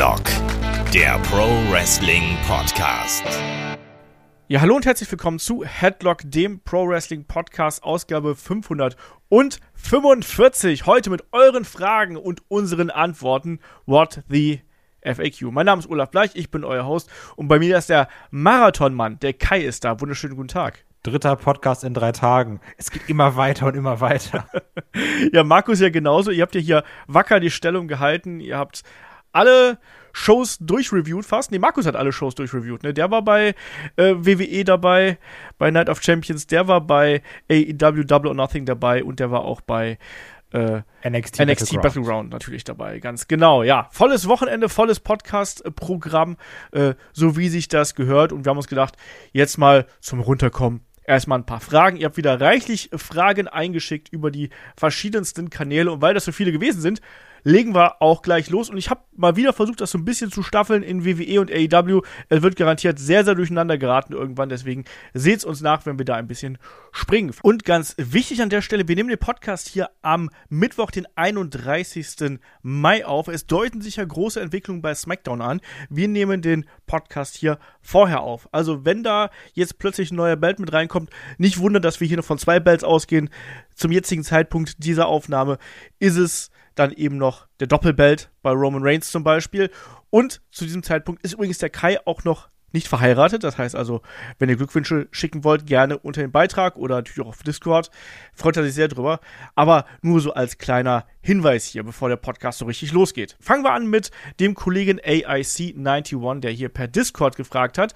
Headlock, der Pro Wrestling Podcast. Ja, hallo und herzlich willkommen zu Headlock, dem Pro Wrestling Podcast, Ausgabe 545. Heute mit euren Fragen und unseren Antworten. What the FAQ. Mein Name ist Olaf Bleich, ich bin euer Host und bei mir ist der Marathonmann, der Kai ist da. Wunderschönen guten Tag. Dritter Podcast in drei Tagen. Es geht immer weiter und immer weiter. ja, Markus ja genauso. Ihr habt ja hier wacker die Stellung gehalten. Ihr habt alle Shows durchreviewt fast. Nee, Markus hat alle Shows durchreviewt. Ne? Der war bei äh, WWE dabei, bei Night of Champions, der war bei AEW Double or Nothing dabei und der war auch bei äh, NXT, NXT Battleground. Battleground. natürlich dabei, ganz genau. Ja, volles Wochenende, volles Podcast-Programm, äh, so wie sich das gehört. Und wir haben uns gedacht, jetzt mal zum Runterkommen erstmal ein paar Fragen. Ihr habt wieder reichlich Fragen eingeschickt über die verschiedensten Kanäle. Und weil das so viele gewesen sind, legen wir auch gleich los. Und ich habe mal wieder versucht, das so ein bisschen zu staffeln in WWE und AEW. Es wird garantiert sehr, sehr durcheinander geraten irgendwann. Deswegen seht's uns nach, wenn wir da ein bisschen springen. Und ganz wichtig an der Stelle, wir nehmen den Podcast hier am Mittwoch, den 31. Mai auf. Es deuten sich ja große Entwicklungen bei SmackDown an. Wir nehmen den Podcast hier vorher auf. Also wenn da jetzt plötzlich ein neuer Belt mit reinkommt, nicht wundern, dass wir hier noch von zwei Belts ausgehen. Zum jetzigen Zeitpunkt dieser Aufnahme ist es dann eben noch der Doppelbelt bei Roman Reigns zum Beispiel. Und zu diesem Zeitpunkt ist übrigens der Kai auch noch nicht verheiratet. Das heißt also, wenn ihr Glückwünsche schicken wollt, gerne unter den Beitrag oder natürlich auch auf Discord. Freut er sich sehr drüber. Aber nur so als kleiner Hinweis hier, bevor der Podcast so richtig losgeht. Fangen wir an mit dem Kollegen AIC91, der hier per Discord gefragt hat,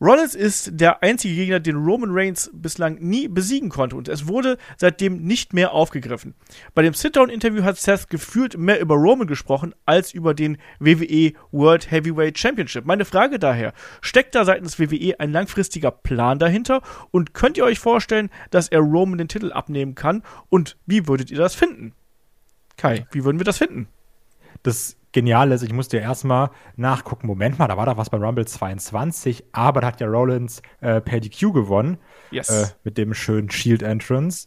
Rollins ist der einzige Gegner, den Roman Reigns bislang nie besiegen konnte und es wurde seitdem nicht mehr aufgegriffen. Bei dem Sit-Down-Interview hat Seth gefühlt mehr über Roman gesprochen als über den WWE World Heavyweight Championship. Meine Frage daher, steckt da seitens WWE ein langfristiger Plan dahinter und könnt ihr euch vorstellen, dass er Roman den Titel abnehmen kann und wie würdet ihr das finden? Kai, wie würden wir das finden? Das genial ist, ich musste ja erstmal nachgucken, Moment mal, da war doch was bei Rumble 22, aber da hat ja Rollins äh, per DQ gewonnen. Yes. Äh, mit dem schönen Shield Entrance.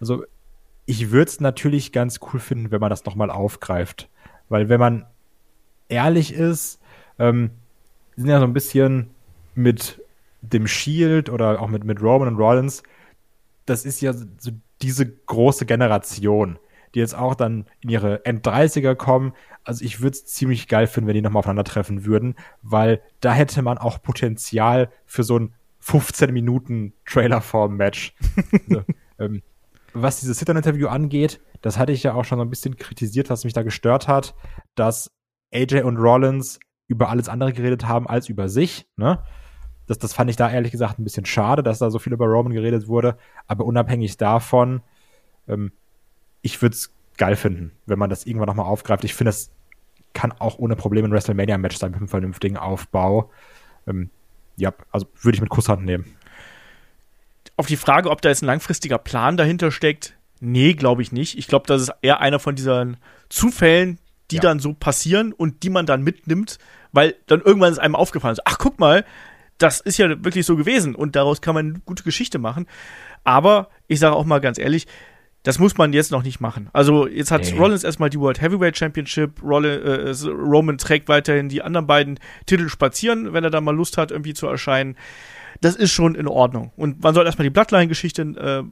Also, ich würde es natürlich ganz cool finden, wenn man das nochmal aufgreift. Weil, wenn man ehrlich ist, ähm, sind ja so ein bisschen mit dem Shield oder auch mit, mit Roman und Rollins, das ist ja so diese große Generation, die jetzt auch dann in ihre End-30er kommen, also ich würde es ziemlich geil finden, wenn die nochmal aufeinandertreffen würden, weil da hätte man auch Potenzial für so ein 15 Minuten Trailerform-Match. also, ähm, was dieses Sit-Down-Interview angeht, das hatte ich ja auch schon so ein bisschen kritisiert, was mich da gestört hat, dass AJ und Rollins über alles andere geredet haben als über sich. Ne? Das, das fand ich da ehrlich gesagt ein bisschen schade, dass da so viel über Roman geredet wurde. Aber unabhängig davon, ähm, ich würde es geil finden, wenn man das irgendwann nochmal aufgreift. Ich finde, das kann auch ohne Probleme ein WrestleMania-Match sein mit einem vernünftigen Aufbau. Ähm, ja, also würde ich mit Kusshand nehmen. Auf die Frage, ob da jetzt ein langfristiger Plan dahinter steckt, nee, glaube ich nicht. Ich glaube, das ist eher einer von diesen Zufällen, die ja. dann so passieren und die man dann mitnimmt, weil dann irgendwann ist einem aufgefallen, so, ach guck mal, das ist ja wirklich so gewesen und daraus kann man eine gute Geschichte machen. Aber ich sage auch mal ganz ehrlich, das muss man jetzt noch nicht machen. Also jetzt hat nee. Rollins erstmal die World Heavyweight Championship, Rollins, äh, Roman trägt weiterhin die anderen beiden Titel spazieren, wenn er da mal Lust hat, irgendwie zu erscheinen. Das ist schon in Ordnung. Und man soll erstmal die Bloodline-Geschichte äh,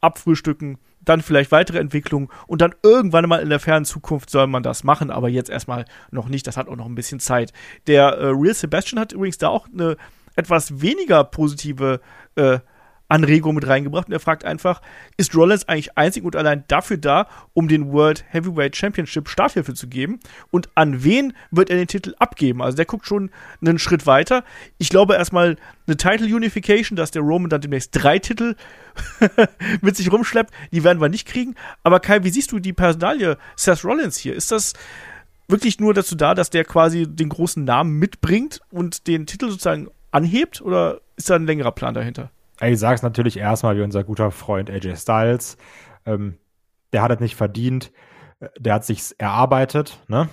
abfrühstücken, dann vielleicht weitere Entwicklungen und dann irgendwann mal in der fernen Zukunft soll man das machen, aber jetzt erstmal noch nicht. Das hat auch noch ein bisschen Zeit. Der äh, Real Sebastian hat übrigens da auch eine etwas weniger positive äh, Anregung mit reingebracht und er fragt einfach, ist Rollins eigentlich einzig und allein dafür da, um den World Heavyweight Championship Starthilfe zu geben? Und an wen wird er den Titel abgeben? Also der guckt schon einen Schritt weiter. Ich glaube erstmal eine Title Unification, dass der Roman dann demnächst drei Titel mit sich rumschleppt, die werden wir nicht kriegen. Aber Kai, wie siehst du die Personalie Seth Rollins hier? Ist das wirklich nur dazu da, dass der quasi den großen Namen mitbringt und den Titel sozusagen anhebt? Oder ist da ein längerer Plan dahinter? Ich sage es natürlich erstmal wie unser guter Freund AJ Styles. Ähm, der hat es nicht verdient. Der hat sich's erarbeitet, ne?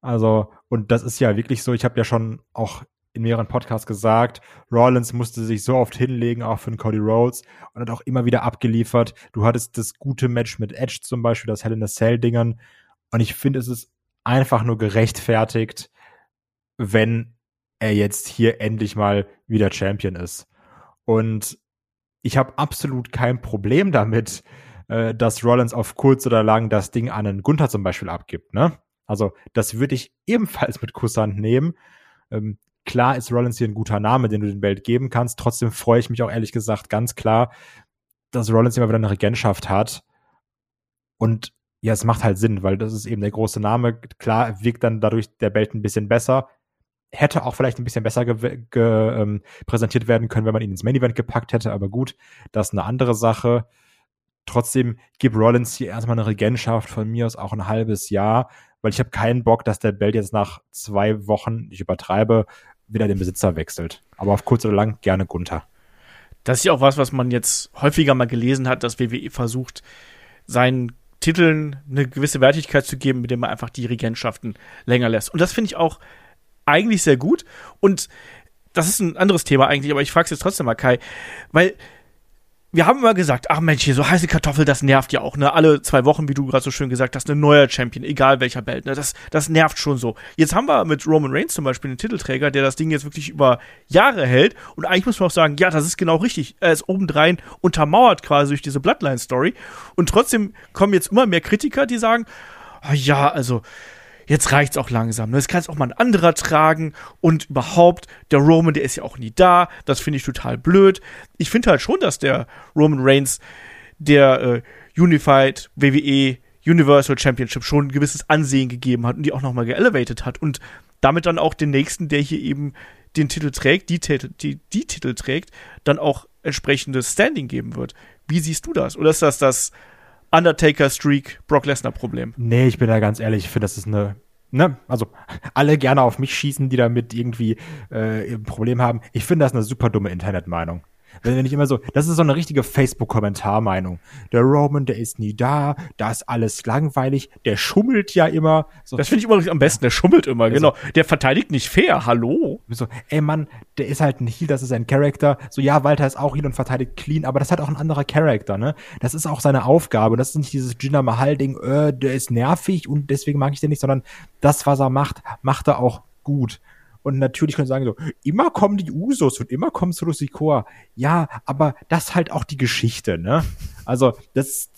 Also, und das ist ja wirklich so, ich habe ja schon auch in mehreren Podcasts gesagt, Rollins musste sich so oft hinlegen, auch für den Cody Rhodes, und hat auch immer wieder abgeliefert. Du hattest das gute Match mit Edge zum Beispiel, das Hell in a Cell-Dingern. Und ich finde, es ist einfach nur gerechtfertigt, wenn er jetzt hier endlich mal wieder Champion ist. Und ich habe absolut kein Problem damit, äh, dass Rollins auf kurz oder lang das Ding an einen Gunther zum Beispiel abgibt. Ne? Also das würde ich ebenfalls mit Kusshand nehmen. Ähm, klar ist Rollins hier ein guter Name, den du den Welt geben kannst. Trotzdem freue ich mich auch ehrlich gesagt ganz klar, dass Rollins immer wieder eine Regentschaft hat. Und ja, es macht halt Sinn, weil das ist eben der große Name. Klar wirkt dann dadurch der Belt ein bisschen besser. Hätte auch vielleicht ein bisschen besser ge ge ähm, präsentiert werden können, wenn man ihn ins Main Event gepackt hätte, aber gut, das ist eine andere Sache. Trotzdem gibt Rollins hier erstmal eine Regentschaft von mir aus auch ein halbes Jahr, weil ich habe keinen Bock, dass der Belt jetzt nach zwei Wochen, ich übertreibe, wieder den Besitzer wechselt. Aber auf kurz oder lang gerne Gunther. Das ist ja auch was, was man jetzt häufiger mal gelesen hat, dass WWE versucht, seinen Titeln eine gewisse Wertigkeit zu geben, mit dem man einfach die Regentschaften länger lässt. Und das finde ich auch eigentlich sehr gut. Und das ist ein anderes Thema eigentlich, aber ich frage es jetzt trotzdem mal, Kai, weil wir haben immer gesagt, ach Mensch, hier so heiße Kartoffel, das nervt ja auch, ne? Alle zwei Wochen, wie du gerade so schön gesagt hast, ein neuer Champion, egal welcher Belt, ne? Das, das nervt schon so. Jetzt haben wir mit Roman Reigns zum Beispiel einen Titelträger, der das Ding jetzt wirklich über Jahre hält. Und eigentlich muss man auch sagen, ja, das ist genau richtig. Er ist obendrein untermauert quasi durch diese Bloodline-Story. Und trotzdem kommen jetzt immer mehr Kritiker, die sagen, oh ja, also, jetzt reicht's auch langsam. Das ne? kann jetzt auch mal ein anderer tragen und überhaupt, der Roman, der ist ja auch nie da. Das finde ich total blöd. Ich finde halt schon, dass der Roman Reigns der äh, Unified WWE Universal Championship schon ein gewisses Ansehen gegeben hat und die auch nochmal geelevated hat und damit dann auch den nächsten, der hier eben den Titel trägt, die, die, die Titel trägt, dann auch entsprechendes Standing geben wird. Wie siehst du das? Oder ist das das Undertaker-Streak, Brock Lesnar-Problem. Nee, ich bin da ganz ehrlich, ich finde, das ist eine Ne, also alle gerne auf mich schießen, die damit irgendwie äh, ein Problem haben. Ich finde das eine super dumme Internetmeinung. Wenn ich immer so, das ist so eine richtige Facebook-Kommentarmeinung. Der Roman, der ist nie da, da ist alles langweilig, der schummelt ja immer. So. Das finde ich immer am besten, der schummelt immer, also, genau. Der verteidigt nicht fair, hallo. So, ey Mann, der ist halt ein Heal, das ist ein Charakter. So, ja, Walter ist auch Heal und verteidigt clean, aber das hat auch ein anderer Charakter, ne? Das ist auch seine Aufgabe. Das ist nicht dieses Jinder Mahal-Ding, äh, der ist nervig und deswegen mag ich den nicht, sondern das, was er macht, macht er auch gut. Und natürlich können sie sagen so, immer kommen die Usos und immer kommt Solo Sikoa. Ja, aber das halt auch die Geschichte, ne? Also, das,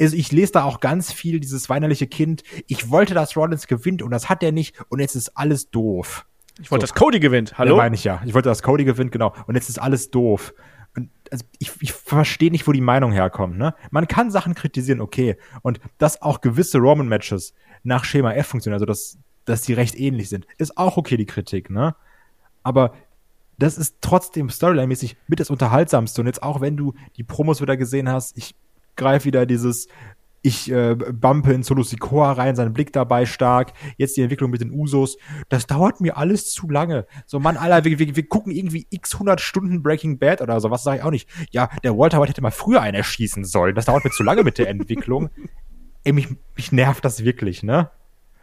also ich lese da auch ganz viel dieses weinerliche Kind. Ich wollte, dass Rollins gewinnt und das hat er nicht und jetzt ist alles doof. Ich wollte, so. dass Cody gewinnt. Hallo? Ja, meine ich ja. Ich wollte, dass Cody gewinnt, genau. Und jetzt ist alles doof. Und also ich, ich verstehe nicht, wo die Meinung herkommt. Ne? Man kann Sachen kritisieren, okay. Und dass auch gewisse Roman-Matches nach Schema F funktionieren, also dass dass die recht ähnlich sind. Ist auch okay, die Kritik, ne? Aber das ist trotzdem storyline-mäßig mit das Unterhaltsamste. Und jetzt auch, wenn du die Promos wieder gesehen hast, ich greife wieder dieses, ich äh, bumpe in Solo Sikoa rein, sein Blick dabei stark, jetzt die Entwicklung mit den Usos, das dauert mir alles zu lange. So, Mann, Alter, wir, wir, wir gucken irgendwie x 100 Stunden Breaking Bad oder so, was sage ich auch nicht. Ja, der Walter White hätte mal früher einen erschießen sollen, das dauert mir zu lange mit der Entwicklung. Ey, mich, mich nervt das wirklich, ne?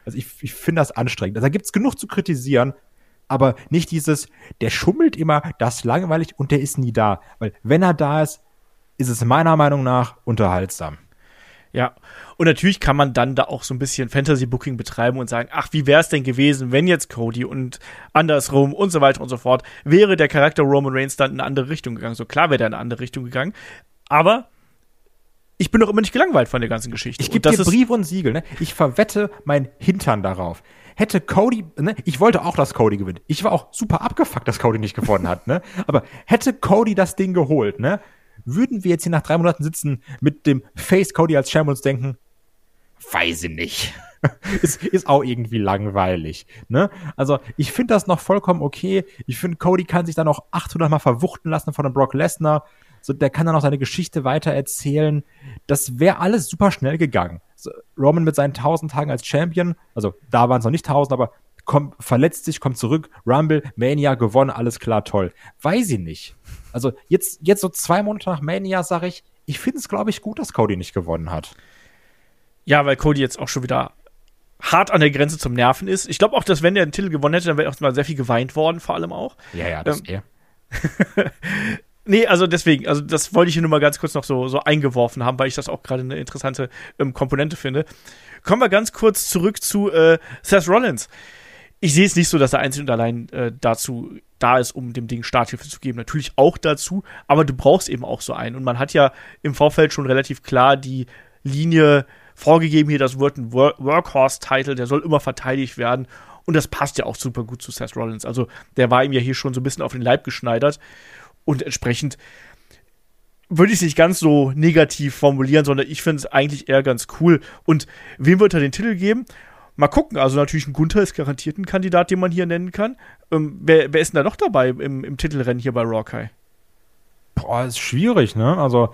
Also ich, ich finde das anstrengend. Also da gibt's genug zu kritisieren, aber nicht dieses, der schummelt immer, das ist langweilig und der ist nie da. Weil wenn er da ist, ist es meiner Meinung nach unterhaltsam. Ja, und natürlich kann man dann da auch so ein bisschen Fantasy-Booking betreiben und sagen, ach, wie wäre es denn gewesen, wenn jetzt Cody und andersrum und so weiter und so fort, wäre der Charakter Roman Reigns dann in eine andere Richtung gegangen. So klar wäre der in eine andere Richtung gegangen, aber ich bin doch immer nicht gelangweilt von der ganzen Geschichte. Ich gebe dir Brief und Siegel, ne? Ich verwette mein Hintern darauf. Hätte Cody, ne? Ich wollte auch, dass Cody gewinnt. Ich war auch super abgefuckt, dass Cody nicht gewonnen hat, ne? Aber hätte Cody das Ding geholt, ne? Würden wir jetzt hier nach drei Monaten sitzen mit dem Face Cody als Champ und uns denken, weiß ich nicht. ist, ist auch irgendwie langweilig. Ne? Also ich finde das noch vollkommen okay. Ich finde, Cody kann sich dann auch 800 Mal verwuchten lassen von einem Brock Lesnar. So, der kann dann auch seine Geschichte weiter erzählen. Das wäre alles super schnell gegangen. So, Roman mit seinen 1000 Tagen als Champion, also da waren es noch nicht 1000, aber kommt, verletzt sich, kommt zurück, Rumble, Mania gewonnen, alles klar, toll. Weiß ich nicht. Also jetzt, jetzt so zwei Monate nach Mania sage ich, ich finde es, glaube ich, gut, dass Cody nicht gewonnen hat. Ja, weil Cody jetzt auch schon wieder hart an der Grenze zum Nerven ist. Ich glaube auch, dass wenn der den Titel gewonnen hätte, dann wäre auch mal sehr viel geweint worden, vor allem auch. Ja, ja, das ähm, eher. Nee, also deswegen, also das wollte ich hier nur mal ganz kurz noch so, so eingeworfen haben, weil ich das auch gerade eine interessante ähm, Komponente finde. Kommen wir ganz kurz zurück zu äh, Seth Rollins. Ich sehe es nicht so, dass er einzig und allein äh, dazu da ist, um dem Ding Starthilfe zu geben. Natürlich auch dazu, aber du brauchst eben auch so einen. Und man hat ja im Vorfeld schon relativ klar die Linie vorgegeben, hier das wird ein Workhorse-Title, der soll immer verteidigt werden. Und das passt ja auch super gut zu Seth Rollins. Also der war ihm ja hier schon so ein bisschen auf den Leib geschneidert. Und entsprechend würde ich es nicht ganz so negativ formulieren, sondern ich finde es eigentlich eher ganz cool. Und wem wird er den Titel geben? Mal gucken. Also natürlich ein Gunther ist garantiert ein Kandidat, den man hier nennen kann. Ähm, wer, wer, ist denn da noch dabei im, im Titelrennen hier bei Rockeye? Boah, ist schwierig, ne? Also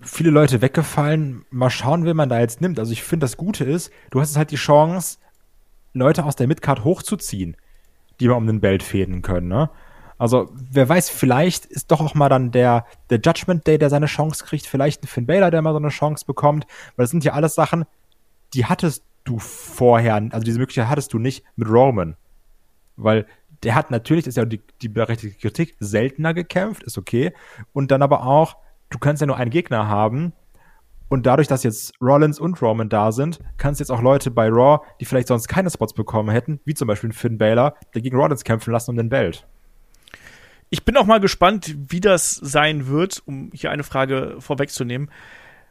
viele Leute weggefallen. Mal schauen, wen man da jetzt nimmt. Also ich finde, das Gute ist, du hast halt die Chance, Leute aus der Midcard hochzuziehen, die mal um den Belt fäden können, ne? Also, wer weiß, vielleicht ist doch auch mal dann der, der Judgment Day, der seine Chance kriegt, vielleicht ein Finn Baylor, der mal so eine Chance bekommt, weil das sind ja alles Sachen, die hattest du vorher, also diese Möglichkeit hattest du nicht mit Roman. Weil der hat natürlich, das ist ja die, die berechtigte Kritik, seltener gekämpft, ist okay. Und dann aber auch, du kannst ja nur einen Gegner haben. Und dadurch, dass jetzt Rollins und Roman da sind, kannst jetzt auch Leute bei Raw, die vielleicht sonst keine Spots bekommen hätten, wie zum Beispiel Finn Baylor, der gegen Rollins kämpfen lassen um den Belt. Ich bin auch mal gespannt, wie das sein wird, um hier eine Frage vorwegzunehmen,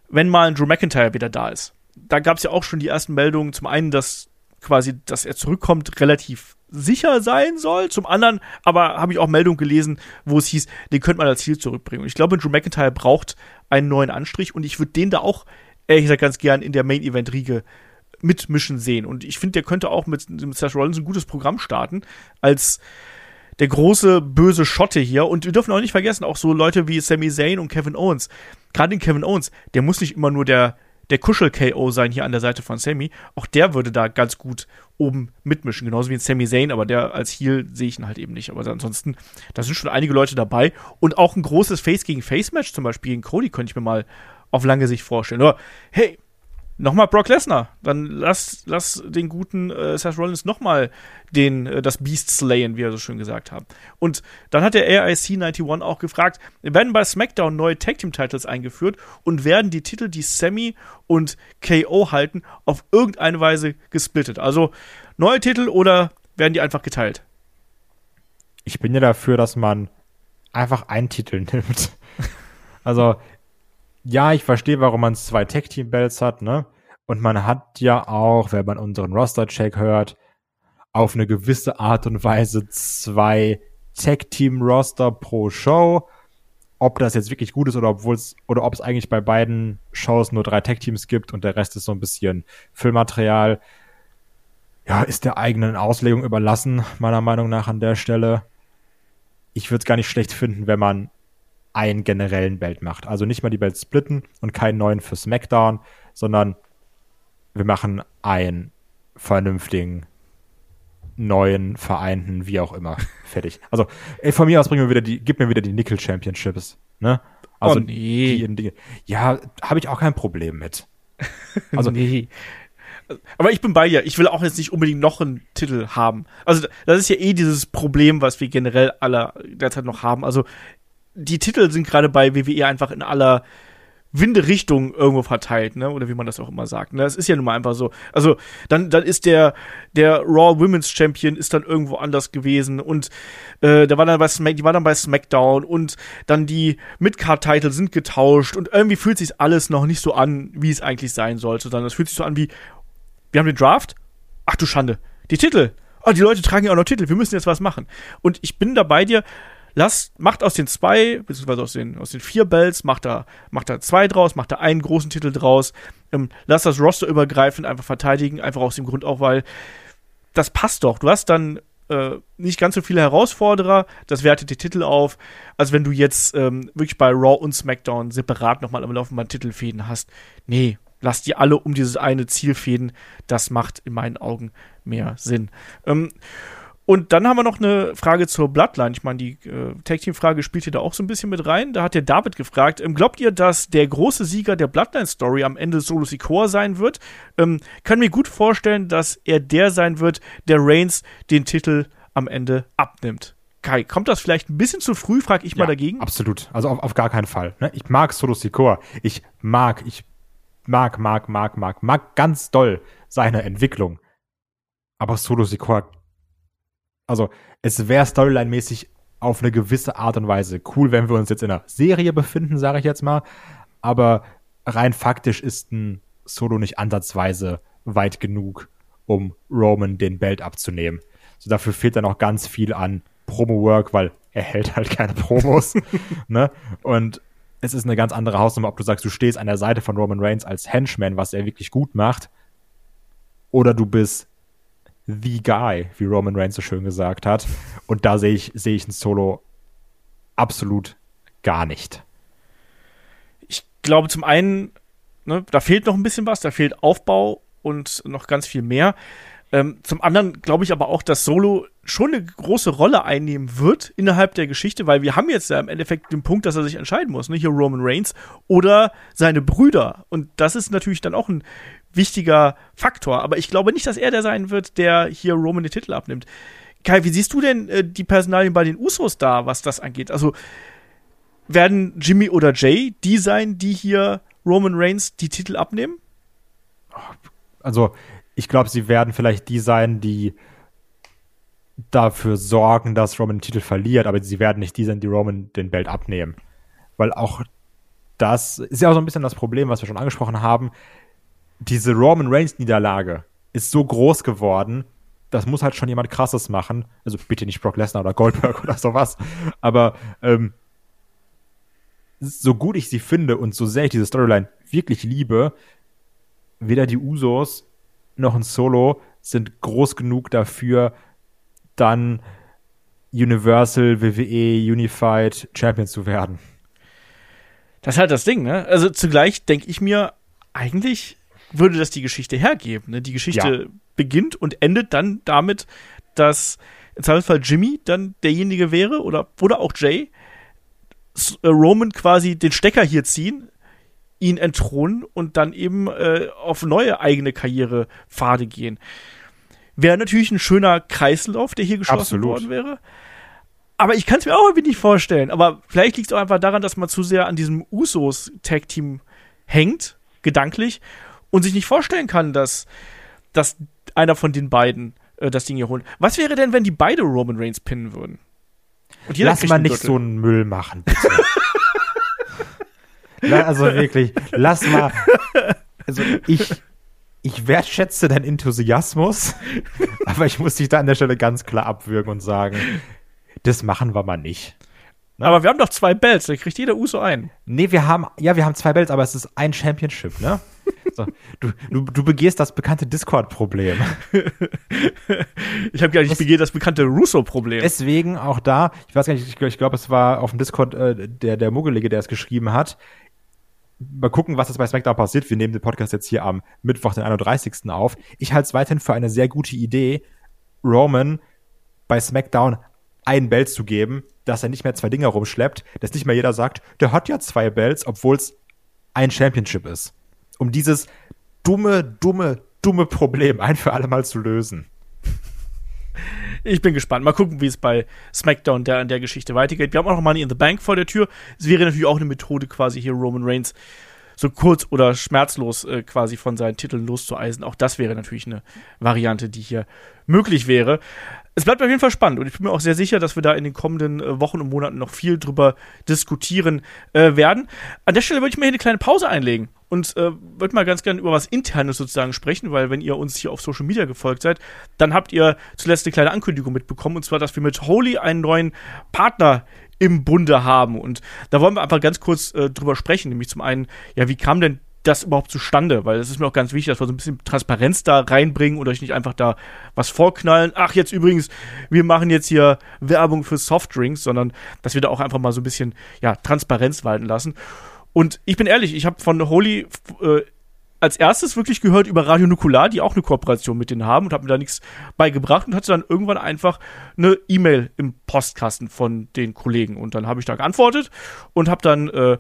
wenn mal ein Drew McIntyre wieder da ist. Da gab es ja auch schon die ersten Meldungen. Zum einen, dass quasi, dass er zurückkommt, relativ sicher sein soll. Zum anderen aber habe ich auch Meldungen gelesen, wo es hieß, den könnte man als Ziel zurückbringen. Und ich glaube, Drew McIntyre braucht einen neuen Anstrich und ich würde den da auch, ehrlich gesagt, ganz gern in der Main-Event-Riege mitmischen sehen. Und ich finde, der könnte auch mit, mit Seth Rollins ein gutes Programm starten, als der große böse Schotte hier. Und wir dürfen auch nicht vergessen, auch so Leute wie Sami Zayn und Kevin Owens. Gerade den Kevin Owens, der muss nicht immer nur der, der Kuschel-KO sein hier an der Seite von Sammy. Auch der würde da ganz gut oben mitmischen. Genauso wie Sami Zayn, aber der als Heal sehe ich ihn halt eben nicht. Aber ansonsten, da sind schon einige Leute dabei. Und auch ein großes Face gegen Face-Match zum Beispiel gegen Cody könnte ich mir mal auf lange Sicht vorstellen. Oder, hey, nochmal Brock Lesnar. Dann lass, lass den guten äh, Seth Rollins nochmal den, äh, das Beast slayen, wie er so schön gesagt hat. Und dann hat der AIC 91 auch gefragt, werden bei SmackDown neue Tag Team Titles eingeführt und werden die Titel, die Sammy und KO halten, auf irgendeine Weise gesplittet? Also neue Titel oder werden die einfach geteilt? Ich bin ja dafür, dass man einfach einen Titel nimmt. Also ja, ich verstehe, warum man zwei Tag-Team-Belts hat, ne? Und man hat ja auch, wenn man unseren Roster-Check hört, auf eine gewisse Art und Weise zwei Tag-Team-Roster pro Show. Ob das jetzt wirklich gut ist oder obwohl es, oder ob es eigentlich bei beiden Shows nur drei Tag-Teams gibt und der Rest ist so ein bisschen Füllmaterial. Ja, ist der eigenen Auslegung überlassen, meiner Meinung nach an der Stelle. Ich würde es gar nicht schlecht finden, wenn man einen generellen Belt macht. Also nicht mal die Belt splitten und keinen neuen für SmackDown, sondern wir machen einen vernünftigen neuen vereinten, wie auch immer, fertig. Also, ey, von mir aus bringen wir wieder die, gib mir wieder die Nickel Championships, ne? Also, oh nee. die, die, ja, habe ich auch kein Problem mit. Also, nee. Aber ich bin bei dir. Ich will auch jetzt nicht unbedingt noch einen Titel haben. Also, das ist ja eh dieses Problem, was wir generell alle derzeit noch haben. Also, die Titel sind gerade bei WWE einfach in aller Winderichtung irgendwo verteilt, ne? Oder wie man das auch immer sagt. Ne? Das ist ja nun mal einfach so. Also, dann, dann ist der, der Raw Women's Champion ist dann irgendwo anders gewesen und äh, der war dann bei Smack, die war dann bei SmackDown und dann die Midcard-Titel sind getauscht und irgendwie fühlt sich alles noch nicht so an, wie es eigentlich sein sollte. Sondern es fühlt sich so an wie, wir haben den Draft? Ach du Schande. Die Titel. Oh, die Leute tragen ja auch noch Titel. Wir müssen jetzt was machen. Und ich bin da bei dir lasst, macht aus den zwei, beziehungsweise aus den, aus den vier Bells, macht da, macht da zwei draus, macht da einen großen Titel draus, ähm, lasst das Roster übergreifend einfach verteidigen, einfach aus dem Grund auch, weil das passt doch. Du hast dann äh, nicht ganz so viele Herausforderer, das wertet die Titel auf, als wenn du jetzt ähm, wirklich bei Raw und SmackDown separat nochmal am Laufenden Titelfäden hast. Nee, lass die alle um dieses eine Ziel fäden, das macht in meinen Augen mehr Sinn. Ähm, und dann haben wir noch eine Frage zur Bloodline. Ich meine, die äh, Tag-Team-Frage spielt hier da auch so ein bisschen mit rein. Da hat der David gefragt, ähm, glaubt ihr, dass der große Sieger der Bloodline-Story am Ende Solo Sikoa sein wird? Ähm, kann mir gut vorstellen, dass er der sein wird, der Reigns den Titel am Ende abnimmt. Kai, kommt das vielleicht ein bisschen zu früh, frag ich ja, mal dagegen? Absolut. Also auf, auf gar keinen Fall. Ne? Ich mag Solo Sikoa. Ich mag, ich mag, mag, mag, mag, mag ganz doll seine Entwicklung. Aber Solo Sikoa, also es wäre storyline-mäßig auf eine gewisse Art und Weise cool, wenn wir uns jetzt in einer Serie befinden, sage ich jetzt mal. Aber rein faktisch ist ein Solo nicht ansatzweise weit genug, um Roman den Belt abzunehmen. So dafür fehlt dann auch ganz viel an Promo-Work, weil er hält halt keine Promos. ne? Und es ist eine ganz andere Hausnummer, ob du sagst, du stehst an der Seite von Roman Reigns als Henchman, was er wirklich gut macht, oder du bist the guy, wie Roman Reigns so schön gesagt hat. Und da sehe ich, sehe ich ein Solo absolut gar nicht. Ich glaube, zum einen, ne, da fehlt noch ein bisschen was, da fehlt Aufbau und noch ganz viel mehr. Ähm, zum anderen glaube ich aber auch, dass Solo schon eine große Rolle einnehmen wird innerhalb der Geschichte, weil wir haben jetzt ja im Endeffekt den Punkt, dass er sich entscheiden muss, ne? Hier Roman Reigns oder seine Brüder. Und das ist natürlich dann auch ein wichtiger Faktor. Aber ich glaube nicht, dass er der sein wird, der hier Roman den Titel abnimmt. Kai, wie siehst du denn äh, die Personalien bei den Usos da, was das angeht? Also werden Jimmy oder Jay die sein, die hier Roman Reigns die Titel abnehmen? Also ich glaube, sie werden vielleicht die sein, die dafür sorgen, dass Roman den Titel verliert, aber sie werden nicht die sein, die Roman den Belt abnehmen. Weil auch das ist ja auch so ein bisschen das Problem, was wir schon angesprochen haben. Diese Roman Reigns Niederlage ist so groß geworden, das muss halt schon jemand krasses machen. Also bitte nicht Brock Lesnar oder Goldberg oder sowas. Aber ähm, so gut ich sie finde und so sehr ich diese Storyline wirklich liebe, weder die Usos noch ein Solo sind groß genug dafür, dann Universal, WWE, Unified Champion zu werden. Das ist halt das Ding, ne? Also zugleich denke ich mir, eigentlich würde das die Geschichte hergeben. Ne? Die Geschichte ja. beginnt und endet dann damit, dass im Zweifelsfall Jimmy dann derjenige wäre oder, oder auch Jay, äh, Roman quasi den Stecker hier ziehen, ihn entthronen und dann eben äh, auf neue eigene Karrierepfade gehen. Wäre natürlich ein schöner Kreislauf, der hier geschlossen Absolut. worden wäre. Aber ich kann es mir auch irgendwie nicht vorstellen. Aber vielleicht liegt es auch einfach daran, dass man zu sehr an diesem Usos-Tag-Team hängt, gedanklich, und sich nicht vorstellen kann, dass, dass einer von den beiden äh, das Ding hier holt. Was wäre denn, wenn die beide Roman Reigns pinnen würden? Lass mal nicht so einen Müll machen, bitte. also wirklich, lass mal. Also ich, ich wertschätze deinen Enthusiasmus, aber ich muss dich da an der Stelle ganz klar abwürgen und sagen, das machen wir mal nicht. Ne? Aber wir haben doch zwei Belts, da kriegt jeder Uso ein. Nee, wir haben, ja, wir haben zwei Belts, aber es ist ein Championship, ne? So, du, du, du begehst das bekannte Discord-Problem. ich habe gar nicht, ich begehe das bekannte Russo-Problem. Deswegen auch da, ich weiß gar nicht, ich, ich glaube, es war auf dem Discord äh, der, der Muggelige, der es geschrieben hat. Mal gucken, was jetzt bei SmackDown passiert. Wir nehmen den Podcast jetzt hier am Mittwoch, den 31. auf. Ich halte es weiterhin für eine sehr gute Idee, Roman bei SmackDown einen Belt zu geben, dass er nicht mehr zwei Dinger rumschleppt, dass nicht mehr jeder sagt, der hat ja zwei Belts, obwohl es ein Championship ist um dieses dumme, dumme, dumme Problem ein für alle Mal zu lösen. Ich bin gespannt. Mal gucken, wie es bei SmackDown der, an der Geschichte weitergeht. Wir haben auch noch Money in the Bank vor der Tür. Es wäre natürlich auch eine Methode, quasi hier Roman Reigns so kurz oder schmerzlos äh, quasi von seinen Titeln loszueisen. Auch das wäre natürlich eine Variante, die hier möglich wäre es bleibt auf jeden Fall spannend und ich bin mir auch sehr sicher, dass wir da in den kommenden äh, Wochen und Monaten noch viel drüber diskutieren äh, werden. An der Stelle würde ich mir hier eine kleine Pause einlegen und äh, würde mal ganz gerne über was Internes sozusagen sprechen, weil wenn ihr uns hier auf Social Media gefolgt seid, dann habt ihr zuletzt eine kleine Ankündigung mitbekommen und zwar, dass wir mit Holy einen neuen Partner im Bunde haben und da wollen wir einfach ganz kurz äh, drüber sprechen, nämlich zum einen, ja, wie kam denn das überhaupt zustande? Weil es ist mir auch ganz wichtig, dass wir so ein bisschen Transparenz da reinbringen und euch nicht einfach da was vorknallen. Ach, jetzt übrigens, wir machen jetzt hier Werbung für Softdrinks, sondern dass wir da auch einfach mal so ein bisschen ja, Transparenz walten lassen. Und ich bin ehrlich, ich habe von Holy äh, als erstes wirklich gehört über Radio Nukular, die auch eine Kooperation mit denen haben und habe mir da nichts beigebracht und hatte dann irgendwann einfach eine E-Mail im Postkasten von den Kollegen und dann habe ich da geantwortet und habe dann äh,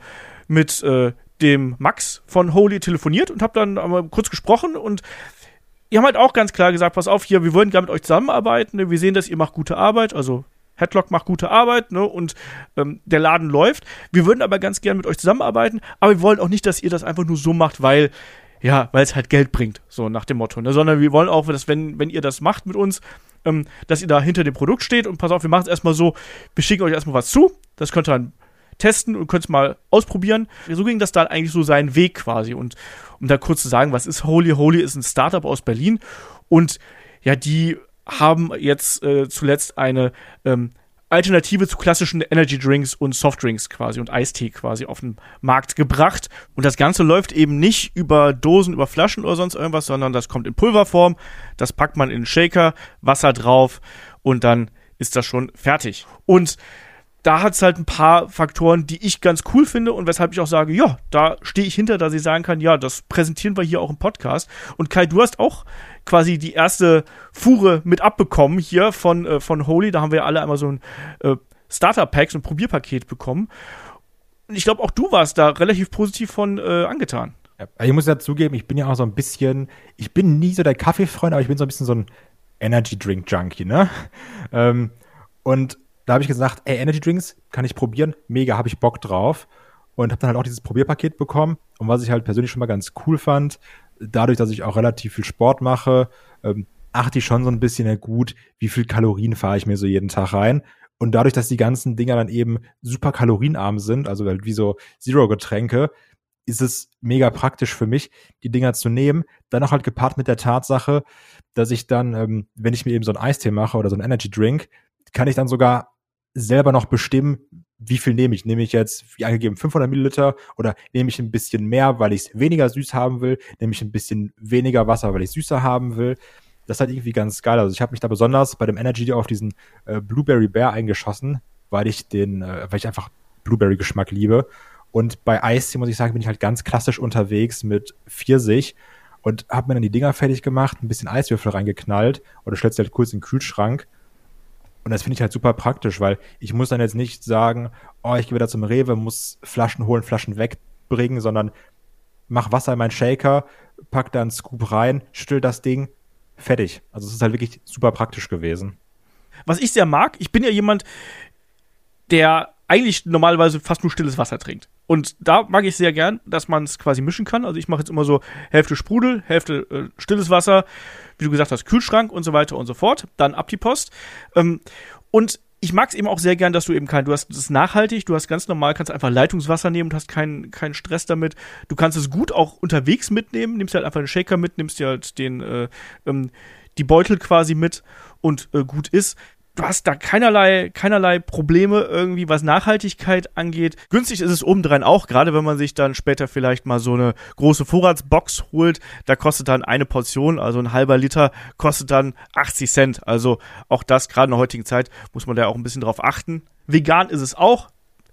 mit äh, dem Max von Holy telefoniert und habe dann einmal kurz gesprochen und die haben halt auch ganz klar gesagt, pass auf, hier, wir wollen gerne mit euch zusammenarbeiten, wir sehen, dass ihr macht gute Arbeit, also Headlock macht gute Arbeit ne, und ähm, der Laden läuft. Wir würden aber ganz gern mit euch zusammenarbeiten, aber wir wollen auch nicht, dass ihr das einfach nur so macht, weil ja, weil es halt Geld bringt, so nach dem Motto, ne? sondern wir wollen auch, dass wenn, wenn ihr das macht mit uns, ähm, dass ihr da hinter dem Produkt steht und pass auf, wir machen es erstmal so, wir schicken euch erstmal was zu, das könnt ihr dann testen und könnt es mal ausprobieren. So ging das dann eigentlich so seinen Weg quasi und um da kurz zu sagen, was ist Holy? Holy ist ein Startup aus Berlin und ja, die haben jetzt äh, zuletzt eine ähm, Alternative zu klassischen Energy Drinks und Softdrinks quasi und Eistee quasi auf den Markt gebracht. Und das Ganze läuft eben nicht über Dosen, über Flaschen oder sonst irgendwas, sondern das kommt in Pulverform. Das packt man in einen Shaker, Wasser drauf und dann ist das schon fertig. Und da hat es halt ein paar Faktoren, die ich ganz cool finde und weshalb ich auch sage, ja, da stehe ich hinter, dass ich sagen kann, ja, das präsentieren wir hier auch im Podcast. Und Kai, du hast auch quasi die erste Fuhre mit abbekommen hier von, äh, von Holy. Da haben wir alle einmal so ein äh, Starter-Pack, so ein Probierpaket bekommen. Und ich glaube, auch du warst da relativ positiv von äh, angetan. Ja, ich muss ja zugeben, ich bin ja auch so ein bisschen, ich bin nie so der Kaffeefreund, aber ich bin so ein bisschen so ein Energy Drink Junkie, ne? ähm, und da habe ich gesagt, ey, Energy Drinks kann ich probieren, mega, habe ich Bock drauf. Und habe dann halt auch dieses Probierpaket bekommen. Und was ich halt persönlich schon mal ganz cool fand, dadurch, dass ich auch relativ viel Sport mache, ähm, achte ich schon so ein bisschen gut, wie viel Kalorien fahre ich mir so jeden Tag rein. Und dadurch, dass die ganzen Dinger dann eben super kalorienarm sind, also halt wie so Zero-Getränke, ist es mega praktisch für mich, die Dinger zu nehmen. Dann auch halt gepaart mit der Tatsache, dass ich dann, ähm, wenn ich mir eben so einen Eistee mache oder so einen Energy Drink, kann ich dann sogar selber noch bestimmen, wie viel nehme ich. Nehme ich jetzt, wie angegeben, 500 Milliliter oder nehme ich ein bisschen mehr, weil ich es weniger süß haben will? Nehme ich ein bisschen weniger Wasser, weil ich süßer haben will? Das ist halt irgendwie ganz geil. Also ich habe mich da besonders bei dem Energy auf diesen äh, Blueberry Bear eingeschossen, weil ich den, äh, weil ich einfach Blueberry-Geschmack liebe. Und bei Eistee, muss ich sagen, bin ich halt ganz klassisch unterwegs mit Pfirsich und habe mir dann die Dinger fertig gemacht, ein bisschen Eiswürfel reingeknallt oder stellst halt kurz in den Kühlschrank und das finde ich halt super praktisch, weil ich muss dann jetzt nicht sagen, oh, ich gehe wieder zum Rewe, muss Flaschen holen, Flaschen wegbringen, sondern mach Wasser in meinen Shaker, pack da einen Scoop rein, still das Ding, fertig. Also es ist halt wirklich super praktisch gewesen. Was ich sehr mag, ich bin ja jemand, der eigentlich normalerweise fast nur stilles Wasser trinkt. Und da mag ich sehr gern, dass man es quasi mischen kann. Also ich mache jetzt immer so Hälfte Sprudel, Hälfte äh, stilles Wasser, wie du gesagt hast, Kühlschrank und so weiter und so fort. Dann ab die Post. Ähm, und ich mag es eben auch sehr gern, dass du eben kein, du hast es nachhaltig, du hast ganz normal, kannst einfach Leitungswasser nehmen und hast keinen keinen Stress damit. Du kannst es gut auch unterwegs mitnehmen, nimmst halt einfach einen Shaker mit, nimmst dir halt den äh, ähm, die Beutel quasi mit und äh, gut ist du hast da keinerlei, keinerlei Probleme irgendwie, was Nachhaltigkeit angeht. Günstig ist es obendrein auch, gerade wenn man sich dann später vielleicht mal so eine große Vorratsbox holt. Da kostet dann eine Portion, also ein halber Liter, kostet dann 80 Cent. Also auch das, gerade in der heutigen Zeit, muss man da auch ein bisschen drauf achten. Vegan ist es auch.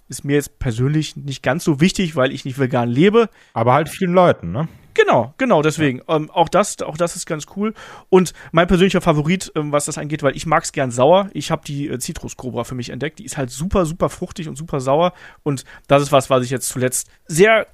Ist mir jetzt persönlich nicht ganz so wichtig, weil ich nicht vegan lebe. Aber halt vielen Leuten, ne? Genau, genau, deswegen. Ja. Ähm, auch, das, auch das ist ganz cool. Und mein persönlicher Favorit, ähm, was das angeht, weil ich mag es gern sauer. Ich habe die äh, Citrus Cobra für mich entdeckt. Die ist halt super, super fruchtig und super sauer. Und das ist was, was ich jetzt zuletzt sehr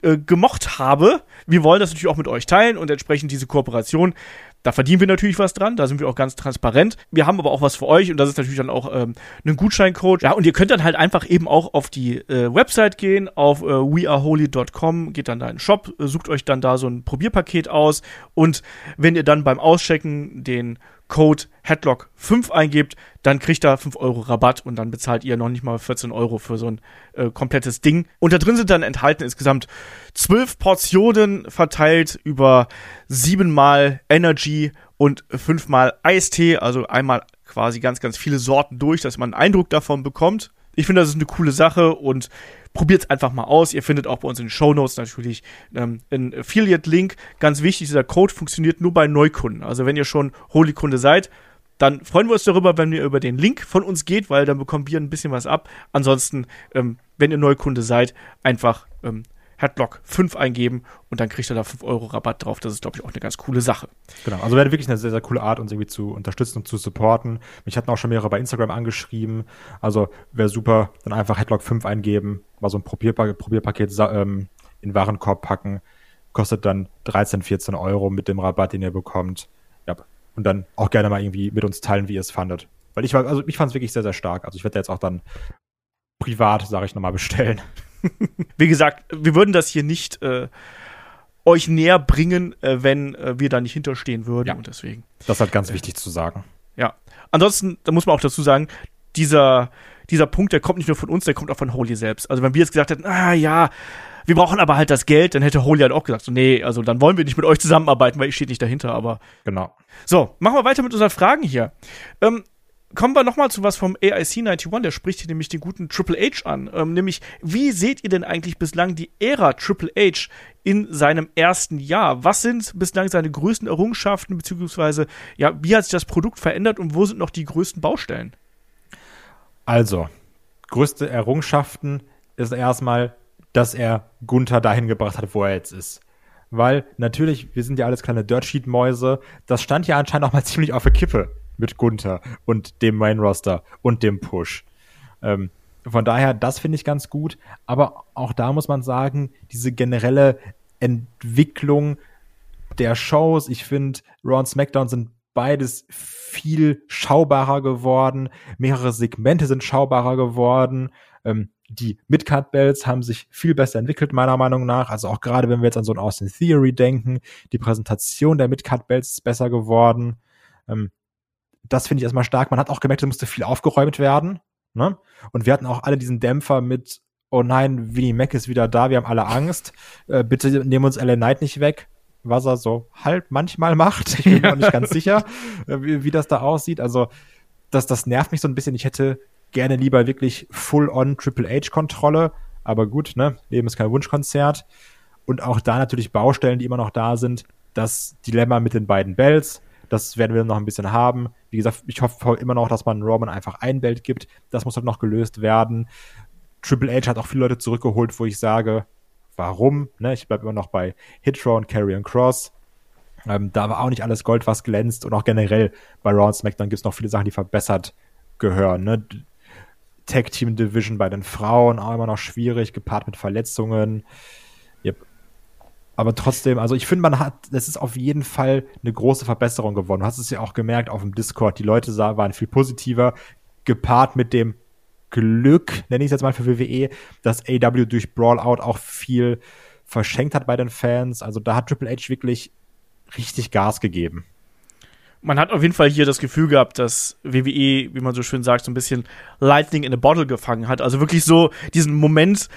äh, gemocht habe. Wir wollen das natürlich auch mit euch teilen und entsprechend diese Kooperation da verdienen wir natürlich was dran, da sind wir auch ganz transparent. Wir haben aber auch was für euch und das ist natürlich dann auch ähm, ein Gutscheincode. Ja, und ihr könnt dann halt einfach eben auch auf die äh, Website gehen, auf äh, weareholy.com, geht dann da in den Shop, äh, sucht euch dann da so ein Probierpaket aus und wenn ihr dann beim Auschecken den Code Headlock5 eingebt, dann kriegt er 5 Euro Rabatt und dann bezahlt ihr noch nicht mal 14 Euro für so ein äh, komplettes Ding. Und da drin sind dann enthalten insgesamt 12 Portionen verteilt über 7 mal Energy und 5 mal Eistee, also einmal quasi ganz, ganz viele Sorten durch, dass man einen Eindruck davon bekommt. Ich finde, das ist eine coole Sache und probiert es einfach mal aus. Ihr findet auch bei uns in den Show Notes natürlich ähm, einen Affiliate-Link. Ganz wichtig, dieser Code funktioniert nur bei Neukunden. Also wenn ihr schon Holy-Kunde seid, dann freuen wir uns darüber, wenn ihr über den Link von uns geht, weil dann bekommen wir ein bisschen was ab. Ansonsten, ähm, wenn ihr Neukunde seid, einfach ähm, Headlock 5 eingeben und dann kriegt ihr da 5 Euro Rabatt drauf. Das ist, glaube ich, auch eine ganz coole Sache. Genau, also wäre wirklich eine sehr, sehr coole Art, uns irgendwie zu unterstützen und zu supporten. Mich hatten auch schon mehrere bei Instagram angeschrieben. Also wäre super, dann einfach Headlock 5 eingeben, mal so ein Probierpaket, Probierpaket ähm, in Warenkorb packen. Kostet dann 13, 14 Euro mit dem Rabatt, den ihr bekommt. Ja, und dann auch gerne mal irgendwie mit uns teilen, wie ihr es fandet. Weil ich war, also ich fand es wirklich sehr, sehr stark. Also ich werde jetzt auch dann privat, sage ich nochmal, bestellen. Wie gesagt, wir würden das hier nicht äh, euch näher bringen, äh, wenn äh, wir da nicht hinterstehen würden. Ja. Und deswegen. Das ist halt ganz wichtig zu sagen. Ja. Ansonsten, da muss man auch dazu sagen, dieser, dieser Punkt, der kommt nicht nur von uns, der kommt auch von Holy selbst. Also wenn wir jetzt gesagt hätten, ah ja, wir brauchen aber halt das Geld, dann hätte Holy halt auch gesagt, so, nee, also dann wollen wir nicht mit euch zusammenarbeiten, weil ich stehe nicht dahinter, aber. Genau. So, machen wir weiter mit unseren Fragen hier. Ähm, kommen wir nochmal zu was vom AIC 91, der spricht hier nämlich den guten Triple H an. Ähm, nämlich, wie seht ihr denn eigentlich bislang die Ära Triple H in seinem ersten Jahr? Was sind bislang seine größten Errungenschaften, beziehungsweise, ja, wie hat sich das Produkt verändert und wo sind noch die größten Baustellen? Also, größte Errungenschaften ist erstmal, dass er Gunther dahin gebracht hat, wo er jetzt ist. Weil natürlich, wir sind ja alles kleine Dirtsheet-Mäuse, das stand ja anscheinend auch mal ziemlich auf der Kippe mit Gunther und dem Main Roster und dem Push. Ähm, von daher, das finde ich ganz gut. Aber auch da muss man sagen, diese generelle Entwicklung der Shows, ich finde, Raw und SmackDown sind beides viel schaubarer geworden. Mehrere Segmente sind schaubarer geworden. Ähm, die Midcard-Bells haben sich viel besser entwickelt, meiner Meinung nach. Also auch gerade, wenn wir jetzt an so ein Austin Theory denken, die Präsentation der Midcard-Bells ist besser geworden. Ähm, das finde ich erstmal stark. Man hat auch gemerkt, es musste viel aufgeräumt werden. Ne? Und wir hatten auch alle diesen Dämpfer mit, oh nein, Winnie Mac ist wieder da, wir haben alle Angst. Äh, bitte nehmen uns LA Knight nicht weg. Was er so halb manchmal macht. Ich bin mir noch nicht ganz sicher, äh, wie, wie das da aussieht. Also, das, das nervt mich so ein bisschen. Ich hätte gerne lieber wirklich full-on Triple H-Kontrolle. Aber gut, ne? Leben ist kein Wunschkonzert. Und auch da natürlich Baustellen, die immer noch da sind. Das Dilemma mit den beiden Bells das werden wir noch ein bisschen haben. Wie gesagt, ich hoffe immer noch, dass man Roman einfach ein Belt gibt. Das muss halt noch gelöst werden. Triple H hat auch viele Leute zurückgeholt, wo ich sage, warum? Ne? Ich bleibe immer noch bei Hitro und Carrion Cross. Ähm, da war auch nicht alles Gold, was glänzt. Und auch generell bei Raw und SmackDown gibt es noch viele Sachen, die verbessert gehören. Ne? Tag Team Division bei den Frauen auch immer noch schwierig, gepaart mit Verletzungen. Aber trotzdem, also ich finde, man hat, es ist auf jeden Fall eine große Verbesserung geworden. Du hast es ja auch gemerkt auf dem Discord. Die Leute sah, waren viel positiver, gepaart mit dem Glück, nenne ich es jetzt mal für WWE, dass AW durch Brawlout auch viel verschenkt hat bei den Fans. Also da hat Triple H wirklich richtig Gas gegeben. Man hat auf jeden Fall hier das Gefühl gehabt, dass WWE, wie man so schön sagt, so ein bisschen Lightning in a Bottle gefangen hat. Also wirklich so diesen Moment,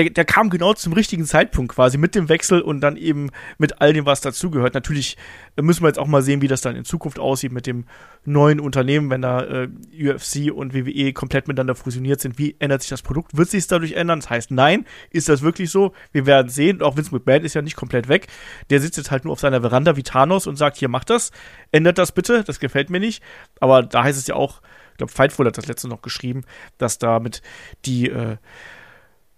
der, der kam genau zum richtigen Zeitpunkt quasi mit dem Wechsel und dann eben mit all dem, was dazugehört. Natürlich müssen wir jetzt auch mal sehen, wie das dann in Zukunft aussieht mit dem neuen Unternehmen, wenn da äh, UFC und WWE komplett miteinander fusioniert sind. Wie ändert sich das Produkt? Wird sich es dadurch ändern? Das heißt, nein, ist das wirklich so? Wir werden sehen. Auch Vince McMahon ist ja nicht komplett weg. Der sitzt jetzt halt nur auf seiner Veranda wie Thanos und sagt, hier, macht das, ändert das bitte, das gefällt mir nicht. Aber da heißt es ja auch, ich glaube, Fightful hat das letzte noch geschrieben, dass damit die äh,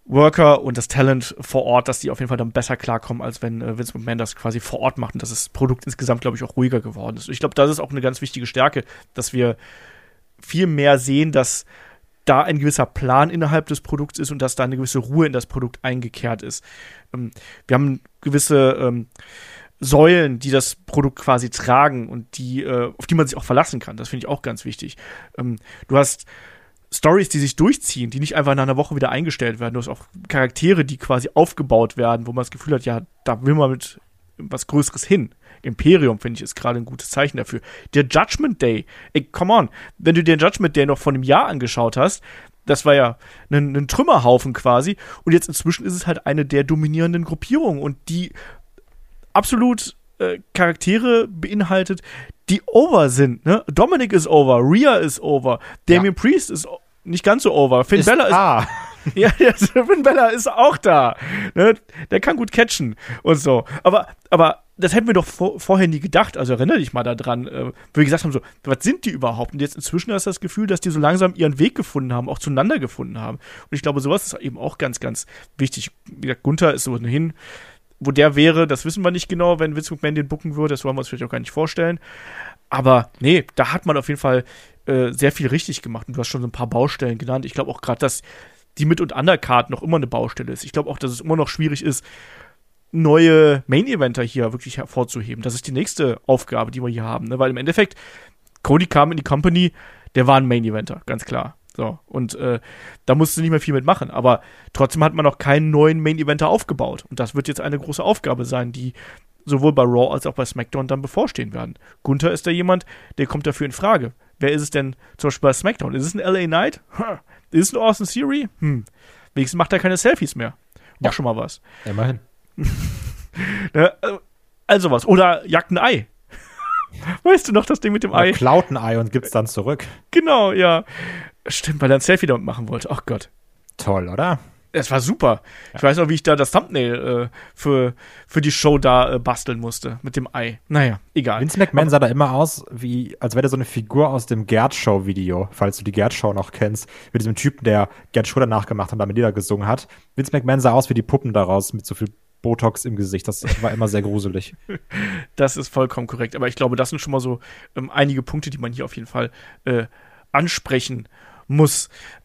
Worker und das Talent vor Ort, dass die auf jeden Fall dann besser klarkommen, als wenn äh, Vince McMahon das quasi vor Ort macht und dass das Produkt insgesamt, glaube ich, auch ruhiger geworden ist. Ich glaube, das ist auch eine ganz wichtige Stärke, dass wir viel mehr sehen, dass da ein gewisser Plan innerhalb des Produkts ist und dass da eine gewisse Ruhe in das Produkt eingekehrt ist. Ähm, wir haben gewisse ähm, Säulen, die das Produkt quasi tragen und die, äh, auf die man sich auch verlassen kann. Das finde ich auch ganz wichtig. Ähm, du hast Stories, die sich durchziehen, die nicht einfach nach einer Woche wieder eingestellt werden. Du hast auch Charaktere, die quasi aufgebaut werden, wo man das Gefühl hat, ja, da will man mit was Größeres hin. Imperium, finde ich, ist gerade ein gutes Zeichen dafür. Der Judgment Day, ey, come on, wenn du dir den Judgment Day noch vor einem Jahr angeschaut hast, das war ja ein, ein Trümmerhaufen quasi. Und jetzt inzwischen ist es halt eine der dominierenden Gruppierungen und die absolut äh, Charaktere beinhaltet, die over sind. Ne? Dominic ist over, Rhea ist over, Damien ja. Priest ist nicht ganz so over. Finn ist Bella ist. Ah. ja, Finn Bella ist auch da. Ne? Der kann gut catchen und so. Aber, aber das hätten wir doch vor, vorher nie gedacht. Also erinnere dich mal daran, äh, wo wir gesagt haben, so, was sind die überhaupt? Und jetzt inzwischen hast du das Gefühl, dass die so langsam ihren Weg gefunden haben, auch zueinander gefunden haben. Und ich glaube, sowas ist eben auch ganz, ganz wichtig. Wie gesagt, Gunther ist so hin. Wo der wäre, das wissen wir nicht genau, wenn Vince McMahon den bucken würde. Das wollen wir uns vielleicht auch gar nicht vorstellen. Aber nee, da hat man auf jeden Fall äh, sehr viel richtig gemacht. Und du hast schon so ein paar Baustellen genannt. Ich glaube auch gerade, dass die Mit- und Undercard noch immer eine Baustelle ist. Ich glaube auch, dass es immer noch schwierig ist, neue Main-Eventer hier wirklich hervorzuheben. Das ist die nächste Aufgabe, die wir hier haben. Ne? Weil im Endeffekt, Cody kam in die Company, der war ein Main Eventer, ganz klar. So, und äh, da musst du nicht mehr viel mitmachen. Aber trotzdem hat man noch keinen neuen Main Eventer aufgebaut. Und das wird jetzt eine große Aufgabe sein, die sowohl bei Raw als auch bei SmackDown dann bevorstehen werden. Gunther ist da jemand, der kommt dafür in Frage. Wer ist es denn zum Beispiel bei SmackDown? Ist es ein LA Knight? Ist es ein Austin Theory? Hm. Wenigstens macht er keine Selfies mehr. Auch ja. schon mal was. Immerhin. ne, also was. Oder jagt ein Ei. Weißt du noch das Ding mit dem Ei? Klaut ein Ei und gibt's dann zurück. Genau, ja. Stimmt, weil er ein Selfie damit machen wollte. Ach Gott. Toll, oder? Es war super. Ja. Ich weiß noch, wie ich da das Thumbnail äh, für, für die Show da äh, basteln musste mit dem Ei. Naja, egal. Vince McMahon sah da immer aus, wie, als wäre der so eine Figur aus dem Gerd-Show-Video, falls du die Gerd-Show noch kennst, mit diesem Typen, der Gerd Schröder nachgemacht hat und damit Lieder gesungen hat. Vince McMahon sah aus wie die Puppen daraus mit so viel Botox im Gesicht. Das war immer sehr gruselig. das ist vollkommen korrekt. Aber ich glaube, das sind schon mal so ähm, einige Punkte, die man hier auf jeden Fall äh, ansprechen muss.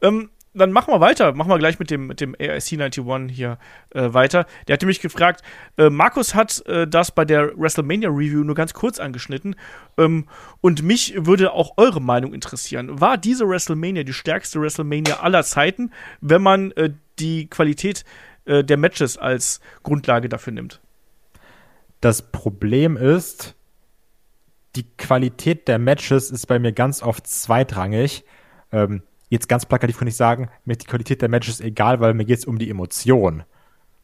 Ähm, dann machen wir weiter. Machen wir gleich mit dem, mit dem AIC 91 hier äh, weiter. Der hat mich gefragt, äh, Markus hat äh, das bei der WrestleMania Review nur ganz kurz angeschnitten. Ähm, und mich würde auch eure Meinung interessieren. War diese WrestleMania die stärkste WrestleMania aller Zeiten, wenn man äh, die Qualität äh, der Matches als Grundlage dafür nimmt? Das Problem ist, die Qualität der Matches ist bei mir ganz oft zweitrangig. Ähm, jetzt ganz plakativ kann ich sagen, mir ist die Qualität der Matches egal, weil mir geht es um die Emotion.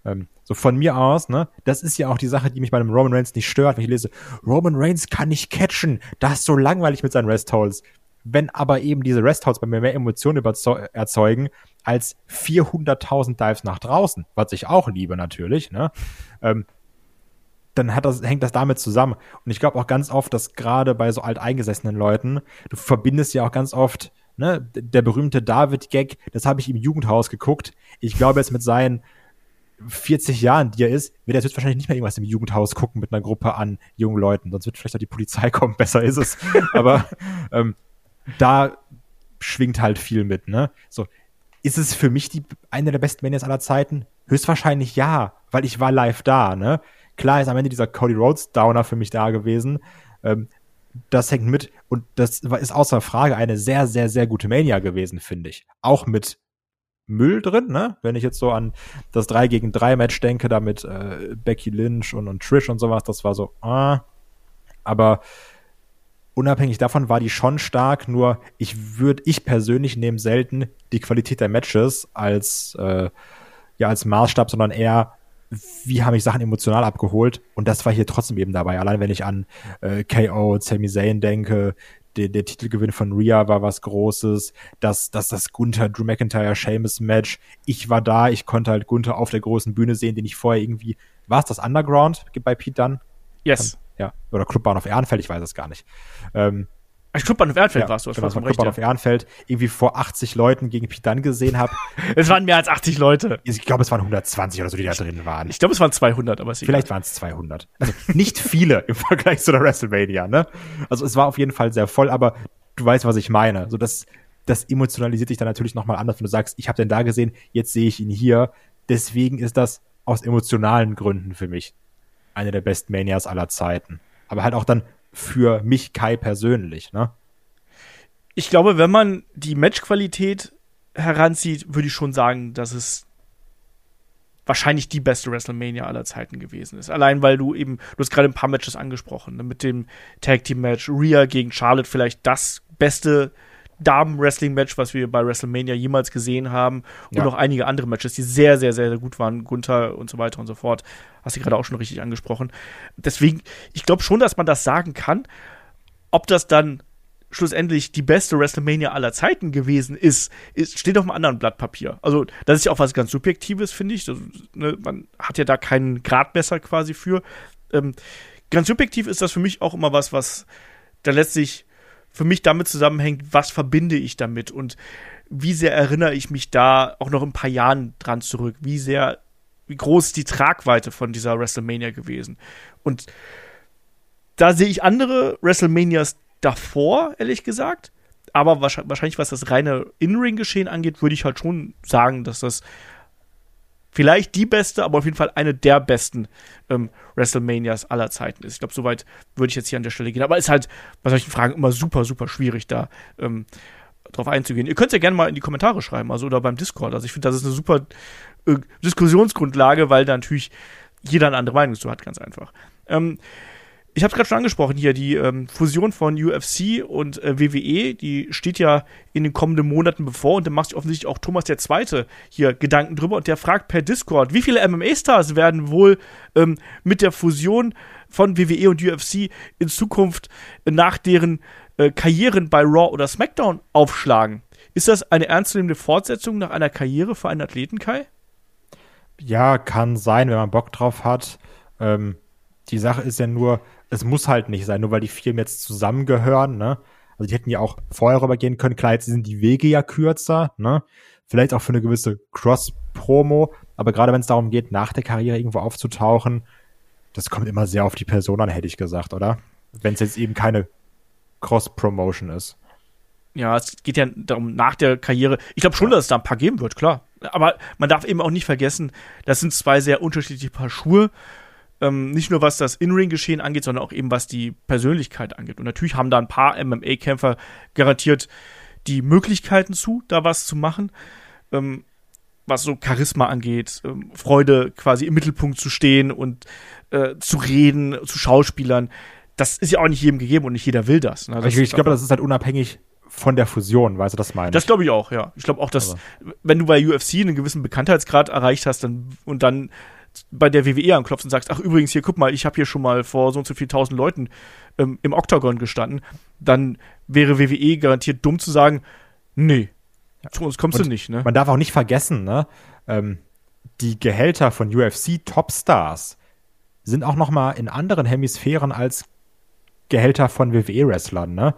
Ähm, so von mir aus, ne, das ist ja auch die Sache, die mich bei einem Roman Reigns nicht stört, wenn ich lese, Roman Reigns kann nicht catchen, das ist so langweilig mit seinen Restholds. Wenn aber eben diese Restholds bei mir mehr Emotionen erzeugen als 400.000 Dives nach draußen, was ich auch liebe natürlich, ne, ähm, dann hat das, hängt das damit zusammen. Und ich glaube auch ganz oft, dass gerade bei so alteingesessenen Leuten, du verbindest ja auch ganz oft ne, der berühmte David-Gag, das habe ich im Jugendhaus geguckt. Ich glaube jetzt mit seinen 40 Jahren, die er ist, wird er jetzt wahrscheinlich nicht mehr irgendwas im Jugendhaus gucken mit einer Gruppe an jungen Leuten. Sonst wird vielleicht auch die Polizei kommen, besser ist es. Aber ähm, da schwingt halt viel mit, ne? So, ist es für mich die eine der besten Manias aller Zeiten? Höchstwahrscheinlich ja, weil ich war live da, ne? Klar ist am Ende dieser Cody Rhodes Downer für mich da gewesen. Ähm, das hängt mit und das ist außer Frage eine sehr, sehr, sehr gute Mania gewesen, finde ich. Auch mit Müll drin, ne? Wenn ich jetzt so an das 3 gegen 3 Match denke, da mit äh, Becky Lynch und, und Trish und sowas, das war so, ah. Aber unabhängig davon war die schon stark, nur ich würde, ich persönlich nehme selten die Qualität der Matches als, äh, ja, als Maßstab, sondern eher wie haben mich Sachen emotional abgeholt und das war hier trotzdem eben dabei. Allein wenn ich an äh, KO, Sami Zayn denke, der, der Titelgewinn von Rhea war was Großes, das, das, das Gunther, Drew McIntyre, Sheamus Match. Ich war da, ich konnte halt Gunther auf der großen Bühne sehen, den ich vorher irgendwie, war es das Underground bei Pete Dunn? Yes. Ja, oder Clubbahn auf Ehrenfeld, ich weiß es gar nicht. Ähm, Clubbahn Ehrenfeld ja, warst du, das genau, vollkommen recht. Clubbahn ja. Ehrenfeld irgendwie vor 80 Leuten gegen Pidan gesehen habe. es waren mehr als 80 Leute. Ich glaube, es waren 120 oder so, die da drin waren. Ich glaube, es waren 200, aber Vielleicht waren es 200. Also nicht viele im Vergleich zu der WrestleMania, ne? Also es war auf jeden Fall sehr voll, aber du weißt, was ich meine. So das, das emotionalisiert dich dann natürlich nochmal anders, wenn du sagst, ich habe den da gesehen, jetzt sehe ich ihn hier. Deswegen ist das aus emotionalen Gründen für mich eine der besten Manias aller Zeiten. Aber halt auch dann für mich Kai persönlich, ne? Ich glaube, wenn man die Matchqualität heranzieht, würde ich schon sagen, dass es wahrscheinlich die beste WrestleMania aller Zeiten gewesen ist. Allein weil du eben, du hast gerade ein paar Matches angesprochen, ne? mit dem Tag Team Match, Rhea gegen Charlotte vielleicht das beste Damen-Wrestling-Match, was wir bei WrestleMania jemals gesehen haben. Und ja. noch einige andere Matches, die sehr, sehr, sehr, sehr gut waren. Gunther und so weiter und so fort. Hast du gerade auch schon richtig angesprochen. Deswegen, ich glaube schon, dass man das sagen kann. Ob das dann schlussendlich die beste WrestleMania aller Zeiten gewesen ist, ist steht auf einem anderen Blatt Papier. Also, das ist ja auch was ganz Subjektives, finde ich. Das, ne, man hat ja da keinen Gradmesser quasi für. Ähm, ganz subjektiv ist das für mich auch immer was, was da letztlich für mich damit zusammenhängt, was verbinde ich damit und wie sehr erinnere ich mich da auch noch ein paar Jahren dran zurück, wie sehr, wie groß ist die Tragweite von dieser WrestleMania gewesen. Und da sehe ich andere WrestleManias davor, ehrlich gesagt. Aber wahrscheinlich, was das reine In-Ring-Geschehen angeht, würde ich halt schon sagen, dass das vielleicht die beste, aber auf jeden Fall eine der besten ähm, WrestleManias aller Zeiten ist. Ich glaube, soweit würde ich jetzt hier an der Stelle gehen. Aber ist halt bei solchen Fragen immer super, super schwierig, da ähm, drauf einzugehen. Ihr könnt es ja gerne mal in die Kommentare schreiben, also oder beim Discord. Also ich finde, das ist eine super äh, Diskussionsgrundlage, weil da natürlich jeder eine andere Meinung zu hat, ganz einfach. Ähm, ich habe es gerade schon angesprochen hier, die ähm, Fusion von UFC und äh, WWE, die steht ja in den kommenden Monaten bevor und da macht sich offensichtlich auch Thomas der Zweite hier Gedanken drüber und der fragt per Discord, wie viele MMA-Stars werden wohl ähm, mit der Fusion von WWE und UFC in Zukunft nach deren äh, Karrieren bei Raw oder SmackDown aufschlagen. Ist das eine ernstzunehmende Fortsetzung nach einer Karriere für einen Athleten, Kai? Ja, kann sein, wenn man Bock drauf hat. Ähm, die Sache ist ja nur, es muss halt nicht sein, nur weil die Firmen jetzt zusammengehören, ne? Also die hätten ja auch vorher rübergehen können. Klar, jetzt sind die Wege ja kürzer, ne? Vielleicht auch für eine gewisse Cross-Promo, aber gerade wenn es darum geht, nach der Karriere irgendwo aufzutauchen, das kommt immer sehr auf die Person an, hätte ich gesagt, oder? Wenn es jetzt eben keine Cross-Promotion ist. Ja, es geht ja darum, nach der Karriere. Ich glaube schon, ja. dass es da ein paar geben wird, klar. Aber man darf eben auch nicht vergessen, das sind zwei sehr unterschiedliche Paar Schuhe. Ähm, nicht nur was das In-Ring-Geschehen angeht, sondern auch eben was die Persönlichkeit angeht. Und natürlich haben da ein paar MMA-Kämpfer garantiert die Möglichkeiten zu, da was zu machen. Ähm, was so Charisma angeht, ähm, Freude quasi im Mittelpunkt zu stehen und äh, zu reden, zu Schauspielern. Das ist ja auch nicht jedem gegeben und nicht jeder will das. Ne? das ich, ich glaube, das ist halt unabhängig von der Fusion, weißt du, das meine ich. Das glaube ich auch, ja. Ich glaube auch, dass, Aber. wenn du bei UFC einen gewissen Bekanntheitsgrad erreicht hast dann, und dann bei der WWE anklopfst und sagst, ach übrigens, hier, guck mal, ich habe hier schon mal vor so und so viel tausend Leuten ähm, im Oktagon gestanden, dann wäre WWE garantiert dumm zu sagen, nee, zu uns kommst und du nicht, ne? Man darf auch nicht vergessen, ne, ähm, die Gehälter von UFC-Topstars sind auch noch mal in anderen Hemisphären als Gehälter von WWE-Wrestlern, ne?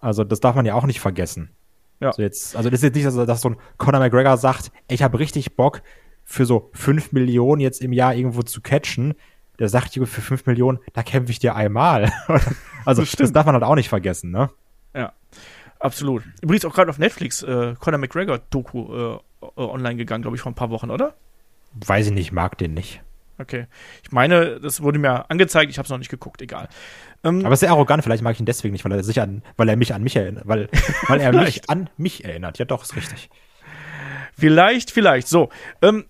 Also das darf man ja auch nicht vergessen. Ja. Also, jetzt, also das ist jetzt nicht, dass, dass so ein Conor McGregor sagt, ich habe richtig Bock, für so 5 Millionen jetzt im Jahr irgendwo zu catchen. Der sagt, für 5 Millionen, da kämpfe ich dir einmal. also das, das, darf man halt auch nicht vergessen, ne? Ja, absolut. Übrigens auch gerade auf Netflix äh, Conor McGregor Doku äh, online gegangen, glaube ich, vor ein paar Wochen, oder? Weiß ich nicht, mag den nicht. Okay. Ich meine, das wurde mir angezeigt, ich habe es noch nicht geguckt, egal. Ähm, Aber sehr arrogant, vielleicht mag ich ihn deswegen nicht, weil er sich an, weil er mich an mich erinnert, weil, weil er mich an mich erinnert. Ja, doch, ist richtig. Vielleicht, vielleicht. So, ähm,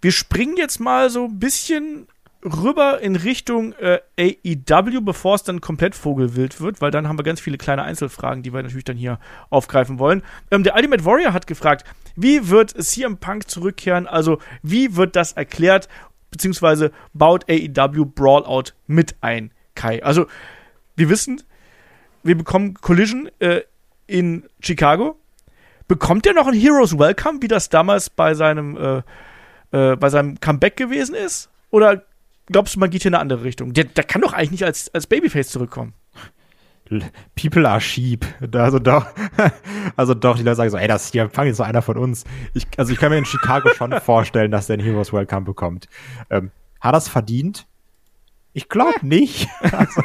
wir springen jetzt mal so ein bisschen rüber in Richtung äh, AEW, bevor es dann komplett vogelwild wird, weil dann haben wir ganz viele kleine Einzelfragen, die wir natürlich dann hier aufgreifen wollen. Ähm, der Ultimate Warrior hat gefragt, wie wird CM Punk zurückkehren? Also, wie wird das erklärt? Beziehungsweise baut AEW Brawlout mit ein, Kai? Also, wir wissen, wir bekommen Collision äh, in Chicago. Bekommt er noch ein Heroes Welcome, wie das damals bei seinem, äh, äh, bei seinem Comeback gewesen ist? Oder glaubst du, man geht hier in eine andere Richtung? Der, der kann doch eigentlich nicht als, als Babyface zurückkommen. People are sheep. Also doch, also doch, die Leute sagen so, ey, das hier Fang ist so einer von uns. Ich, also ich kann mir in Chicago schon vorstellen, dass der ein Heroes Welcome bekommt. Ähm, hat das verdient? Ich glaube nicht. also,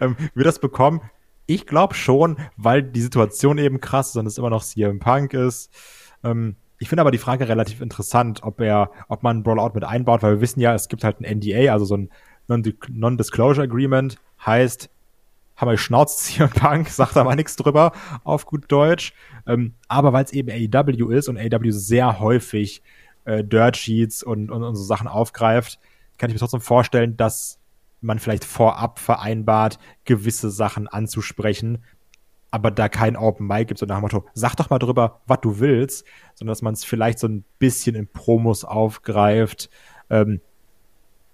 ähm, wird das bekommen? Ich glaube schon, weil die Situation eben krass ist und es immer noch CM Punk ist. Ähm, ich finde aber die Frage relativ interessant, ob er, ob man Brawlout mit einbaut, weil wir wissen ja, es gibt halt ein NDA, also so ein Non-Disclosure Agreement, heißt, haben wir schnauzt CM Punk, sagt aber nichts drüber, auf gut Deutsch. Ähm, aber weil es eben AEW ist und AEW sehr häufig äh, Dirt Sheets und, und, und so Sachen aufgreift, kann ich mir trotzdem vorstellen, dass man vielleicht vorab vereinbart, gewisse Sachen anzusprechen, aber da kein Open Mic gibt, so nach dem Motto, sag doch mal drüber, was du willst, sondern dass man es vielleicht so ein bisschen in Promos aufgreift, ähm,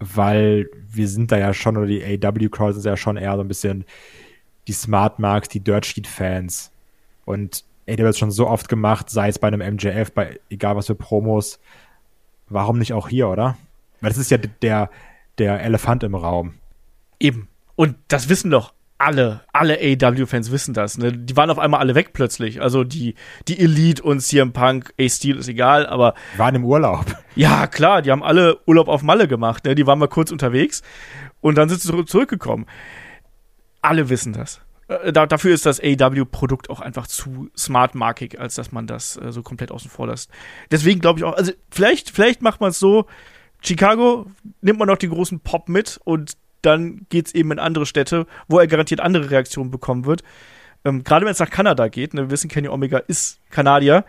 weil wir sind da ja schon, oder die AW-Crowd ist ja schon eher so ein bisschen die Smart Marks, die Dirt Sheet Fans. Und AW hat es schon so oft gemacht, sei es bei einem MJF, bei egal was für Promos. Warum nicht auch hier, oder? Weil das ist ja der, der Elefant im Raum. Eben. Und das wissen doch alle, alle AW-Fans wissen das. Ne? Die waren auf einmal alle weg plötzlich. Also die, die Elite und CM Punk, A-Steel ist egal, aber. Waren im Urlaub. Ja, klar, die haben alle Urlaub auf Malle gemacht. Ne? Die waren mal kurz unterwegs und dann sind sie zurückgekommen. Alle wissen das. äh, da, dafür ist das AW-Produkt auch einfach zu smart-markig, als dass man das äh, so komplett außen vor lässt. Deswegen glaube ich auch, also vielleicht, vielleicht macht man es so, Chicago nimmt man noch den großen Pop mit und dann geht es eben in andere Städte, wo er garantiert andere Reaktionen bekommen wird. Ähm, Gerade wenn es nach Kanada geht, ne, wir wissen, Kenny Omega ist Kanadier.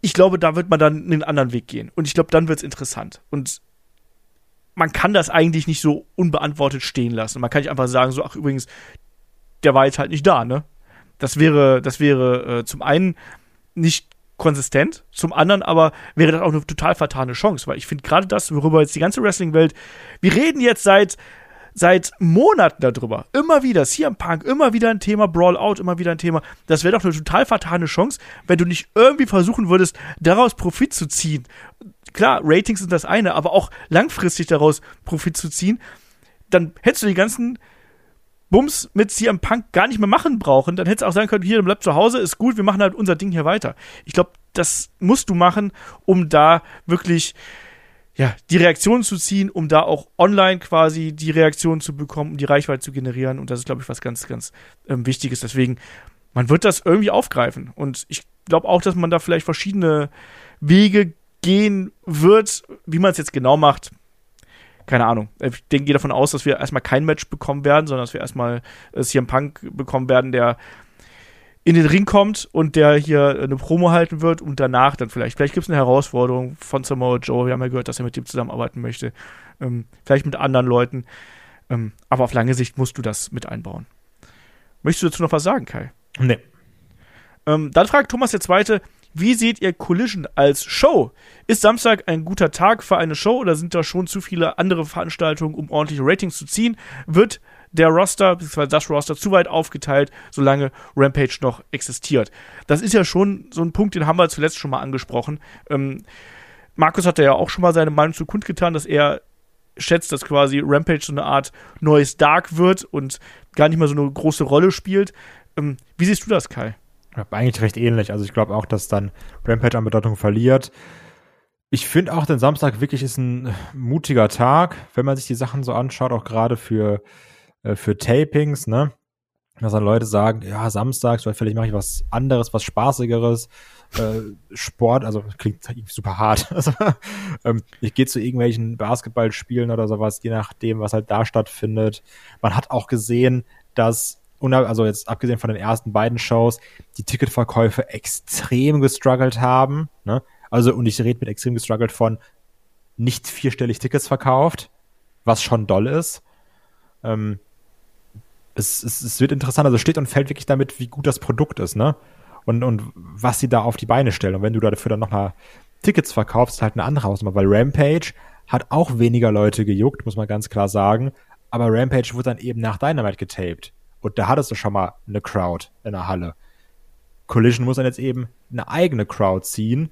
Ich glaube, da wird man dann einen anderen Weg gehen. Und ich glaube, dann wird es interessant. Und man kann das eigentlich nicht so unbeantwortet stehen lassen. Man kann nicht einfach sagen, so, ach übrigens, der war jetzt halt nicht da, ne? Das wäre, das wäre äh, zum einen nicht konsistent, zum anderen aber wäre das auch eine total vertane Chance, weil ich finde gerade das, worüber jetzt die ganze Wrestling-Welt, wir reden jetzt seit seit Monaten darüber. Immer wieder, CM Punk, immer wieder ein Thema, Brawl Out, immer wieder ein Thema. Das wäre doch eine total vertane Chance, wenn du nicht irgendwie versuchen würdest, daraus Profit zu ziehen. Klar, Ratings sind das eine, aber auch langfristig daraus Profit zu ziehen. Dann hättest du die ganzen Bums mit CM Punk gar nicht mehr machen brauchen, dann hättest du auch sagen können, hier, bleib zu Hause, ist gut, wir machen halt unser Ding hier weiter. Ich glaube, das musst du machen, um da wirklich ja, die Reaktion zu ziehen, um da auch online quasi die Reaktion zu bekommen, um die Reichweite zu generieren. Und das ist, glaube ich, was ganz, ganz ähm, Wichtiges. Deswegen, man wird das irgendwie aufgreifen. Und ich glaube auch, dass man da vielleicht verschiedene Wege gehen wird, wie man es jetzt genau macht. Keine Ahnung. Ich denke, gehe davon aus, dass wir erstmal kein Match bekommen werden, sondern dass wir erstmal äh, CM Punk bekommen werden, der in den Ring kommt und der hier eine Promo halten wird und danach dann vielleicht, vielleicht gibt es eine Herausforderung von Samoa Joe, wir haben ja gehört, dass er mit dem zusammenarbeiten möchte, ähm, vielleicht mit anderen Leuten, ähm, aber auf lange Sicht musst du das mit einbauen. Möchtest du dazu noch was sagen, Kai? Nee. Ähm, dann fragt Thomas der Zweite, wie seht ihr Collision als Show? Ist Samstag ein guter Tag für eine Show oder sind da schon zu viele andere Veranstaltungen, um ordentliche Ratings zu ziehen? Wird der Roster, beziehungsweise das Roster, zu weit aufgeteilt, solange Rampage noch existiert. Das ist ja schon so ein Punkt, den haben wir zuletzt schon mal angesprochen. Ähm, Markus hatte ja auch schon mal seine Meinung zu kundgetan, dass er schätzt, dass quasi Rampage so eine Art neues Dark wird und gar nicht mehr so eine große Rolle spielt. Ähm, wie siehst du das, Kai? Eigentlich recht ähnlich. Also ich glaube auch, dass dann Rampage an Bedeutung verliert. Ich finde auch, den Samstag wirklich ist ein mutiger Tag, wenn man sich die Sachen so anschaut, auch gerade für äh, für Tapings, ne? Dass dann Leute sagen, ja, samstags, vielleicht mache ich was anderes, was spaßigeres. Äh, Sport, also klingt super hart. Also, ähm, ich gehe zu irgendwelchen Basketballspielen oder sowas, je nachdem, was halt da stattfindet. Man hat auch gesehen, dass, also jetzt abgesehen von den ersten beiden Shows, die Ticketverkäufe extrem gestruggelt haben. Ne? Also, und ich rede mit extrem gestruggelt von nicht vierstellig Tickets verkauft, was schon doll ist. Ähm, es, es, es wird interessant, also steht und fällt wirklich damit, wie gut das Produkt ist, ne? Und, und was sie da auf die Beine stellen. Und wenn du dafür dann nochmal Tickets verkaufst, halt eine andere Hausnummer, weil Rampage hat auch weniger Leute gejuckt, muss man ganz klar sagen. Aber Rampage wurde dann eben nach Dynamite getaped. Und da hattest du schon mal eine Crowd in der Halle. Collision muss dann jetzt eben eine eigene Crowd ziehen.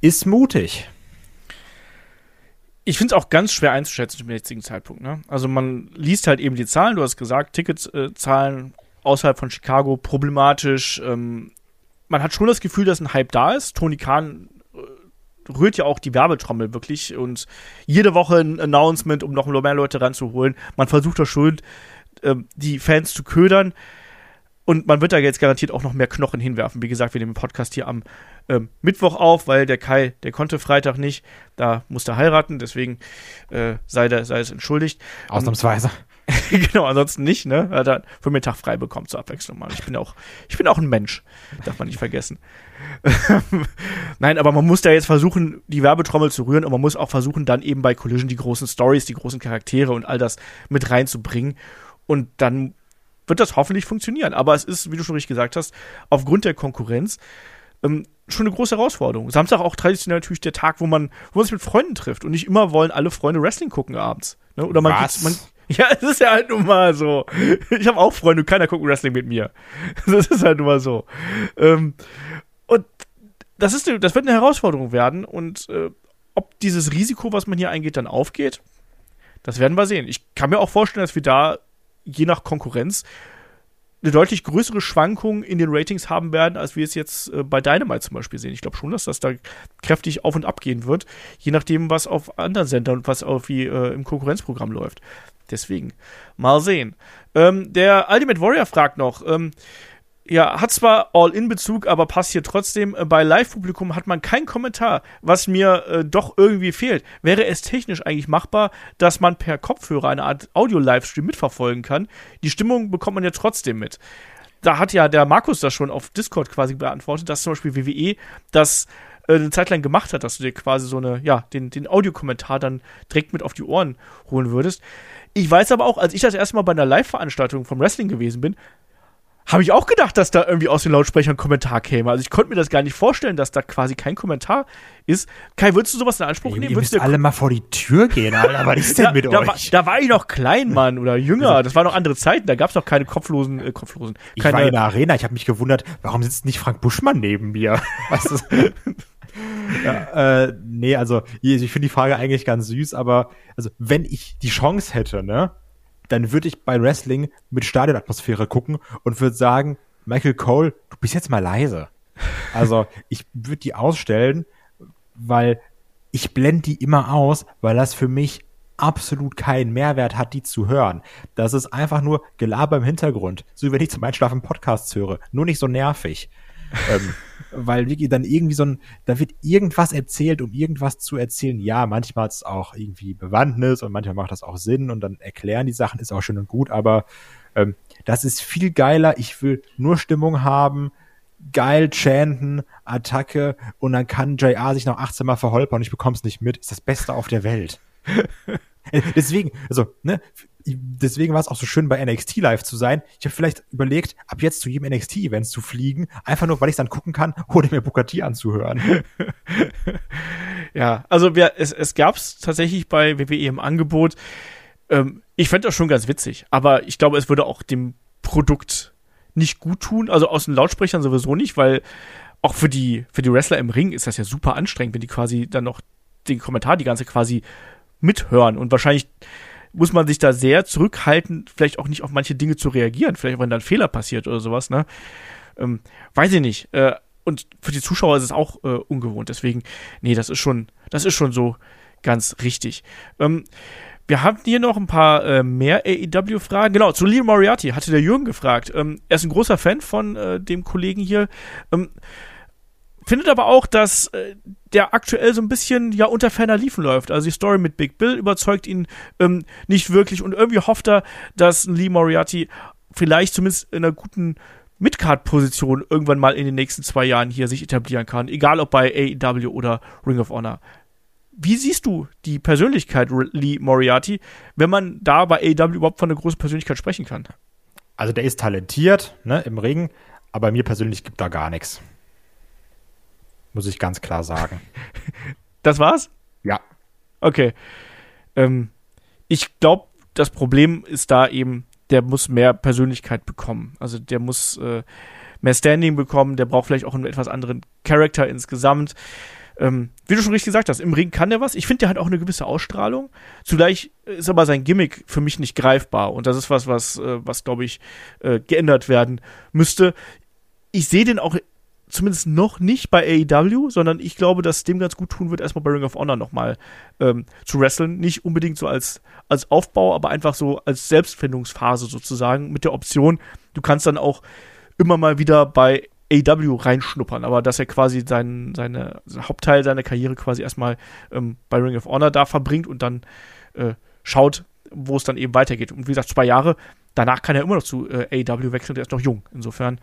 Ist mutig ich finde es auch ganz schwer einzuschätzen zum jetzigen Zeitpunkt. Ne? Also man liest halt eben die Zahlen, du hast gesagt, Ticketzahlen äh, außerhalb von Chicago problematisch. Ähm, man hat schon das Gefühl, dass ein Hype da ist. Tony Khan äh, rührt ja auch die Werbetrommel wirklich und jede Woche ein Announcement, um noch mehr Leute ranzuholen. Man versucht da schon, äh, die Fans zu ködern. Und man wird da jetzt garantiert auch noch mehr Knochen hinwerfen. Wie gesagt, wir nehmen den Podcast hier am ähm, Mittwoch auf, weil der Kai, der konnte Freitag nicht. Da musste er heiraten, deswegen äh, sei, der, sei es entschuldigt. Ausnahmsweise. genau, ansonsten nicht, ne? Er hat er für mir Tag frei bekommen zur Abwechslung mal. Ich bin auch, ich bin auch ein Mensch. Darf man nicht vergessen. Nein, aber man muss da jetzt versuchen, die Werbetrommel zu rühren und man muss auch versuchen, dann eben bei Collision die großen Stories, die großen Charaktere und all das mit reinzubringen. Und dann wird das hoffentlich funktionieren. Aber es ist, wie du schon richtig gesagt hast, aufgrund der Konkurrenz ähm, schon eine große Herausforderung. Samstag auch traditionell natürlich der Tag, wo man, wo man sich mit Freunden trifft und nicht immer wollen alle Freunde Wrestling gucken abends. Ne? Oder man, Was? man ja, es ist ja halt nun mal so. Ich habe auch Freunde, keiner guckt Wrestling mit mir. Das ist halt nun mal so. Ähm, und das ist, das wird eine Herausforderung werden und äh, ob dieses Risiko, was man hier eingeht, dann aufgeht, das werden wir sehen. Ich kann mir auch vorstellen, dass wir da je nach Konkurrenz eine deutlich größere Schwankung in den Ratings haben werden, als wir es jetzt äh, bei Dynamite zum Beispiel sehen. Ich glaube schon, dass das da kräftig auf und ab gehen wird, je nachdem, was auf anderen Sendern und was auf wie äh, im Konkurrenzprogramm läuft. Deswegen, mal sehen. Ähm, der Ultimate Warrior fragt noch, ähm, ja, hat zwar All-In-Bezug, aber passt hier trotzdem. Äh, bei Live-Publikum hat man keinen Kommentar, was mir äh, doch irgendwie fehlt. Wäre es technisch eigentlich machbar, dass man per Kopfhörer eine Art Audio-Livestream mitverfolgen kann? Die Stimmung bekommt man ja trotzdem mit. Da hat ja der Markus das schon auf Discord quasi beantwortet, dass zum Beispiel WWE das äh, eine Zeit lang gemacht hat, dass du dir quasi so eine, ja, den, den Audiokommentar dann direkt mit auf die Ohren holen würdest. Ich weiß aber auch, als ich das erste Mal bei einer Live-Veranstaltung vom Wrestling gewesen bin, habe ich auch gedacht, dass da irgendwie aus den Lautsprechern ein Kommentar käme. Also ich konnte mir das gar nicht vorstellen, dass da quasi kein Kommentar ist. Kai, würdest du sowas in Anspruch Ey, nehmen? Ihr müsst alle mal vor die Tür gehen, Alter. Was ist denn da, mit da euch? War, da war ich noch klein, Mann, oder jünger. Also das waren noch andere Zeiten. Da gab es noch keine kopflosen, äh, kopflosen. ich Keine, war in der Arena, ich habe mich gewundert, warum sitzt nicht Frank Buschmann neben mir? Weißt du? ja, äh, nee, also ich finde die Frage eigentlich ganz süß, aber also wenn ich die Chance hätte, ne, dann würde ich bei Wrestling mit Stadionatmosphäre gucken und würde sagen, Michael Cole, du bist jetzt mal leise. Also ich würde die ausstellen, weil ich blende die immer aus, weil das für mich absolut keinen Mehrwert hat, die zu hören. Das ist einfach nur Gelaber im Hintergrund, so wie wenn ich zum Einschlafen Podcasts höre, nur nicht so nervig. Ähm, weil wirklich dann irgendwie so ein, da wird irgendwas erzählt, um irgendwas zu erzählen. Ja, manchmal hat es auch irgendwie Bewandtnis und manchmal macht das auch Sinn und dann erklären die Sachen, ist auch schön und gut, aber ähm, das ist viel geiler. Ich will nur Stimmung haben, geil chanten, Attacke und dann kann JR sich noch 18 Mal verholpern und ich bekomm's nicht mit. Ist das Beste auf der Welt. Äh, deswegen, also, ne, deswegen war es auch so schön bei NXT Live zu sein. Ich habe vielleicht überlegt, ab jetzt zu jedem NXT-Event zu fliegen, einfach nur, weil ich dann gucken kann, ohne mir Booker anzuhören. ja, also wir, es, es gab es tatsächlich bei WWE im Angebot. Ähm, ich fände das schon ganz witzig, aber ich glaube, es würde auch dem Produkt nicht gut tun. Also aus den Lautsprechern sowieso nicht, weil auch für die, für die Wrestler im Ring ist das ja super anstrengend, wenn die quasi dann noch den Kommentar die ganze quasi mithören. Und wahrscheinlich muss man sich da sehr zurückhalten, vielleicht auch nicht auf manche Dinge zu reagieren, vielleicht wenn dann ein Fehler passiert oder sowas, ne? Ähm, weiß ich nicht. Äh, und für die Zuschauer ist es auch äh, ungewohnt. Deswegen, nee, das ist schon, das ist schon so ganz richtig. Ähm, wir haben hier noch ein paar äh, mehr AEW-Fragen. Genau, zu Lee Moriarty hatte der Jürgen gefragt. Ähm, er ist ein großer Fan von äh, dem Kollegen hier. Ähm, findet aber auch, dass äh, der aktuell so ein bisschen ja unter ferner Liefen läuft. Also die Story mit Big Bill überzeugt ihn ähm, nicht wirklich und irgendwie hofft er, dass Lee Moriarty vielleicht zumindest in einer guten Midcard-Position irgendwann mal in den nächsten zwei Jahren hier sich etablieren kann, egal ob bei AEW oder Ring of Honor. Wie siehst du die Persönlichkeit Lee Moriarty, wenn man da bei AEW überhaupt von einer großen Persönlichkeit sprechen kann? Also der ist talentiert, ne, im Ring, aber mir persönlich gibt da gar nichts. Muss ich ganz klar sagen. Das war's? Ja. Okay. Ähm, ich glaube, das Problem ist da eben, der muss mehr Persönlichkeit bekommen. Also der muss äh, mehr Standing bekommen, der braucht vielleicht auch einen etwas anderen Charakter insgesamt. Ähm, wie du schon richtig gesagt hast, im Ring kann der was. Ich finde, der hat auch eine gewisse Ausstrahlung. Zugleich ist aber sein Gimmick für mich nicht greifbar. Und das ist was, was, äh, was glaube ich, äh, geändert werden müsste. Ich sehe den auch zumindest noch nicht bei AEW, sondern ich glaube, dass es dem ganz gut tun wird, erstmal bei Ring of Honor nochmal ähm, zu wresteln. Nicht unbedingt so als, als Aufbau, aber einfach so als Selbstfindungsphase sozusagen mit der Option, du kannst dann auch immer mal wieder bei AEW reinschnuppern, aber dass er quasi sein, seine, sein Hauptteil seiner Karriere quasi erstmal ähm, bei Ring of Honor da verbringt und dann äh, schaut, wo es dann eben weitergeht. Und wie gesagt, zwei Jahre, danach kann er immer noch zu äh, AEW wechseln, der ist noch jung. Insofern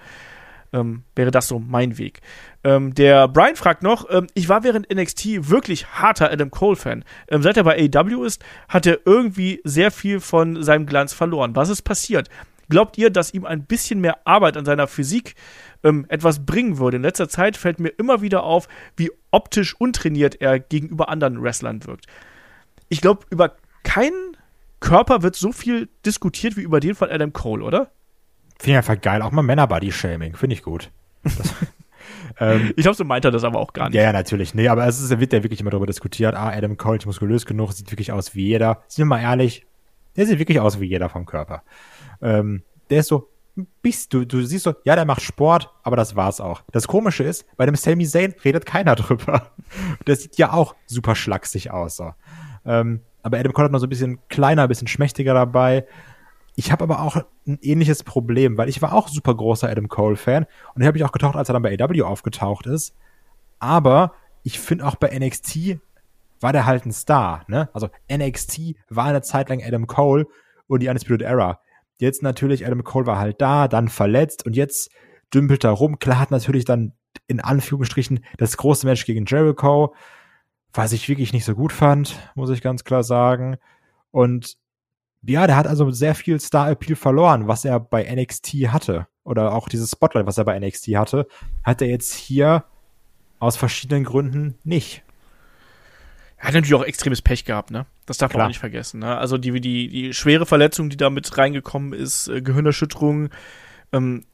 ähm, wäre das so mein Weg. Ähm, der Brian fragt noch, ähm, ich war während NXT wirklich harter Adam Cole-Fan. Ähm, seit er bei AEW ist, hat er irgendwie sehr viel von seinem Glanz verloren. Was ist passiert? Glaubt ihr, dass ihm ein bisschen mehr Arbeit an seiner Physik ähm, etwas bringen würde? In letzter Zeit fällt mir immer wieder auf, wie optisch untrainiert er gegenüber anderen Wrestlern wirkt. Ich glaube, über keinen Körper wird so viel diskutiert wie über den von Adam Cole, oder? Finde ich einfach geil. Auch mal Männer-Body-Shaming. Finde ich gut. Das, ähm, ich glaube, so meint er das aber auch gar nicht. Ja, ja, natürlich. Nee, aber es ist, wird ja wirklich immer darüber diskutiert. Ah, Adam Cole ist muskulös genug, sieht wirklich aus wie jeder. Sind wir mal ehrlich, der sieht wirklich aus wie jeder vom Körper. Ähm, der ist so, bist du, du siehst so, ja, der macht Sport, aber das war's auch. Das Komische ist, bei dem Sami Zayn redet keiner drüber. Der sieht ja auch super schlaksig aus. So. Ähm, aber Adam Cole hat noch so ein bisschen kleiner, ein bisschen schmächtiger dabei. Ich habe aber auch ein ähnliches Problem, weil ich war auch super großer Adam Cole-Fan und habe ich auch getaucht, als er dann bei AW aufgetaucht ist. Aber ich finde auch bei NXT war der halt ein Star, ne? Also NXT war eine Zeit lang Adam Cole und die Undisputed Era. Jetzt natürlich, Adam Cole war halt da, dann verletzt und jetzt dümpelt er rum. Klar hat natürlich dann in Anführungsstrichen das große Match gegen Jericho, was ich wirklich nicht so gut fand, muss ich ganz klar sagen. Und ja, der hat also sehr viel Star-Appeal verloren, was er bei NXT hatte. Oder auch dieses Spotlight, was er bei NXT hatte, hat er jetzt hier aus verschiedenen Gründen nicht. Er hat natürlich auch extremes Pech gehabt, ne? Das darf Klar. man auch nicht vergessen. Ne? Also die, die, die schwere Verletzung, die da mit reingekommen ist, äh, Gehirnerschütterung, ähm,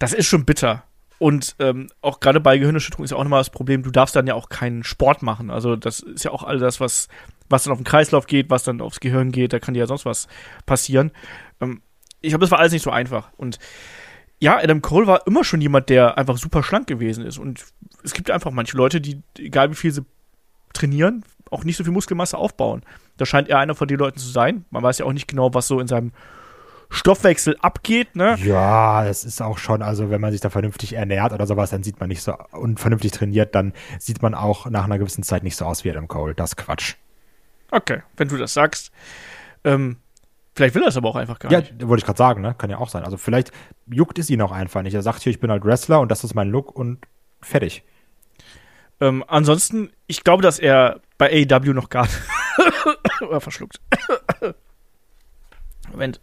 das ist schon bitter. Und ähm, auch gerade bei Gehirnerschütterung ist ja auch nochmal das Problem, du darfst dann ja auch keinen Sport machen. Also das ist ja auch all das, was, was dann auf den Kreislauf geht, was dann aufs Gehirn geht, da kann dir ja sonst was passieren. Ähm, ich glaube, das war alles nicht so einfach. Und ja, Adam Cole war immer schon jemand, der einfach super schlank gewesen ist. Und es gibt einfach manche Leute, die, egal wie viel sie trainieren, auch nicht so viel Muskelmasse aufbauen. Da scheint er einer von den Leuten zu sein. Man weiß ja auch nicht genau, was so in seinem Stoffwechsel abgeht, ne? Ja, das ist auch schon, also wenn man sich da vernünftig ernährt oder sowas, dann sieht man nicht so und vernünftig trainiert, dann sieht man auch nach einer gewissen Zeit nicht so aus wie Adam Cole. Das ist Quatsch. Okay, wenn du das sagst. Ähm, vielleicht will er es aber auch einfach gar ja, nicht. Ja, wollte ich gerade sagen, ne? Kann ja auch sein. Also vielleicht juckt es ihn auch einfach nicht. Er sagt hier, ich bin halt Wrestler und das ist mein Look und fertig. Ähm, ansonsten, ich glaube, dass er bei AEW noch gar nicht. verschluckt. Moment.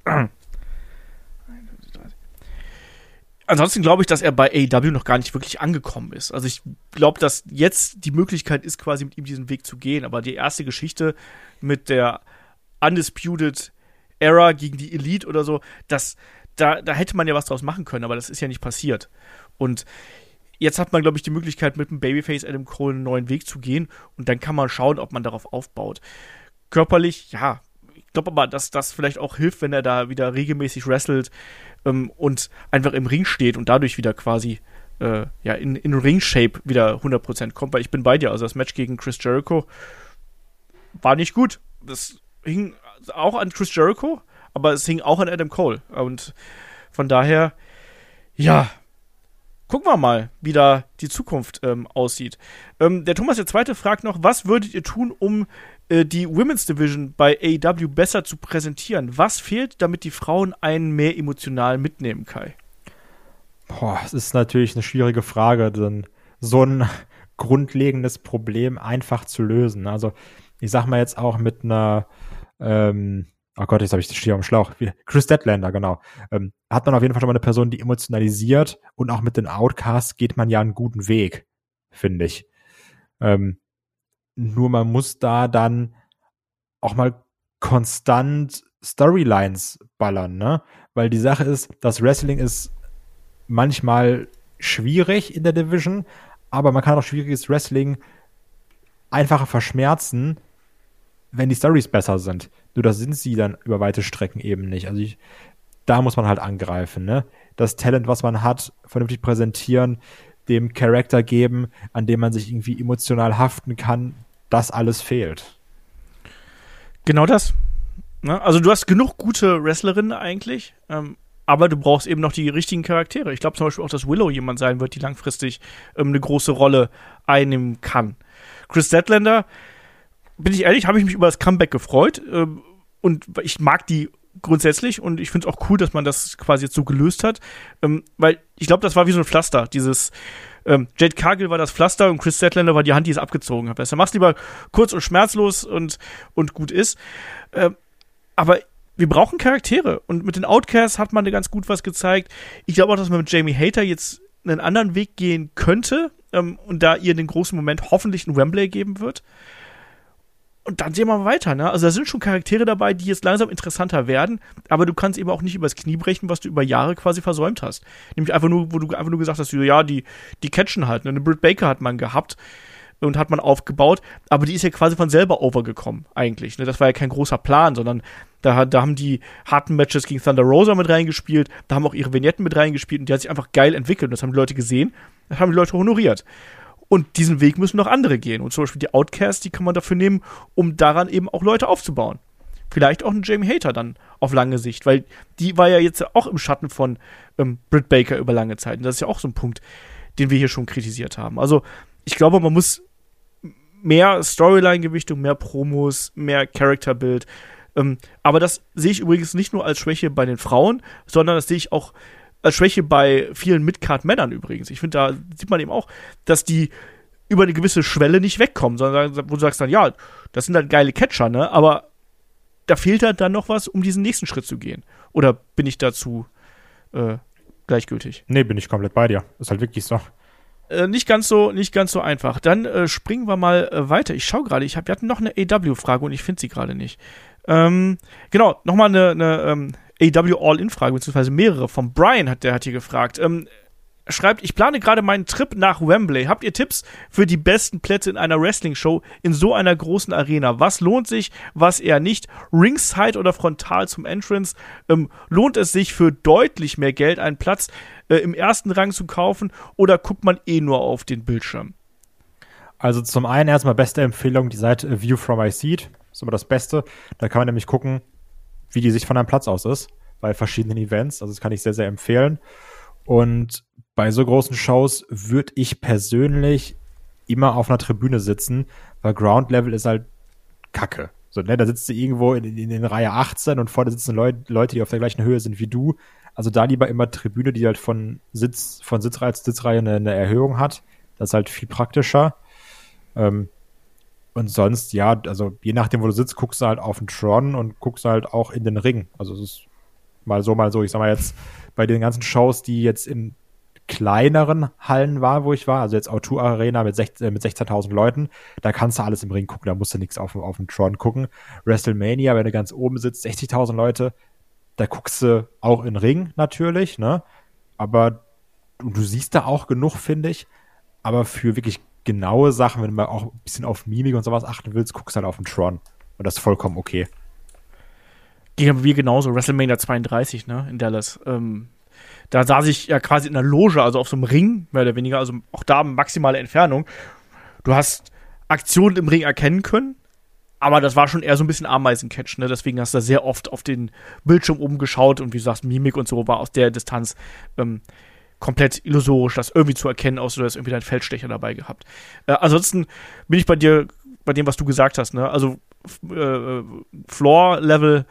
Ansonsten glaube ich, dass er bei AEW noch gar nicht wirklich angekommen ist. Also ich glaube, dass jetzt die Möglichkeit ist, quasi mit ihm diesen Weg zu gehen. Aber die erste Geschichte mit der Undisputed Era gegen die Elite oder so, das, da, da hätte man ja was draus machen können, aber das ist ja nicht passiert. Und jetzt hat man, glaube ich, die Möglichkeit, mit dem Babyface Adam Cole einen neuen Weg zu gehen und dann kann man schauen, ob man darauf aufbaut. Körperlich, ja. Ich glaube aber, dass das vielleicht auch hilft, wenn er da wieder regelmäßig wrestelt ähm, und einfach im Ring steht und dadurch wieder quasi äh, ja, in, in Ring-Shape wieder 100% kommt, weil ich bin bei dir. Also das Match gegen Chris Jericho war nicht gut. Das hing auch an Chris Jericho, aber es hing auch an Adam Cole. Und von daher, ja, gucken wir mal, wie da die Zukunft ähm, aussieht. Ähm, der Thomas der Zweite fragt noch, was würdet ihr tun, um äh, die Women's Division bei AEW besser zu präsentieren? Was fehlt, damit die Frauen einen mehr emotional mitnehmen, Kai? Boah, es ist natürlich eine schwierige Frage, denn so ein grundlegendes Problem einfach zu lösen. Also ich sag mal jetzt auch mit einer ähm, oh Gott, jetzt habe ich das Stier am Schlauch. Chris Deadlander, genau. Ähm, hat man auf jeden Fall schon mal eine Person, die emotionalisiert und auch mit den Outcasts geht man ja einen guten Weg, finde ich. Ähm, nur man muss da dann auch mal konstant Storylines ballern, ne? Weil die Sache ist, das Wrestling ist manchmal schwierig in der Division, aber man kann auch schwieriges Wrestling einfacher verschmerzen, wenn die Stories besser sind. Nur das sind sie dann über weite Strecken eben nicht. Also ich, da muss man halt angreifen, ne? Das Talent, was man hat, vernünftig präsentieren, dem Charakter geben, an dem man sich irgendwie emotional haften kann, das alles fehlt. Genau das. Ne? Also du hast genug gute Wrestlerinnen eigentlich, ähm, aber du brauchst eben noch die richtigen Charaktere. Ich glaube zum Beispiel auch, dass Willow jemand sein wird, die langfristig ähm, eine große Rolle einnehmen kann. Chris Statlander, bin ich ehrlich, habe ich mich über das Comeback gefreut. Ähm, und ich mag die grundsätzlich und ich finde es auch cool, dass man das quasi jetzt so gelöst hat. Ähm, weil ich glaube, das war wie so ein Pflaster. Dieses ähm, Jade Cargill war das Pflaster und Chris Statlander war die Hand, die es abgezogen hat. Besser mach's lieber kurz und schmerzlos und, und gut ist. Ähm, aber wir brauchen Charaktere und mit den Outcasts hat man ganz gut was gezeigt. Ich glaube auch, dass man mit Jamie Hater jetzt einen anderen Weg gehen könnte ähm, und da ihr den großen Moment hoffentlich einen Wembley geben wird. Und dann sehen wir weiter, ne? Also da sind schon Charaktere dabei, die jetzt langsam interessanter werden, aber du kannst eben auch nicht übers Knie brechen, was du über Jahre quasi versäumt hast. Nämlich einfach nur, wo du einfach nur gesagt hast, ja, die, die catchen halt. Ne? Eine Britt Baker hat man gehabt und hat man aufgebaut, aber die ist ja quasi von selber overgekommen, eigentlich. Ne? Das war ja kein großer Plan, sondern da, da haben die harten Matches gegen Thunder Rosa mit reingespielt, da haben auch ihre Vignetten mit reingespielt und die hat sich einfach geil entwickelt. Und das haben die Leute gesehen, das haben die Leute honoriert. Und diesen Weg müssen noch andere gehen. Und zum Beispiel die Outcasts, die kann man dafür nehmen, um daran eben auch Leute aufzubauen. Vielleicht auch einen Jamie Hater dann auf lange Sicht, weil die war ja jetzt auch im Schatten von ähm, Britt Baker über lange Zeit. Und das ist ja auch so ein Punkt, den wir hier schon kritisiert haben. Also ich glaube, man muss mehr Storyline-Gewichtung, mehr Promos, mehr Character-Build. Ähm, aber das sehe ich übrigens nicht nur als Schwäche bei den Frauen, sondern das sehe ich auch als Schwäche bei vielen Midcard-Männern übrigens. Ich finde, da sieht man eben auch, dass die über eine gewisse Schwelle nicht wegkommen, sondern wo du sagst dann, ja, das sind halt geile Catcher, ne? Aber da fehlt halt dann noch was, um diesen nächsten Schritt zu gehen. Oder bin ich dazu äh, gleichgültig? Nee, bin ich komplett bei dir. Ist halt wirklich so. Äh, nicht ganz so, nicht ganz so einfach. Dann äh, springen wir mal äh, weiter. Ich schaue gerade, ich hab, wir hatten noch eine AW-Frage und ich finde sie gerade nicht. Ähm, genau, nochmal eine, eine ähm, AW All-In-Frage, beziehungsweise mehrere. Von Brian hat der hat hier gefragt. Ähm, schreibt, ich plane gerade meinen Trip nach Wembley. Habt ihr Tipps für die besten Plätze in einer Wrestling-Show in so einer großen Arena? Was lohnt sich, was eher nicht? Ringside oder frontal zum Entrance? Ähm, lohnt es sich für deutlich mehr Geld einen Platz äh, im ersten Rang zu kaufen oder guckt man eh nur auf den Bildschirm? Also zum einen erstmal beste Empfehlung, die Seite View from My Seat. Ist immer das Beste. Da kann man nämlich gucken, wie die Sicht von einem Platz aus ist bei verschiedenen Events. Also das kann ich sehr, sehr empfehlen. Und bei so großen Shows würde ich persönlich immer auf einer Tribüne sitzen, weil Ground Level ist halt Kacke. So, ne, da sitzt du irgendwo in, in, in Reihe 18 und vorne sitzen Leut, Leute, die auf der gleichen Höhe sind wie du. Also da lieber immer Tribüne, die halt von Sitz, von Sitzreihe zu Sitzreihe eine, eine Erhöhung hat. Das ist halt viel praktischer. Ähm, und sonst, ja, also je nachdem, wo du sitzt, guckst du halt auf den Tron und guckst halt auch in den Ring. Also es ist mal so, mal so. Ich sag mal jetzt, bei den ganzen Shows, die jetzt in kleineren Hallen war, wo ich war, also jetzt O2 Arena mit, 16, äh, mit 16.000 Leuten, da kannst du alles im Ring gucken, da musst du nichts auf, auf dem Tron gucken. WrestleMania, wenn du ganz oben sitzt, 60.000 Leute, da guckst du auch in Ring natürlich, ne? Aber du siehst da auch genug, finde ich. Aber für wirklich genaue Sachen, wenn du mal auch ein bisschen auf Mimik und sowas achten willst, guckst halt auf den Tron. Und das ist vollkommen okay. Gegen wir genauso, WrestleMania 32, ne, in Dallas. Ähm, da saß ich ja quasi in der Loge, also auf so einem Ring, mehr oder weniger, also auch da maximale Entfernung. Du hast Aktionen im Ring erkennen können, aber das war schon eher so ein bisschen Ameisencatch, ne? Deswegen hast du da sehr oft auf den Bildschirm oben geschaut und wie du sagst, Mimik und so war aus der Distanz ähm, komplett illusorisch, das irgendwie zu erkennen, außer du hast irgendwie deinen Feldstecher dabei gehabt. Äh, ansonsten bin ich bei dir, bei dem, was du gesagt hast, ne? Also äh, Floor-Level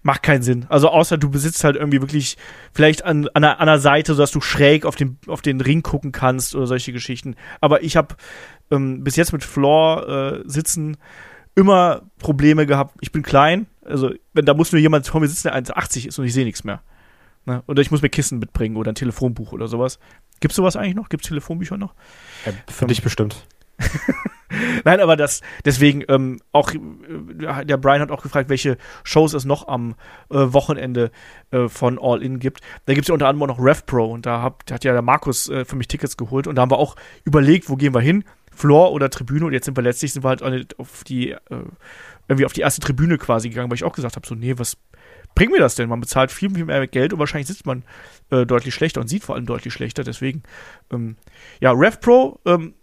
macht keinen Sinn. Also außer du besitzt halt irgendwie wirklich vielleicht an, an, einer, an einer Seite, sodass du schräg auf den, auf den Ring gucken kannst oder solche Geschichten. Aber ich habe ähm, bis jetzt mit Floor äh, sitzen immer Probleme gehabt. Ich bin klein, also wenn da muss nur jemand vor mir sitzen, der 1,80 ist und ich sehe nichts mehr. Ne? Oder ich muss mir Kissen mitbringen oder ein Telefonbuch oder sowas. Gibt's sowas eigentlich noch? Gibt's Telefonbücher noch? Ja, für dich bestimmt. Nein, aber das, deswegen, ähm, auch, äh, der Brian hat auch gefragt, welche Shows es noch am äh, Wochenende äh, von All In gibt. Da gibt es ja unter anderem auch noch RevPro und da, hab, da hat ja der Markus äh, für mich Tickets geholt und da haben wir auch überlegt, wo gehen wir hin? Floor oder Tribüne und jetzt sind wir letztlich sind wir halt auf die, äh, irgendwie auf die erste Tribüne quasi gegangen, weil ich auch gesagt habe, so, nee, was bringt mir das denn? Man bezahlt viel, viel mehr Geld und wahrscheinlich sitzt man äh, deutlich schlechter und sieht vor allem deutlich schlechter. Deswegen, ähm, ja, RevPro ähm,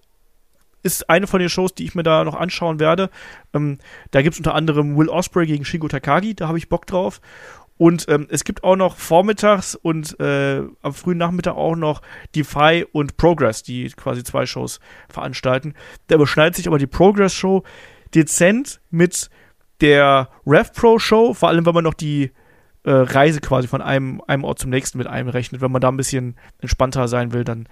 ist eine von den Shows, die ich mir da noch anschauen werde. Ähm, da gibt es unter anderem Will Osprey gegen Shingo Takagi, da habe ich Bock drauf. Und ähm, es gibt auch noch vormittags und äh, am frühen Nachmittag auch noch Defy und Progress, die quasi zwei Shows veranstalten. Da überschneidet sich aber die Progress-Show dezent mit der RevPro-Show, vor allem wenn man noch die äh, Reise quasi von einem, einem Ort zum nächsten mit einem rechnet. Wenn man da ein bisschen entspannter sein will, dann,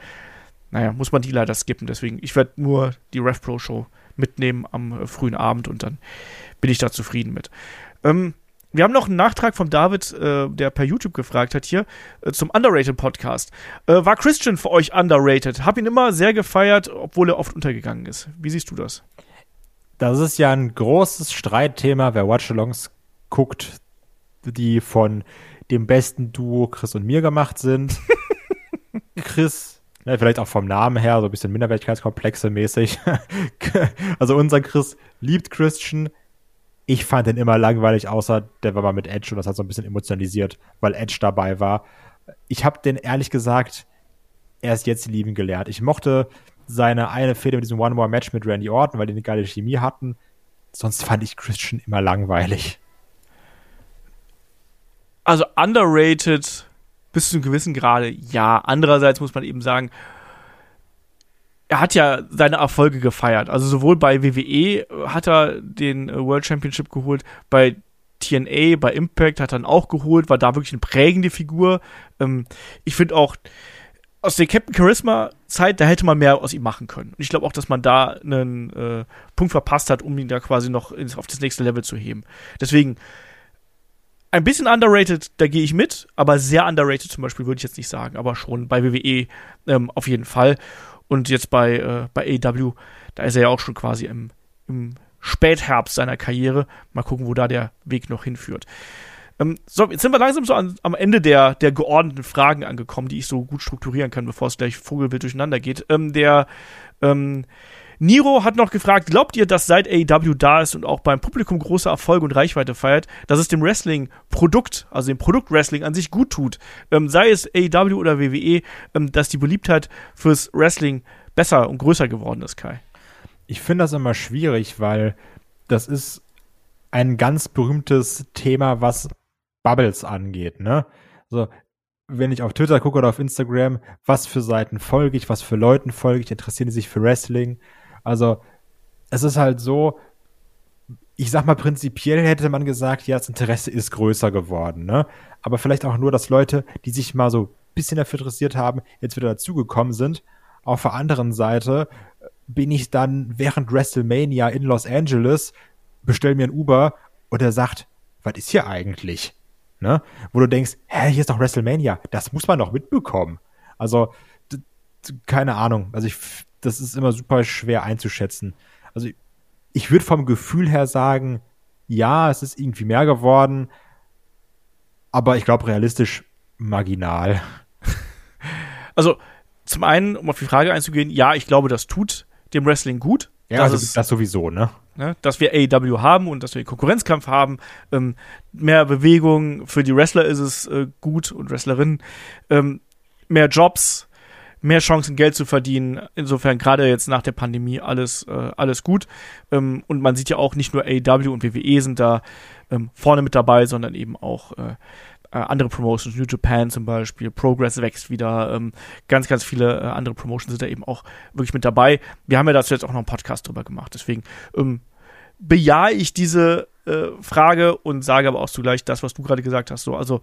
naja, muss man die leider skippen. Deswegen, ich werde nur die RevPro-Show mitnehmen am äh, frühen Abend und dann bin ich da zufrieden mit. Ähm, wir haben noch einen Nachtrag von David, äh, der per YouTube gefragt hat hier, äh, zum Underrated Podcast. Äh, war Christian für euch underrated? Hab ihn immer sehr gefeiert, obwohl er oft untergegangen ist. Wie siehst du das? Das ist ja ein großes Streitthema, wer Watchalongs guckt, die von dem besten Duo Chris und mir gemacht sind. Chris, ne, vielleicht auch vom Namen her, so ein bisschen Minderwertigkeitskomplexe mäßig. also unser Chris liebt Christian. Ich fand den immer langweilig, außer der war mal mit Edge und das hat so ein bisschen emotionalisiert, weil Edge dabei war. Ich habe den ehrlich gesagt erst jetzt lieben gelernt. Ich mochte seine eine Fehde mit diesem One-More-Match mit Randy Orton, weil die eine geile Chemie hatten. Sonst fand ich Christian immer langweilig. Also underrated bis zu einem gewissen Grade, ja. Andererseits muss man eben sagen, er hat ja seine Erfolge gefeiert. Also sowohl bei WWE hat er den World Championship geholt, bei TNA, bei Impact hat er dann auch geholt, war da wirklich eine prägende Figur. Ähm, ich finde auch, aus der Captain Charisma Zeit, da hätte man mehr aus ihm machen können. Und ich glaube auch, dass man da einen äh, Punkt verpasst hat, um ihn da quasi noch ins, auf das nächste Level zu heben. Deswegen ein bisschen underrated, da gehe ich mit, aber sehr underrated zum Beispiel würde ich jetzt nicht sagen, aber schon bei WWE ähm, auf jeden Fall. Und jetzt bei, äh, bei AEW, da ist er ja auch schon quasi im, im Spätherbst seiner Karriere. Mal gucken, wo da der Weg noch hinführt. Ähm, so, jetzt sind wir langsam so an, am Ende der, der geordneten Fragen angekommen, die ich so gut strukturieren kann, bevor es gleich vogelwild durcheinander geht. Ähm, der ähm, Niro hat noch gefragt, glaubt ihr, dass seit AEW da ist und auch beim Publikum große Erfolge und Reichweite feiert, dass es dem Wrestling-Produkt, also dem Produkt Wrestling an sich gut tut, ähm, sei es AEW oder WWE, ähm, dass die Beliebtheit fürs Wrestling besser und größer geworden ist, Kai? Ich finde das immer schwierig, weil das ist ein ganz berühmtes Thema, was Bubbles angeht, ne? So, wenn ich auf Twitter gucke oder auf Instagram, was für Seiten folge ich, was für Leuten folge ich, interessieren die sich für Wrestling. Also, es ist halt so, ich sag mal, prinzipiell hätte man gesagt, ja, das Interesse ist größer geworden, ne? Aber vielleicht auch nur, dass Leute, die sich mal so ein bisschen dafür interessiert haben, jetzt wieder dazugekommen sind. Auf der anderen Seite bin ich dann während WrestleMania in Los Angeles, bestell mir ein Uber und er sagt, was ist hier eigentlich? ne? Wo du denkst, hä, hier ist doch WrestleMania, das muss man doch mitbekommen. Also, keine Ahnung. Also ich, das ist immer super schwer einzuschätzen. Also ich, ich würde vom Gefühl her sagen, ja, es ist irgendwie mehr geworden, aber ich glaube realistisch marginal. Also zum einen, um auf die Frage einzugehen, ja, ich glaube, das tut dem Wrestling gut. Ja, das, also das sowieso, ne? ne? Dass wir AEW haben und dass wir Konkurrenzkampf haben. Ähm, mehr Bewegung, für die Wrestler ist es äh, gut und Wrestlerinnen. Ähm, mehr Jobs, mehr Chancen, Geld zu verdienen. Insofern gerade jetzt nach der Pandemie alles, äh, alles gut. Ähm, und man sieht ja auch, nicht nur AEW und WWE sind da ähm, vorne mit dabei, sondern eben auch äh, äh, andere Promotions, New Japan zum Beispiel, Progress wächst wieder, ähm, ganz, ganz viele äh, andere Promotions sind da eben auch wirklich mit dabei. Wir haben ja dazu jetzt auch noch einen Podcast drüber gemacht, deswegen ähm, bejahe ich diese äh, Frage und sage aber auch zugleich das, was du gerade gesagt hast. So, also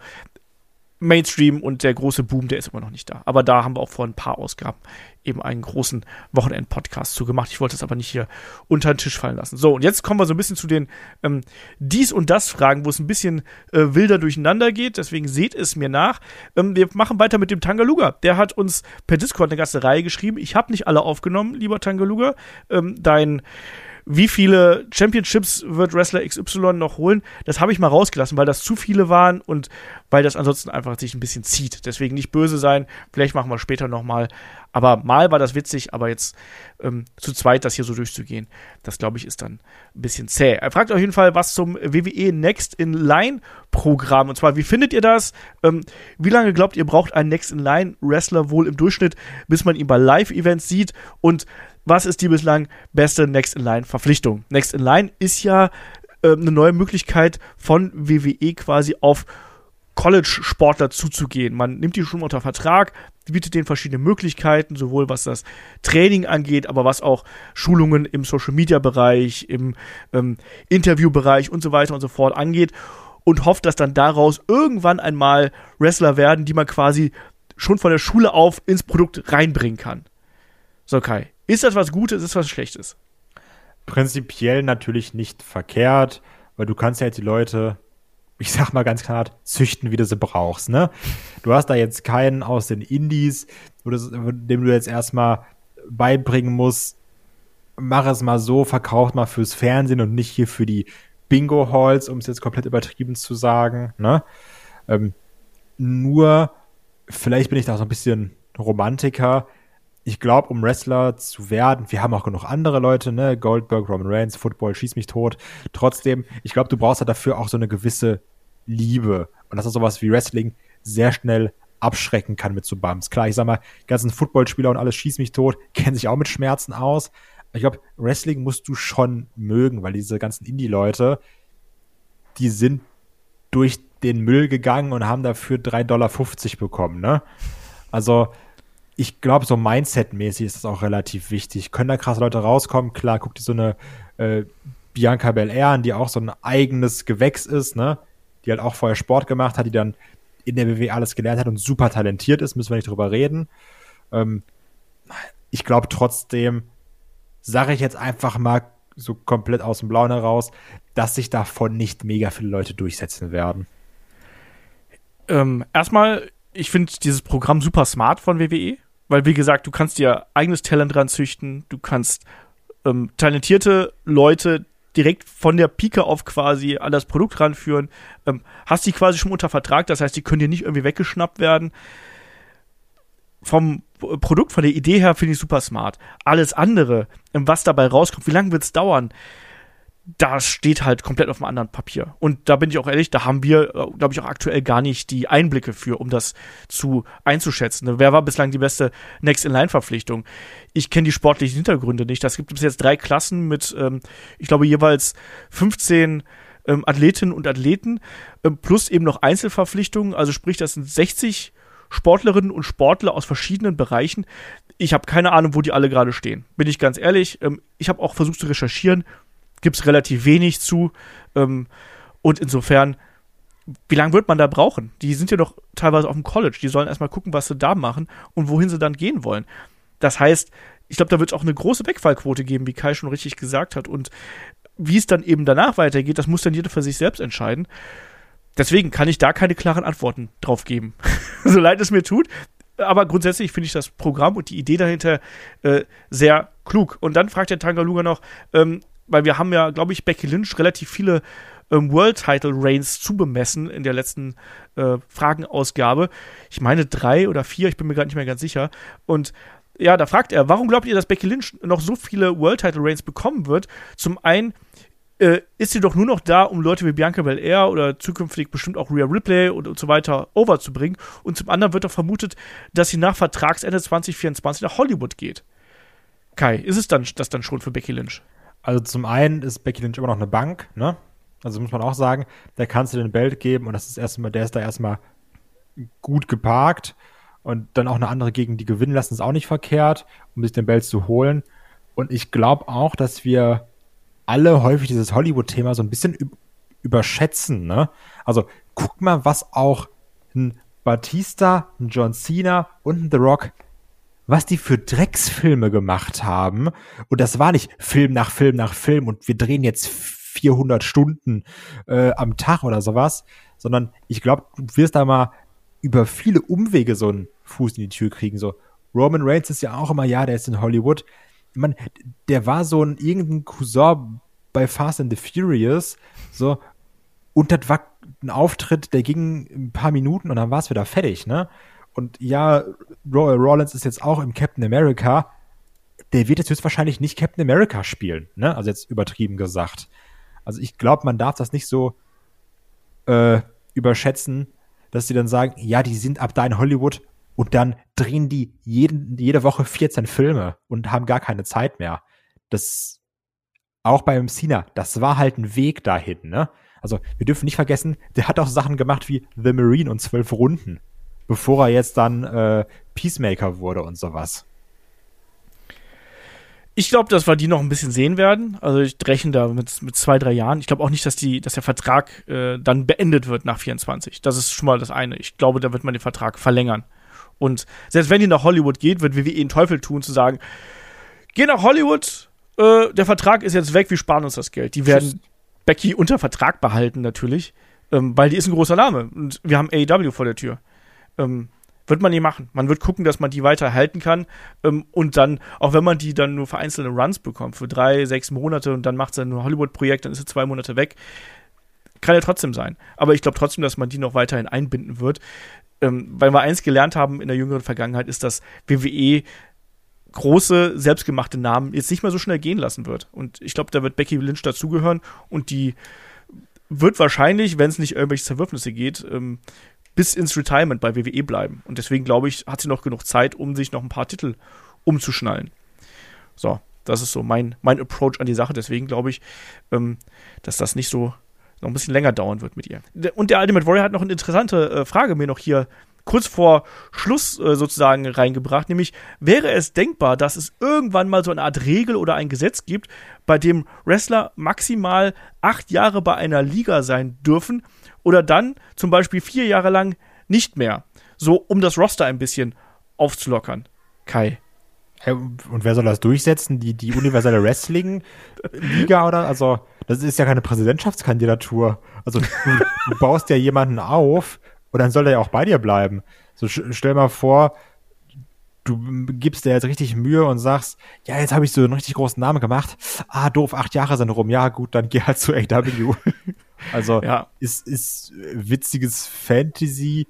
Mainstream und der große Boom, der ist immer noch nicht da. Aber da haben wir auch vor ein paar Ausgaben eben einen großen Wochenend-Podcast zu gemacht. Ich wollte es aber nicht hier unter den Tisch fallen lassen. So, und jetzt kommen wir so ein bisschen zu den ähm, Dies- und Das-Fragen, wo es ein bisschen äh, wilder durcheinander geht. Deswegen seht es mir nach. Ähm, wir machen weiter mit dem Tangaluga. Der hat uns per Discord eine ganze Reihe geschrieben. Ich habe nicht alle aufgenommen, lieber Tangaluga. Ähm, dein wie viele Championships wird Wrestler XY noch holen, das habe ich mal rausgelassen, weil das zu viele waren und weil das ansonsten einfach sich ein bisschen zieht. Deswegen nicht böse sein, vielleicht machen wir später nochmal. Aber mal war das witzig, aber jetzt ähm, zu zweit das hier so durchzugehen, das glaube ich ist dann ein bisschen zäh. Er fragt auf jeden Fall was zum WWE Next in Line Programm. Und zwar, wie findet ihr das? Ähm, wie lange glaubt ihr, braucht ein Next in Line Wrestler wohl im Durchschnitt, bis man ihn bei Live-Events sieht? Und was ist die bislang beste Next-in-Line-Verpflichtung? Next-in-Line ist ja äh, eine neue Möglichkeit von WWE quasi auf College-Sportler zuzugehen. Man nimmt die schon unter Vertrag, bietet denen verschiedene Möglichkeiten, sowohl was das Training angeht, aber was auch Schulungen im Social-Media-Bereich, im ähm, Interview-Bereich und so weiter und so fort angeht und hofft, dass dann daraus irgendwann einmal Wrestler werden, die man quasi schon von der Schule auf ins Produkt reinbringen kann. So, Kai, ist das was Gutes, ist das was Schlechtes? Prinzipiell natürlich nicht verkehrt, weil du kannst ja jetzt die Leute, ich sag mal ganz klar, züchten, wie du sie brauchst, ne? Du hast da jetzt keinen aus den Indies, dem du jetzt erstmal beibringen musst, mach es mal so, verkauf mal fürs Fernsehen und nicht hier für die Bingo-Halls, um es jetzt komplett übertrieben zu sagen, ne? Ähm, nur, vielleicht bin ich da so ein bisschen Romantiker, ich glaube, um Wrestler zu werden, wir haben auch genug andere Leute, ne, Goldberg, Roman Reigns, Football, schieß mich tot. Trotzdem, ich glaube, du brauchst halt dafür auch so eine gewisse Liebe. Und das ist sowas wie Wrestling sehr schnell abschrecken kann mit so Bums. Klar, ich sag mal, ganzen Footballspieler und alles schießt mich tot, kennen sich auch mit Schmerzen aus. Ich glaube, Wrestling musst du schon mögen, weil diese ganzen Indie-Leute, die sind durch den Müll gegangen und haben dafür 3,50 Dollar bekommen, ne? Also, ich glaube, so Mindset-mäßig ist das auch relativ wichtig. Können da krasse Leute rauskommen? Klar, guck dir so eine äh, Bianca Belair an, die auch so ein eigenes Gewächs ist, ne? Die halt auch vorher Sport gemacht hat, die dann in der WWE alles gelernt hat und super talentiert ist, müssen wir nicht drüber reden. Ähm, ich glaube trotzdem, sage ich jetzt einfach mal so komplett aus dem Blauen heraus, dass sich davon nicht mega viele Leute durchsetzen werden. Ähm, erstmal, ich finde dieses Programm super smart von WWE, weil wie gesagt, du kannst dir eigenes Talent ranzüchten, du kannst ähm, talentierte Leute direkt von der Pike auf quasi an das Produkt ranführen, ähm, hast die quasi schon unter Vertrag, das heißt, die können dir nicht irgendwie weggeschnappt werden. Vom Produkt, von der Idee her finde ich super smart. Alles andere, ähm, was dabei rauskommt, wie lange wird es dauern? Das steht halt komplett auf einem anderen Papier. Und da bin ich auch ehrlich, da haben wir, äh, glaube ich, auch aktuell gar nicht die Einblicke für, um das zu einzuschätzen. Wer war bislang die beste Next-in-Line-Verpflichtung? Ich kenne die sportlichen Hintergründe nicht. Das gibt bis jetzt drei Klassen mit, ähm, ich glaube, jeweils 15 ähm, Athletinnen und Athleten, ähm, plus eben noch Einzelverpflichtungen. Also sprich, das sind 60 Sportlerinnen und Sportler aus verschiedenen Bereichen. Ich habe keine Ahnung, wo die alle gerade stehen. Bin ich ganz ehrlich. Ähm, ich habe auch versucht zu recherchieren gibt es relativ wenig zu. Ähm, und insofern, wie lange wird man da brauchen? Die sind ja doch teilweise auf dem College. Die sollen erstmal gucken, was sie da machen und wohin sie dann gehen wollen. Das heißt, ich glaube, da wird es auch eine große Wegfallquote geben, wie Kai schon richtig gesagt hat. Und wie es dann eben danach weitergeht, das muss dann jeder für sich selbst entscheiden. Deswegen kann ich da keine klaren Antworten drauf geben. so leid es mir tut. Aber grundsätzlich finde ich das Programm und die Idee dahinter äh, sehr klug. Und dann fragt der Tangaluga noch, ähm, weil wir haben ja, glaube ich, Becky Lynch relativ viele ähm, World Title Reigns zubemessen in der letzten äh, Fragenausgabe. Ich meine drei oder vier, ich bin mir gerade nicht mehr ganz sicher. Und ja, da fragt er, warum glaubt ihr, dass Becky Lynch noch so viele World Title Reigns bekommen wird? Zum einen äh, ist sie doch nur noch da, um Leute wie Bianca Belair oder zukünftig bestimmt auch Rhea Ripley und, und so weiter overzubringen. Und zum anderen wird doch vermutet, dass sie nach Vertragsende 2024 nach Hollywood geht. Kai, ist es dann das dann schon für Becky Lynch? Also zum einen ist Becky Lynch immer noch eine Bank, ne? Also muss man auch sagen, da kannst du den Belt geben und das ist erstmal, der ist da erstmal gut geparkt und dann auch eine andere gegen die gewinnen lassen, ist auch nicht verkehrt, um sich den Belt zu holen. Und ich glaube auch, dass wir alle häufig dieses Hollywood-Thema so ein bisschen überschätzen, ne? Also guck mal, was auch ein Batista, ein John Cena und ein The Rock was die für Drecksfilme gemacht haben. Und das war nicht Film nach Film nach Film und wir drehen jetzt 400 Stunden äh, am Tag oder sowas, sondern ich glaube, du wirst da mal über viele Umwege so einen Fuß in die Tür kriegen. So Roman Reigns ist ja auch immer, ja, der ist in Hollywood. Ich meine, der war so ein irgendein Cousin bei Fast and the Furious, so und das war ein Auftritt, der ging ein paar Minuten und dann war es wieder fertig, ne? Und ja, Royal Rollins ist jetzt auch im Captain America. Der wird jetzt höchstwahrscheinlich nicht Captain America spielen, ne? Also jetzt übertrieben gesagt. Also ich glaube, man darf das nicht so äh, überschätzen, dass sie dann sagen, ja, die sind ab da in Hollywood und dann drehen die jeden, jede Woche 14 Filme und haben gar keine Zeit mehr. Das auch beim Cena, das war halt ein Weg dahin, ne? Also wir dürfen nicht vergessen, der hat auch Sachen gemacht wie The Marine und zwölf Runden bevor er jetzt dann äh, Peacemaker wurde und sowas. Ich glaube, dass wir die noch ein bisschen sehen werden. Also ich rechne da mit, mit zwei, drei Jahren. Ich glaube auch nicht, dass, die, dass der Vertrag äh, dann beendet wird nach 24. Das ist schon mal das eine. Ich glaube, da wird man den Vertrag verlängern. Und selbst wenn die nach Hollywood geht, wird WWE den Teufel tun, zu sagen, geh nach Hollywood, äh, der Vertrag ist jetzt weg, wir sparen uns das Geld. Die werden Becky unter Vertrag behalten natürlich, ähm, weil die ist ein großer Name. Und wir haben AEW vor der Tür. Ähm, wird man nie machen. Man wird gucken, dass man die weiter halten kann ähm, und dann, auch wenn man die dann nur für einzelne Runs bekommt, für drei, sechs Monate und dann macht sie ein Hollywood-Projekt, dann ist sie zwei Monate weg, kann ja trotzdem sein. Aber ich glaube trotzdem, dass man die noch weiterhin einbinden wird, ähm, weil wir eins gelernt haben in der jüngeren Vergangenheit, ist, dass WWE große, selbstgemachte Namen jetzt nicht mehr so schnell gehen lassen wird. Und ich glaube, da wird Becky Lynch dazugehören und die wird wahrscheinlich, wenn es nicht irgendwelche Zerwürfnisse geht, ähm, bis ins Retirement bei WWE bleiben. Und deswegen glaube ich, hat sie noch genug Zeit, um sich noch ein paar Titel umzuschnallen. So, das ist so mein, mein Approach an die Sache. Deswegen glaube ich, ähm, dass das nicht so noch ein bisschen länger dauern wird mit ihr. Und der Ultimate Warrior hat noch eine interessante äh, Frage mir noch hier kurz vor Schluss äh, sozusagen reingebracht, nämlich wäre es denkbar, dass es irgendwann mal so eine Art Regel oder ein Gesetz gibt, bei dem Wrestler maximal acht Jahre bei einer Liga sein dürfen oder dann zum Beispiel vier Jahre lang nicht mehr, so um das Roster ein bisschen aufzulockern. Kai. Und wer soll das durchsetzen? Die, die universelle Wrestling-Liga oder? Also, das ist ja keine Präsidentschaftskandidatur. Also, du, du baust ja jemanden auf, und dann soll der ja auch bei dir bleiben. So stell mal vor, du gibst dir jetzt richtig Mühe und sagst, ja, jetzt habe ich so einen richtig großen Namen gemacht. Ah, doof, acht Jahre sind rum. Ja, gut, dann geh halt zu AW. Also ja. ist, ist witziges Fantasy.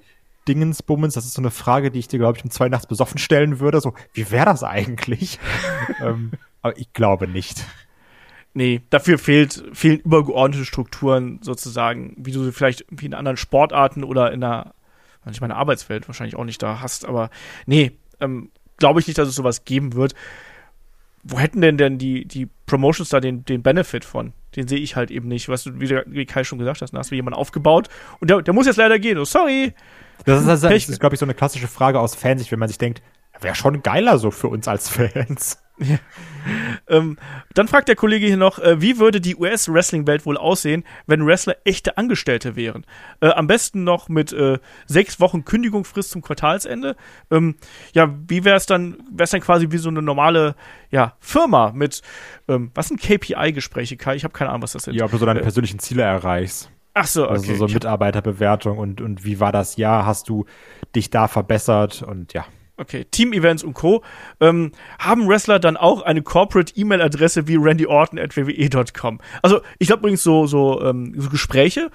Dingensbummens, das ist so eine Frage, die ich dir, glaube ich, um zwei nachts besoffen stellen würde. So, wie wäre das eigentlich? ähm, aber ich glaube nicht. Nee, dafür fehlt, fehlen übergeordnete Strukturen sozusagen, wie du sie vielleicht wie in anderen Sportarten oder in der, ich meine, Arbeitswelt wahrscheinlich auch nicht da hast, aber nee, ähm, glaube ich nicht, dass es sowas geben wird. Wo hätten denn denn die, die Promotions da den, den Benefit von? Den sehe ich halt eben nicht. Weißt du, wie, wie Kai schon gesagt hast, da hast du jemanden aufgebaut und der, der muss jetzt leider gehen. Oh, sorry. Das ist, das ist, das ist glaube ich, so eine klassische Frage aus Fansicht, wenn man sich denkt, wäre schon geiler so für uns als Fans. Ja. ähm, dann fragt der Kollege hier noch, äh, wie würde die US-Wrestling-Welt wohl aussehen, wenn Wrestler echte Angestellte wären? Äh, am besten noch mit äh, sechs Wochen Kündigungsfrist zum Quartalsende. Ähm, ja, wie wäre es dann, wäre es dann quasi wie so eine normale ja, Firma mit, ähm, was sind KPI-Gespräche, Kai? Ich habe keine Ahnung, was das sind. Ja, ob du so deine äh, persönlichen Ziele erreichst. Ach so, also okay. Also so Mitarbeiterbewertung und, und wie war das Jahr? Hast du dich da verbessert und ja. Okay, Team-Events und Co. Ähm, haben Wrestler dann auch eine Corporate-E-Mail-Adresse wie randyorton.wwe.com? Also, ich glaube übrigens so, so, ähm, so Gespräche,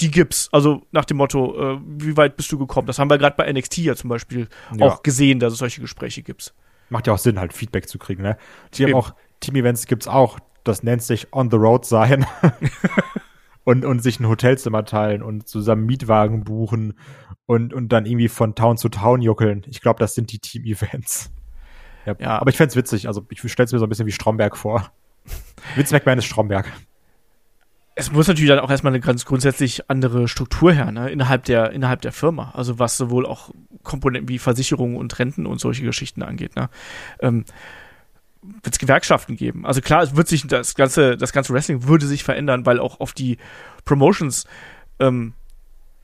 die gibt's. Also nach dem Motto, äh, wie weit bist du gekommen? Das haben wir gerade bei NXT ja zum Beispiel ja. auch gesehen, dass es solche Gespräche gibt. Macht ja auch Sinn, halt Feedback zu kriegen, ne? Die haben auch, Team-Events gibt's auch. Das nennt sich On the Road sein. und, und sich ein Hotelzimmer teilen und zusammen Mietwagen buchen und, und dann irgendwie von Town zu Town juckeln. Ich glaube, das sind die Team-Events. Ja, ja. Aber ich fände witzig. Also ich stelle es mir so ein bisschen wie Stromberg vor. Vince McMahon ist Stromberg. Es muss natürlich dann auch erstmal eine ganz grundsätzlich andere Struktur her, ne? innerhalb der, innerhalb der Firma. Also was sowohl auch Komponenten wie Versicherungen und Renten und solche Geschichten angeht. Ne? Ähm, wird es Gewerkschaften geben. Also klar, es wird sich das ganze, das ganze Wrestling würde sich verändern, weil auch auf die Promotions ähm,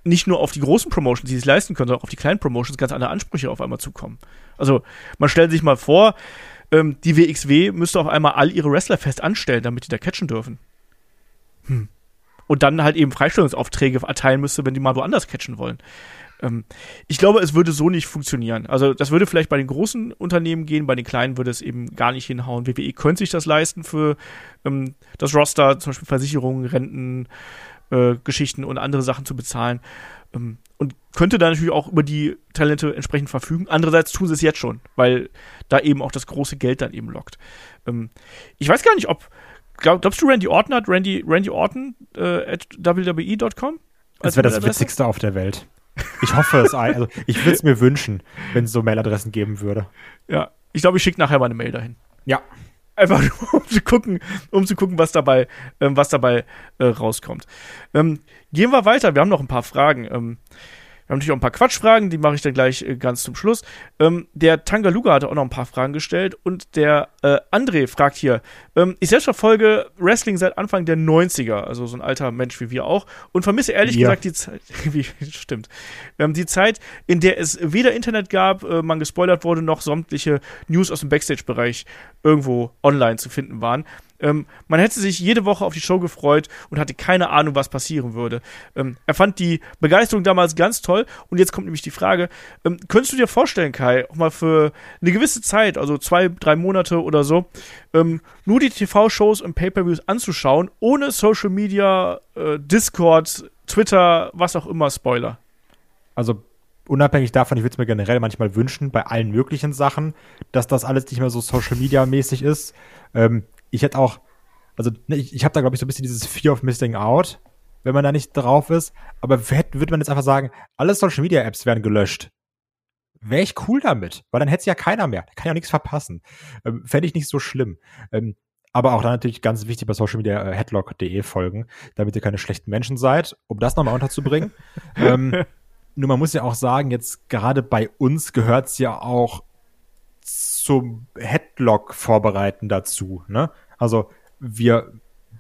nicht nur auf die großen Promotions, die sich leisten können, sondern auch auf die kleinen Promotions ganz andere Ansprüche auf einmal zukommen. Also man stellt sich mal vor, ähm, die WXW müsste auf einmal all ihre Wrestler fest anstellen, damit die da catchen dürfen. Hm. Und dann halt eben Freistellungsaufträge erteilen müsste, wenn die mal woanders catchen wollen. Ähm, ich glaube, es würde so nicht funktionieren. Also das würde vielleicht bei den großen Unternehmen gehen, bei den kleinen würde es eben gar nicht hinhauen. WWE könnte sich das leisten für ähm, das Roster, zum Beispiel Versicherungen, Renten, äh, Geschichten und andere Sachen zu bezahlen. Ähm, und könnte da natürlich auch über die Talente entsprechend verfügen. Andererseits tun sie es jetzt schon, weil da eben auch das große Geld dann eben lockt. Ähm, ich weiß gar nicht, ob glaub, glaubst du, Randy Orton hat Randy, Randy Orton äh, at WWE.com? Das wäre das Witzigste auf der Welt. Ich hoffe es. Also ich würde es mir wünschen, wenn es so Mailadressen geben würde. Ja, ich glaube, ich schicke nachher mal eine Mail dahin. Ja. Einfach nur, um zu gucken, um zu gucken, was dabei, ähm, was dabei äh, rauskommt. Ähm, gehen wir weiter. Wir haben noch ein paar Fragen. Ähm, wir haben natürlich auch ein paar Quatschfragen, die mache ich dann gleich äh, ganz zum Schluss. Ähm, der Tangaluga hatte auch noch ein paar Fragen gestellt und der äh, André fragt hier: ähm, Ich selbst verfolge Wrestling seit Anfang der 90er, also so ein alter Mensch wie wir auch, und vermisse ehrlich ja. gesagt die Zeit, wie, stimmt, ähm, die Zeit, in der es weder Internet gab, äh, man gespoilert wurde, noch sämtliche News aus dem Backstage-Bereich irgendwo online zu finden waren. Ähm, man hätte sich jede Woche auf die Show gefreut und hatte keine Ahnung, was passieren würde. Ähm, er fand die Begeisterung damals ganz toll und jetzt kommt nämlich die Frage, ähm, könntest du dir vorstellen, Kai, auch mal für eine gewisse Zeit, also zwei, drei Monate oder so, ähm, nur die TV-Shows und Pay-Per-Views anzuschauen, ohne Social Media, äh, Discord, Twitter, was auch immer, Spoiler? Also unabhängig davon, ich würde es mir generell manchmal wünschen, bei allen möglichen Sachen, dass das alles nicht mehr so Social Media mäßig ist. Ähm, ich hätte auch, also ne, ich, ich habe da, glaube ich, so ein bisschen dieses Fear of Missing Out. wenn man da nicht drauf ist. Aber würde man jetzt einfach sagen, alle Social Media Apps werden gelöscht. Wäre ich cool damit, weil dann hätte es ja keiner mehr. Da kann ja nichts verpassen. Ähm, Fände ich nicht so schlimm. Ähm, aber auch dann natürlich ganz wichtig bei Social Media äh, headlock.de folgen, damit ihr keine schlechten Menschen seid, um das nochmal unterzubringen. ähm, nur man muss ja auch sagen, jetzt gerade bei uns gehört es ja auch zum Headlock vorbereiten dazu. Ne? Also wir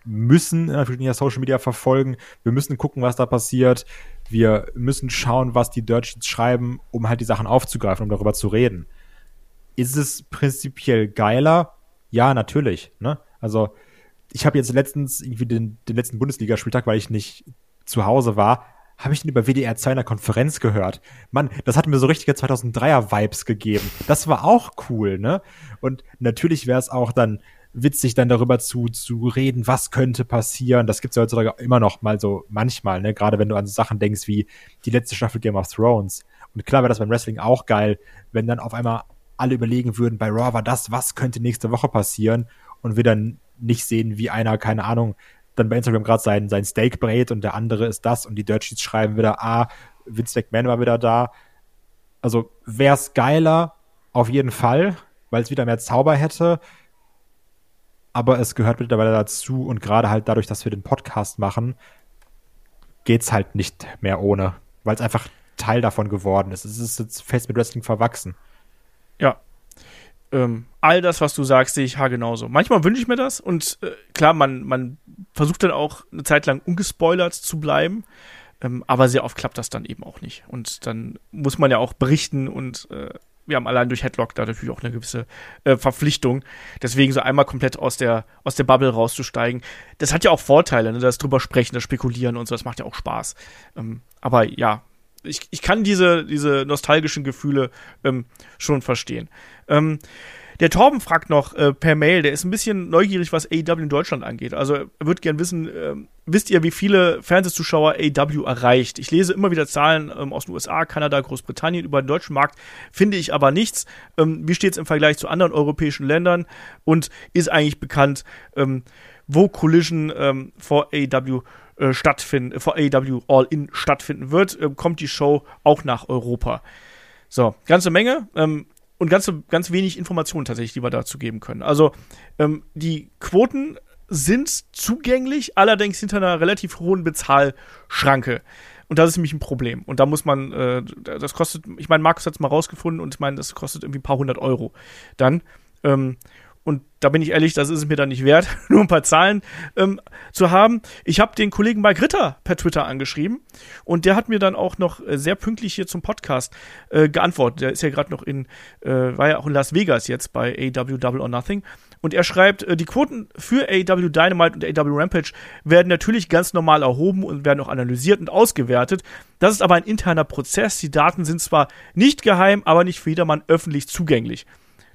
müssen natürlich Social Media verfolgen. Wir müssen gucken, was da passiert. Wir müssen schauen, was die Dirt schreiben, um halt die Sachen aufzugreifen, um darüber zu reden. Ist es prinzipiell geiler? Ja, natürlich. Ne? Also ich habe jetzt letztens irgendwie den, den letzten Bundesligaspieltag, weil ich nicht zu Hause war, habe ich den über WDR 2 in der Konferenz gehört. Mann, das hat mir so richtige 2003er Vibes gegeben. Das war auch cool, ne? Und natürlich wäre es auch dann witzig, dann darüber zu, zu reden, was könnte passieren. Das gibt es ja heutzutage immer noch mal so manchmal, ne? Gerade wenn du an so Sachen denkst wie die letzte Staffel Game of Thrones. Und klar wäre das beim Wrestling auch geil, wenn dann auf einmal alle überlegen würden, bei Raw war das, was könnte nächste Woche passieren und wir dann nicht sehen, wie einer, keine Ahnung, dann bei Instagram gerade sein, sein Steak brät und der andere ist das und die Dirt Sheets schreiben wieder, ah, Vince McMahon war wieder da. Also wäre es geiler, auf jeden Fall, weil es wieder mehr Zauber hätte aber es gehört mittlerweile dazu und gerade halt dadurch, dass wir den Podcast machen, geht es halt nicht mehr ohne, weil es einfach Teil davon geworden ist. Es ist jetzt fest mit Wrestling verwachsen. Ja. Ähm, all das, was du sagst, sehe ich ha genauso. Manchmal wünsche ich mir das und äh, klar, man, man versucht dann auch eine Zeit lang ungespoilert zu bleiben. Ähm, aber sehr oft klappt das dann eben auch nicht. Und dann muss man ja auch berichten und äh, wir haben allein durch Headlock da natürlich auch eine gewisse äh, Verpflichtung. Deswegen so einmal komplett aus der, aus der Bubble rauszusteigen. Das hat ja auch Vorteile, ne? das drüber sprechen, das Spekulieren und so, das macht ja auch Spaß. Ähm, aber ja, ich, ich kann diese, diese nostalgischen Gefühle ähm, schon verstehen. Ähm, der Torben fragt noch äh, per Mail, der ist ein bisschen neugierig, was AEW in Deutschland angeht. Also er würde gern wissen, äh, wisst ihr, wie viele Fernsehzuschauer AEW erreicht? Ich lese immer wieder Zahlen ähm, aus den USA, Kanada, Großbritannien über den deutschen Markt, finde ich aber nichts. Ähm, wie steht es im Vergleich zu anderen europäischen Ländern? Und ist eigentlich bekannt, ähm, wo Collision ähm, vor AEW äh, stattfinden, äh, vor AEW All-In stattfinden wird, äh, kommt die Show auch nach Europa. So, ganze Menge. Ähm, und ganz, ganz wenig Informationen tatsächlich, die wir dazu geben können. Also ähm, die Quoten sind zugänglich, allerdings hinter einer relativ hohen Bezahlschranke. Und das ist nämlich ein Problem. Und da muss man, äh, das kostet, ich meine, Markus hat es mal rausgefunden und ich meine, das kostet irgendwie ein paar hundert Euro. Dann, ähm, und da bin ich ehrlich, das ist es mir dann nicht wert, nur ein paar Zahlen ähm, zu haben. Ich habe den Kollegen Mike Ritter per Twitter angeschrieben und der hat mir dann auch noch äh, sehr pünktlich hier zum Podcast äh, geantwortet. Der ist ja gerade noch in, äh, war ja auch in Las Vegas jetzt bei AW Double or Nothing. Und er schreibt, äh, die Quoten für AW Dynamite und AW Rampage werden natürlich ganz normal erhoben und werden auch analysiert und ausgewertet. Das ist aber ein interner Prozess. Die Daten sind zwar nicht geheim, aber nicht für jedermann öffentlich zugänglich.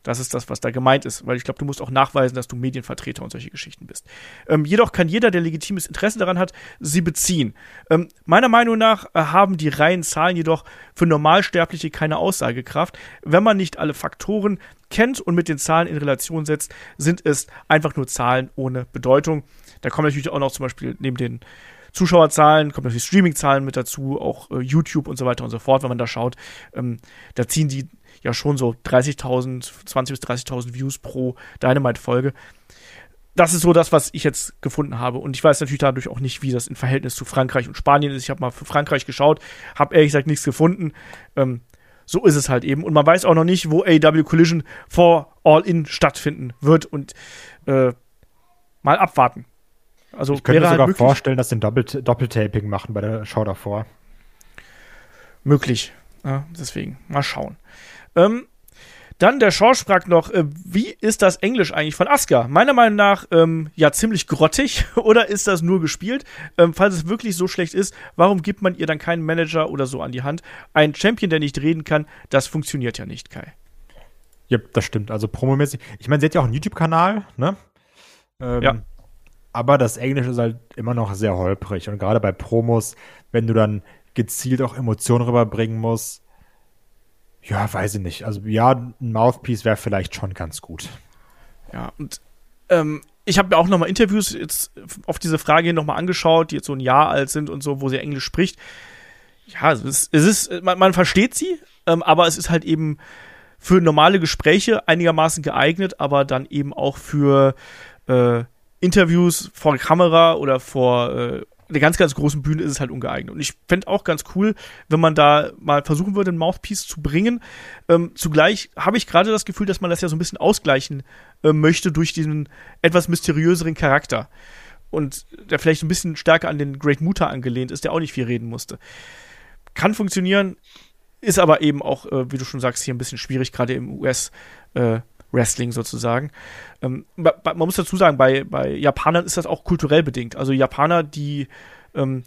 Das ist das, was da gemeint ist, weil ich glaube, du musst auch nachweisen, dass du Medienvertreter und solche Geschichten bist. Ähm, jedoch kann jeder, der legitimes Interesse daran hat, sie beziehen. Ähm, meiner Meinung nach äh, haben die reinen Zahlen jedoch für Normalsterbliche keine Aussagekraft. Wenn man nicht alle Faktoren kennt und mit den Zahlen in Relation setzt, sind es einfach nur Zahlen ohne Bedeutung. Da kommen natürlich auch noch zum Beispiel neben den Zuschauerzahlen, kommen natürlich Streamingzahlen mit dazu, auch äh, YouTube und so weiter und so fort, wenn man da schaut. Ähm, da ziehen die ja schon so 30.000, 20.000 bis 30.000 Views pro Dynamite-Folge. Das ist so das, was ich jetzt gefunden habe. Und ich weiß natürlich dadurch auch nicht, wie das im Verhältnis zu Frankreich und Spanien ist. Ich habe mal für Frankreich geschaut, habe ehrlich gesagt nichts gefunden. Ähm, so ist es halt eben. Und man weiß auch noch nicht, wo AW Collision vor All-In stattfinden wird. Und äh, mal abwarten. Also ich könnte mir halt sogar vorstellen, dass sie ein Doppelt Doppeltaping machen bei der Show davor. Möglich. Ja, deswegen, mal schauen. Ähm, dann der Schorsch fragt noch, äh, wie ist das Englisch eigentlich von Asuka? Meiner Meinung nach ähm, ja ziemlich grottig oder ist das nur gespielt? Ähm, falls es wirklich so schlecht ist, warum gibt man ihr dann keinen Manager oder so an die Hand? Ein Champion, der nicht reden kann, das funktioniert ja nicht, Kai. Ja, das stimmt. Also promomäßig. Ich meine, sie hat ja auch einen YouTube-Kanal, ne? Ähm, ja. Aber das Englisch ist halt immer noch sehr holprig. Und gerade bei Promos, wenn du dann gezielt auch Emotionen rüberbringen musst, ja, weiß ich nicht. Also ja, ein Mouthpiece wäre vielleicht schon ganz gut. Ja, und ähm, ich habe mir auch nochmal Interviews jetzt auf diese Frage nochmal angeschaut, die jetzt so ein Jahr alt sind und so, wo sie Englisch spricht. Ja, es ist, es ist man, man versteht sie, ähm, aber es ist halt eben für normale Gespräche einigermaßen geeignet, aber dann eben auch für äh, Interviews vor Kamera oder vor äh, der ganz, ganz großen Bühne ist es halt ungeeignet. Und ich fände auch ganz cool, wenn man da mal versuchen würde, ein Mouthpiece zu bringen. Ähm, zugleich habe ich gerade das Gefühl, dass man das ja so ein bisschen ausgleichen äh, möchte durch diesen etwas mysteriöseren Charakter. Und der vielleicht ein bisschen stärker an den Great Muta angelehnt ist, der auch nicht viel reden musste. Kann funktionieren, ist aber eben auch, äh, wie du schon sagst, hier ein bisschen schwierig, gerade im US- äh, Wrestling sozusagen. Ähm, man muss dazu sagen, bei, bei Japanern ist das auch kulturell bedingt. Also Japaner, die ähm,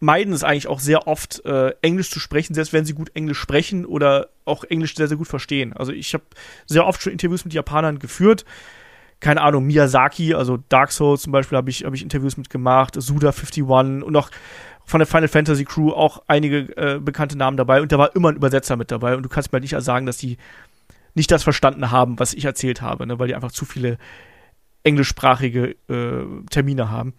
meiden es eigentlich auch sehr oft, äh, Englisch zu sprechen, selbst wenn sie gut Englisch sprechen oder auch Englisch sehr, sehr gut verstehen. Also ich habe sehr oft schon Interviews mit Japanern geführt. Keine Ahnung, Miyazaki, also Dark Souls zum Beispiel, habe ich, hab ich Interviews mit gemacht, Suda51 und auch von der Final Fantasy Crew auch einige äh, bekannte Namen dabei und da war immer ein Übersetzer mit dabei und du kannst mir halt nicht sagen, dass die nicht das verstanden haben, was ich erzählt habe, ne, weil die einfach zu viele englischsprachige äh, Termine haben.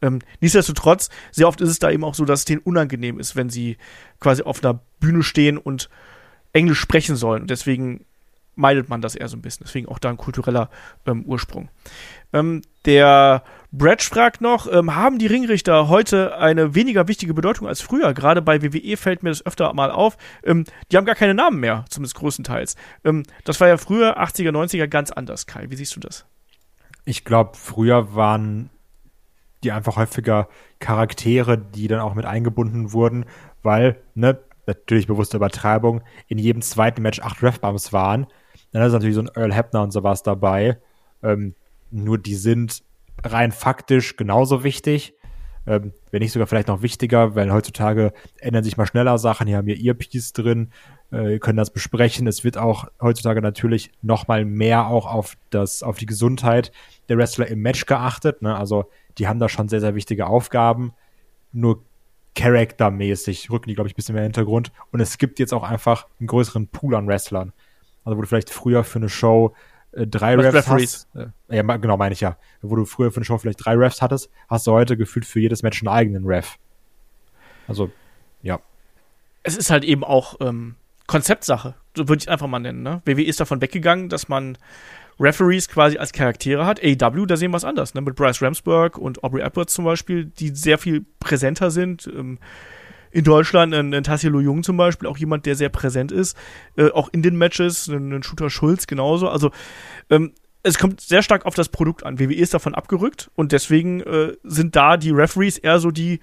Ähm, nichtsdestotrotz, sehr oft ist es da eben auch so, dass es denen unangenehm ist, wenn sie quasi auf einer Bühne stehen und Englisch sprechen sollen. Und deswegen meidet man das eher so ein bisschen. Deswegen auch da ein kultureller ähm, Ursprung. Ähm, der Bretsch fragt noch, ähm, haben die Ringrichter heute eine weniger wichtige Bedeutung als früher? Gerade bei WWE fällt mir das öfter mal auf. Ähm, die haben gar keine Namen mehr, zumindest größtenteils. Ähm, das war ja früher, 80er, 90er, ganz anders, Kai. Wie siehst du das? Ich glaube, früher waren die einfach häufiger Charaktere, die dann auch mit eingebunden wurden, weil, ne, natürlich bewusste Übertreibung, in jedem zweiten Match acht Refbumps waren. Dann ist natürlich so ein Earl Hebner und sowas dabei. Ähm, nur die sind rein faktisch genauso wichtig. Ähm, wenn nicht sogar vielleicht noch wichtiger, weil heutzutage ändern sich mal schneller Sachen. Hier haben wir Earpiece drin, äh, können das besprechen. Es wird auch heutzutage natürlich noch mal mehr auch auf das, auf die Gesundheit der Wrestler im Match geachtet. Ne? Also die haben da schon sehr, sehr wichtige Aufgaben. Nur charaktermäßig rücken die, glaube ich, ein bisschen mehr in den Hintergrund. Und es gibt jetzt auch einfach einen größeren Pool an Wrestlern. Also wo du vielleicht früher für eine Show äh, drei Was Refs Referees. hast. Äh, ja, genau, meine ich ja. Wo du früher für eine Show vielleicht drei Refs hattest, hast du heute gefühlt für jedes Match einen eigenen Ref. Also, ja. Es ist halt eben auch ähm, Konzeptsache, so würde ich einfach mal nennen. Ne? WWE ist davon weggegangen, dass man Referees quasi als Charaktere hat. AEW, da sehen wir es anders, ne? mit Bryce Ramsburg und Aubrey Edwards zum Beispiel, die sehr viel präsenter sind. Ähm, in Deutschland ein, ein Tassilo Jung zum Beispiel, auch jemand, der sehr präsent ist, äh, auch in den Matches, ein, ein Shooter Schulz genauso. Also ähm, es kommt sehr stark auf das Produkt an. WWE ist davon abgerückt und deswegen äh, sind da die Referees eher so die,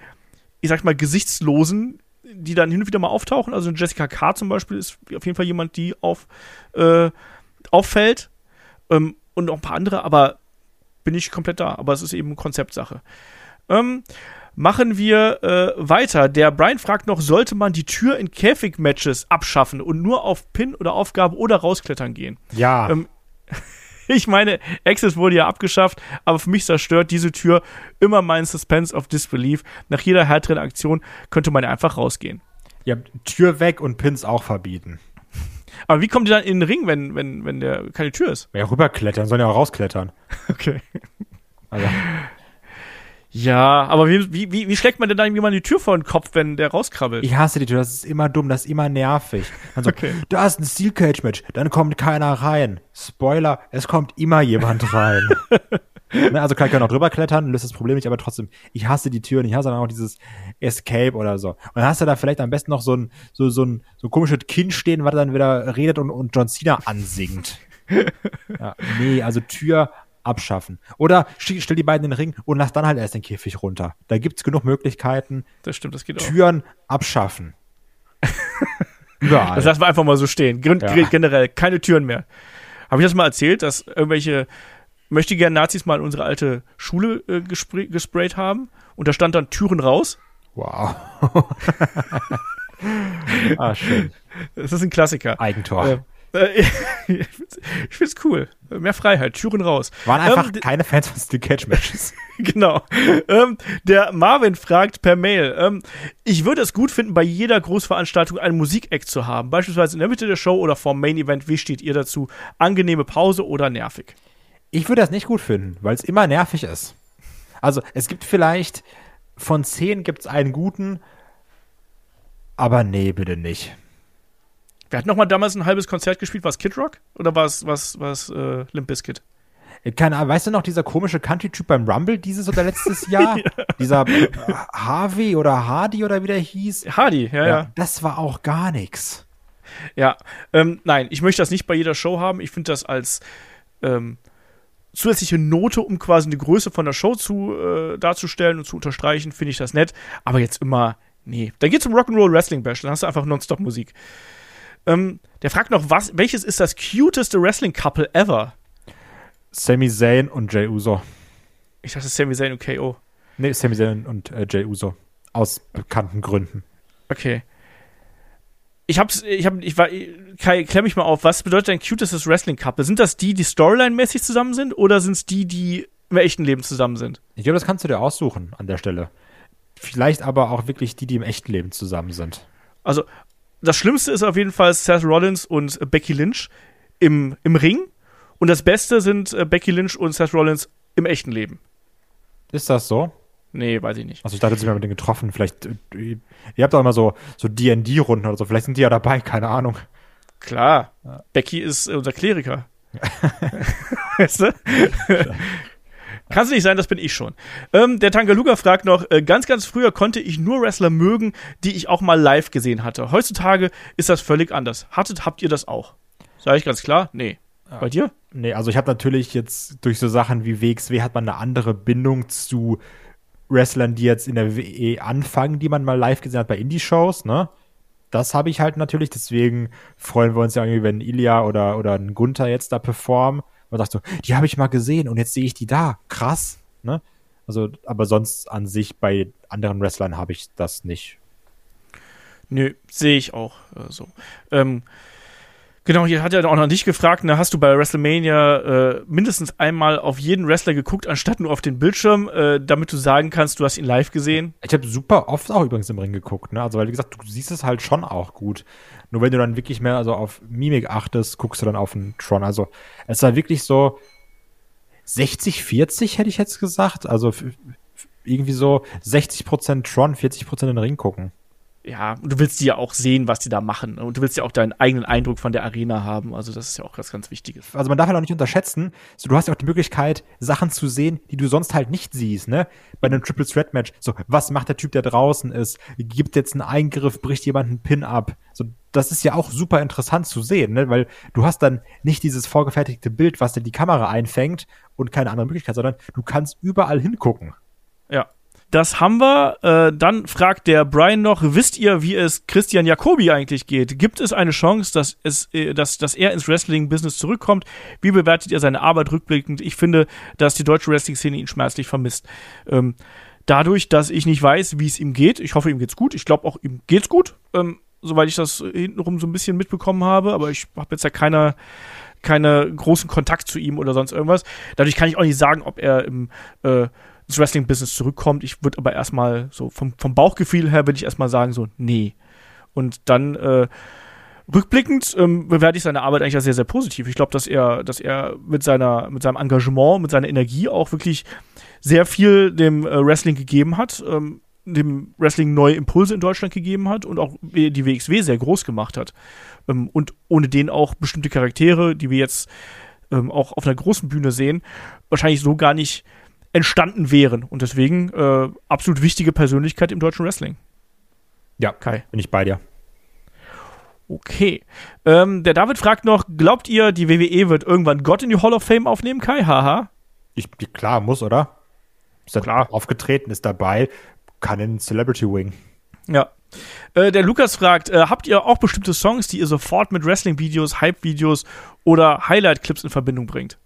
ich sag mal, gesichtslosen, die dann hin und wieder mal auftauchen. Also Jessica K. zum Beispiel ist auf jeden Fall jemand, die auf, äh, auffällt. Ähm, und noch ein paar andere, aber bin ich komplett da. Aber es ist eben Konzeptsache. Ähm, machen wir äh, weiter. Der Brian fragt noch, sollte man die Tür in Käfig-Matches abschaffen und nur auf Pin oder Aufgabe oder rausklettern gehen? Ja. Ähm, ich meine, Access wurde ja abgeschafft, aber für mich zerstört diese Tür immer meinen Suspense of Disbelief. Nach jeder härteren Aktion könnte man einfach rausgehen. Ja, Tür weg und Pins auch verbieten. Aber wie kommt ihr dann in den Ring, wenn, wenn, wenn der keine Tür ist? Ja, rüberklettern, sollen ja auch rausklettern. Okay. Also. Ja, aber wie, wie, wie schlägt man denn dann jemand die Tür vor den Kopf, wenn der rauskrabbelt? Ich hasse die Tür, das ist immer dumm, das ist immer nervig. Also, okay. da ist ein Steel Cage Match, dann kommt keiner rein. Spoiler, es kommt immer jemand rein. ne, also klar, ich kann auch drüber klettern, löst das Problem nicht, aber trotzdem, ich hasse die Türen, ich hasse dann auch dieses Escape oder so. Und dann hast du da vielleicht am besten noch so ein, so, so ein, so ein komisches Kind stehen, was dann wieder redet und, und John Cena ansingt. ja, nee, also Tür abschaffen. Oder stell die beiden in den Ring und lass dann halt erst den Käfig runter. Da gibt's genug Möglichkeiten. Das stimmt, das geht auch. Türen abschaffen. Überall. Das lassen wir einfach mal so stehen. Gen ja. Generell keine Türen mehr. Habe ich das mal erzählt, dass irgendwelche möchte gerne Nazis mal in unsere alte Schule äh, gespray gesprayt haben und da stand dann Türen raus. Wow. ah, schön. Das ist ein Klassiker. Eigentor. Äh, ich find's cool. Mehr Freiheit, Türen raus. Waren einfach ähm, keine Fans von Steel Cage Matches. genau. Ähm, der Marvin fragt per Mail, ähm, ich würde es gut finden, bei jeder Großveranstaltung einen Musikeck zu haben. Beispielsweise in der Mitte der Show oder vorm Main Event. Wie steht ihr dazu? Angenehme Pause oder nervig? Ich würde das nicht gut finden, weil es immer nervig ist. Also es gibt vielleicht von zehn gibt es einen guten, aber nee, bitte nicht. Wer hat nochmal damals ein halbes Konzert gespielt? War es Kid Rock oder war es was, was, äh, Limp Bizkit? Äh, keine Ahnung, weißt du noch, dieser komische Country-Typ beim Rumble dieses oder letztes Jahr? ja. Dieser Harvey oder Hardy oder wie der hieß? Hardy, ja, ja. ja. Das war auch gar nichts. Ja, ähm, nein, ich möchte das nicht bei jeder Show haben. Ich finde das als ähm, zusätzliche Note, um quasi eine Größe von der Show zu äh, darzustellen und zu unterstreichen, finde ich das nett. Aber jetzt immer, nee. Dann geht's um Rock'n'Roll Wrestling Bash, dann hast du einfach Nonstop-Musik. Ähm, der fragt noch, was, welches ist das cuteste Wrestling-Couple ever? Sami Zayn und Jay Uso. Ich dachte Sami Zayn und KO. Nee, Sami Zayn und äh, Jay Uso. Aus bekannten Gründen. Okay. Ich hab's, ich hab, ich war, Kai, klär mich mal auf, was bedeutet ein cutestes Wrestling-Couple? Sind das die, die Storyline-mäßig zusammen sind oder sind es die, die im echten Leben zusammen sind? Ich glaube, das kannst du dir aussuchen an der Stelle. Vielleicht aber auch wirklich die, die im echten Leben zusammen sind. Also, das Schlimmste ist auf jeden Fall Seth Rollins und Becky Lynch im, im Ring. Und das Beste sind äh, Becky Lynch und Seth Rollins im echten Leben. Ist das so? Nee, weiß ich nicht. Also ich dachte, sie haben mit denen getroffen. Vielleicht, äh, ihr habt doch immer so so D&D-Runden oder so. Vielleicht sind die ja dabei, keine Ahnung. Klar. Ja. Becky ist unser Kleriker. weißt du? Kann es nicht sein, das bin ich schon. Ähm, der Tangaluga fragt noch, äh, ganz, ganz früher konnte ich nur Wrestler mögen, die ich auch mal live gesehen hatte. Heutzutage ist das völlig anders. Hattet, habt ihr das auch? Sag ich ganz klar? Nee. Ja. Bei dir? Nee, also ich habe natürlich jetzt durch so Sachen wie WXW hat man eine andere Bindung zu Wrestlern, die jetzt in der WE anfangen, die man mal live gesehen hat bei Indie-Shows, ne? Das habe ich halt natürlich, deswegen freuen wir uns ja irgendwie, wenn Ilya oder, oder ein Gunther jetzt da performen. Man sagt so, die habe ich mal gesehen und jetzt sehe ich die da. Krass, ne? Also, aber sonst an sich bei anderen Wrestlern habe ich das nicht. Nö, sehe ich auch äh, so. Ähm, Genau, hier hat er auch noch nicht gefragt, ne, hast du bei WrestleMania äh, mindestens einmal auf jeden Wrestler geguckt, anstatt nur auf den Bildschirm, äh, damit du sagen kannst, du hast ihn live gesehen? Ich habe super oft auch übrigens im Ring geguckt, ne? Also weil wie gesagt, du siehst es halt schon auch gut. Nur wenn du dann wirklich mehr also auf Mimik achtest, guckst du dann auf den Tron. Also es war wirklich so 60 40 hätte ich jetzt gesagt, also irgendwie so 60% Tron, 40% in den Ring gucken ja, du willst die ja auch sehen, was die da machen. Und du willst ja auch deinen eigenen Eindruck von der Arena haben. Also, das ist ja auch was ganz Wichtiges. Also, man darf ja auch nicht unterschätzen, so, du hast ja auch die Möglichkeit, Sachen zu sehen, die du sonst halt nicht siehst, ne? Bei einem Triple Threat Match. So, was macht der Typ, der draußen ist? Gibt jetzt einen Eingriff, bricht jemand einen Pin ab? So, das ist ja auch super interessant zu sehen, ne? Weil du hast dann nicht dieses vorgefertigte Bild, was dir die Kamera einfängt und keine andere Möglichkeit, sondern du kannst überall hingucken. Ja, das haben wir. Äh, dann fragt der Brian noch, wisst ihr, wie es Christian Jacobi eigentlich geht? Gibt es eine Chance, dass, es, äh, dass, dass er ins Wrestling-Business zurückkommt? Wie bewertet ihr seine Arbeit rückblickend? Ich finde, dass die deutsche Wrestling-Szene ihn schmerzlich vermisst. Ähm, dadurch, dass ich nicht weiß, wie es ihm geht, ich hoffe, ihm geht's gut. Ich glaube auch, ihm geht's gut, ähm, soweit ich das hintenrum so ein bisschen mitbekommen habe. Aber ich habe jetzt ja keiner keine großen Kontakt zu ihm oder sonst irgendwas. Dadurch kann ich auch nicht sagen, ob er im äh, ins Wrestling-Business zurückkommt. Ich würde aber erstmal so vom, vom Bauchgefühl her, würde ich erstmal sagen, so, nee. Und dann, äh, rückblickend ähm, bewerte ich seine Arbeit eigentlich als sehr, sehr positiv. Ich glaube, dass er, dass er mit seiner, mit seinem Engagement, mit seiner Energie auch wirklich sehr viel dem äh, Wrestling gegeben hat, ähm, dem Wrestling neue Impulse in Deutschland gegeben hat und auch die WXW sehr groß gemacht hat. Ähm, und ohne den auch bestimmte Charaktere, die wir jetzt ähm, auch auf einer großen Bühne sehen, wahrscheinlich so gar nicht entstanden wären. Und deswegen äh, absolut wichtige Persönlichkeit im deutschen Wrestling. Ja, Kai. Bin ich bei dir. Okay. Ähm, der David fragt noch: Glaubt ihr, die WWE wird irgendwann Gott in die Hall of Fame aufnehmen, Kai? Haha. Ich, klar, muss, oder? Ist ja klar. Aufgetreten, ist dabei, kann in Celebrity Wing. Ja. Äh, der Lukas fragt: äh, Habt ihr auch bestimmte Songs, die ihr sofort mit Wrestling-Videos, Hype-Videos oder Highlight-Clips in Verbindung bringt?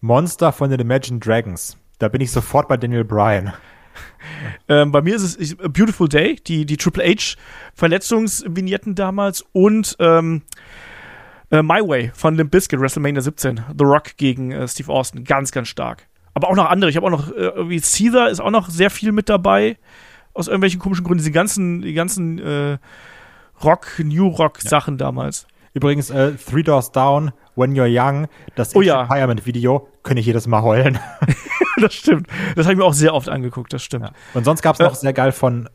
Monster von den Imagine Dragons. Da bin ich sofort bei Daniel Bryan. Ähm, bei mir ist es A Beautiful Day, die, die Triple H Verletzungsvignetten damals und ähm, äh, My Way von Limp Bizkit, WrestleMania 17, The Rock gegen äh, Steve Austin, ganz, ganz stark. Aber auch noch andere, ich habe auch noch, äh, wie Caesar ist auch noch sehr viel mit dabei, aus irgendwelchen komischen Gründen, diese ganzen, die ganzen äh, Rock, New Rock Sachen ja. damals. Übrigens, äh, Three Doors Down, When You're Young, das oh, ja. Empowerment Video, könnte ich jedes Mal heulen. das stimmt. Das habe ich mir auch sehr oft angeguckt, das stimmt. Ja. Und sonst gab es noch äh, sehr geil von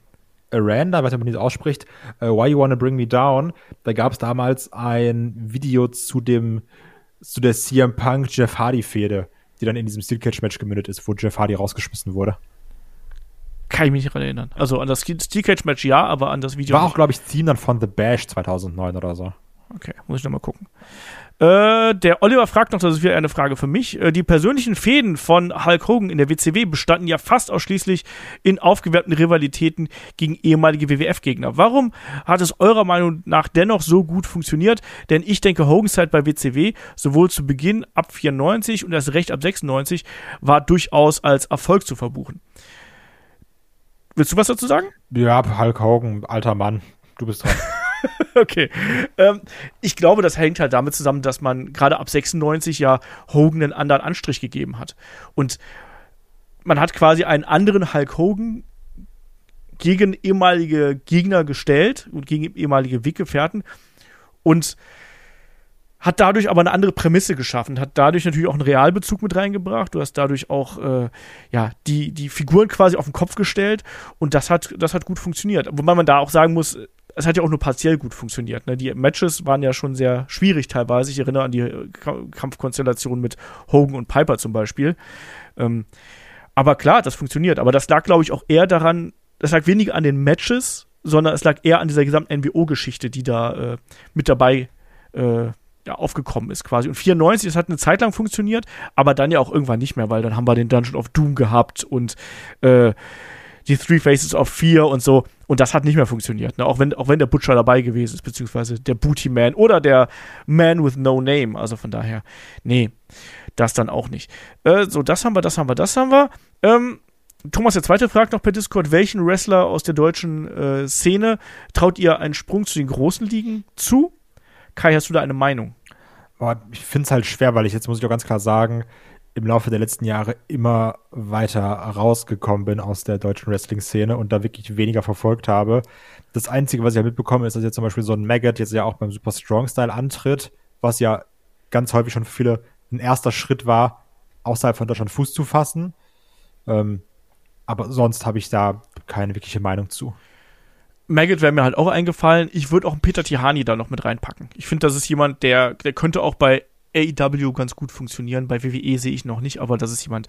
Aranda, was man nicht ausspricht, uh, Why You Wanna Bring Me Down. Da gab es damals ein Video zu dem, zu der CM Punk Jeff Hardy Fehde, die dann in diesem Steel Cage Match gemündet ist, wo Jeff Hardy rausgeschmissen wurde. Kann ich mich nicht daran erinnern. Also an das Steel Cage Match ja, aber an das Video. War auch, glaube ich, Team dann von The Bash 2009 oder so. Okay, muss ich nochmal gucken. Äh, der Oliver fragt noch, das ist wieder eine Frage für mich. Äh, die persönlichen Fäden von Hulk Hogan in der WCW bestanden ja fast ausschließlich in aufgewärmten Rivalitäten gegen ehemalige WWF-Gegner. Warum hat es eurer Meinung nach dennoch so gut funktioniert? Denn ich denke, Hogans Zeit bei WCW, sowohl zu Beginn ab 94 und erst recht ab 96, war durchaus als Erfolg zu verbuchen. Willst du was dazu sagen? Ja, Hulk Hogan, alter Mann. Du bist dran. okay. Ähm, ich glaube, das hängt halt damit zusammen, dass man gerade ab 96 ja Hogan einen anderen Anstrich gegeben hat. Und man hat quasi einen anderen Hulk Hogan gegen ehemalige Gegner gestellt und gegen ehemalige Weggefährten und hat dadurch aber eine andere Prämisse geschaffen, hat dadurch natürlich auch einen Realbezug mit reingebracht. Du hast dadurch auch äh, ja die die Figuren quasi auf den Kopf gestellt und das hat das hat gut funktioniert. Wobei man da auch sagen muss, es hat ja auch nur partiell gut funktioniert. Ne? Die Matches waren ja schon sehr schwierig teilweise. Ich erinnere an die Kampfkonstellation mit Hogan und Piper zum Beispiel. Ähm, aber klar, das funktioniert. Aber das lag, glaube ich, auch eher daran, das lag weniger an den Matches, sondern es lag eher an dieser gesamten NWO-Geschichte, die da äh, mit dabei äh, ja, aufgekommen ist quasi. Und 94, das hat eine Zeit lang funktioniert, aber dann ja auch irgendwann nicht mehr, weil dann haben wir den Dungeon of Doom gehabt und äh, die Three Faces of Fear und so. Und das hat nicht mehr funktioniert. Ne? Auch, wenn, auch wenn der Butcher dabei gewesen ist, beziehungsweise der Booty Man oder der Man with No Name. Also von daher, nee, das dann auch nicht. Äh, so, das haben wir, das haben wir, das haben wir. Ähm, Thomas, der zweite fragt noch per Discord, welchen Wrestler aus der deutschen äh, Szene traut ihr einen Sprung zu den großen Ligen zu? Kai, hast du da eine Meinung? Boah, ich finde es halt schwer, weil ich jetzt muss ich auch ganz klar sagen, im Laufe der letzten Jahre immer weiter rausgekommen bin aus der deutschen Wrestling-Szene und da wirklich weniger verfolgt habe. Das Einzige, was ich ja mitbekommen ist, dass jetzt zum Beispiel so ein Maggot jetzt ja auch beim Super Strong Style antritt, was ja ganz häufig schon für viele ein erster Schritt war, außerhalb von Deutschland Fuß zu fassen. Ähm, aber sonst habe ich da keine wirkliche Meinung zu. Maggot wäre mir halt auch eingefallen. Ich würde auch einen Peter Tihani da noch mit reinpacken. Ich finde, das ist jemand, der, der könnte auch bei AEW ganz gut funktionieren. Bei WWE sehe ich noch nicht, aber das ist jemand,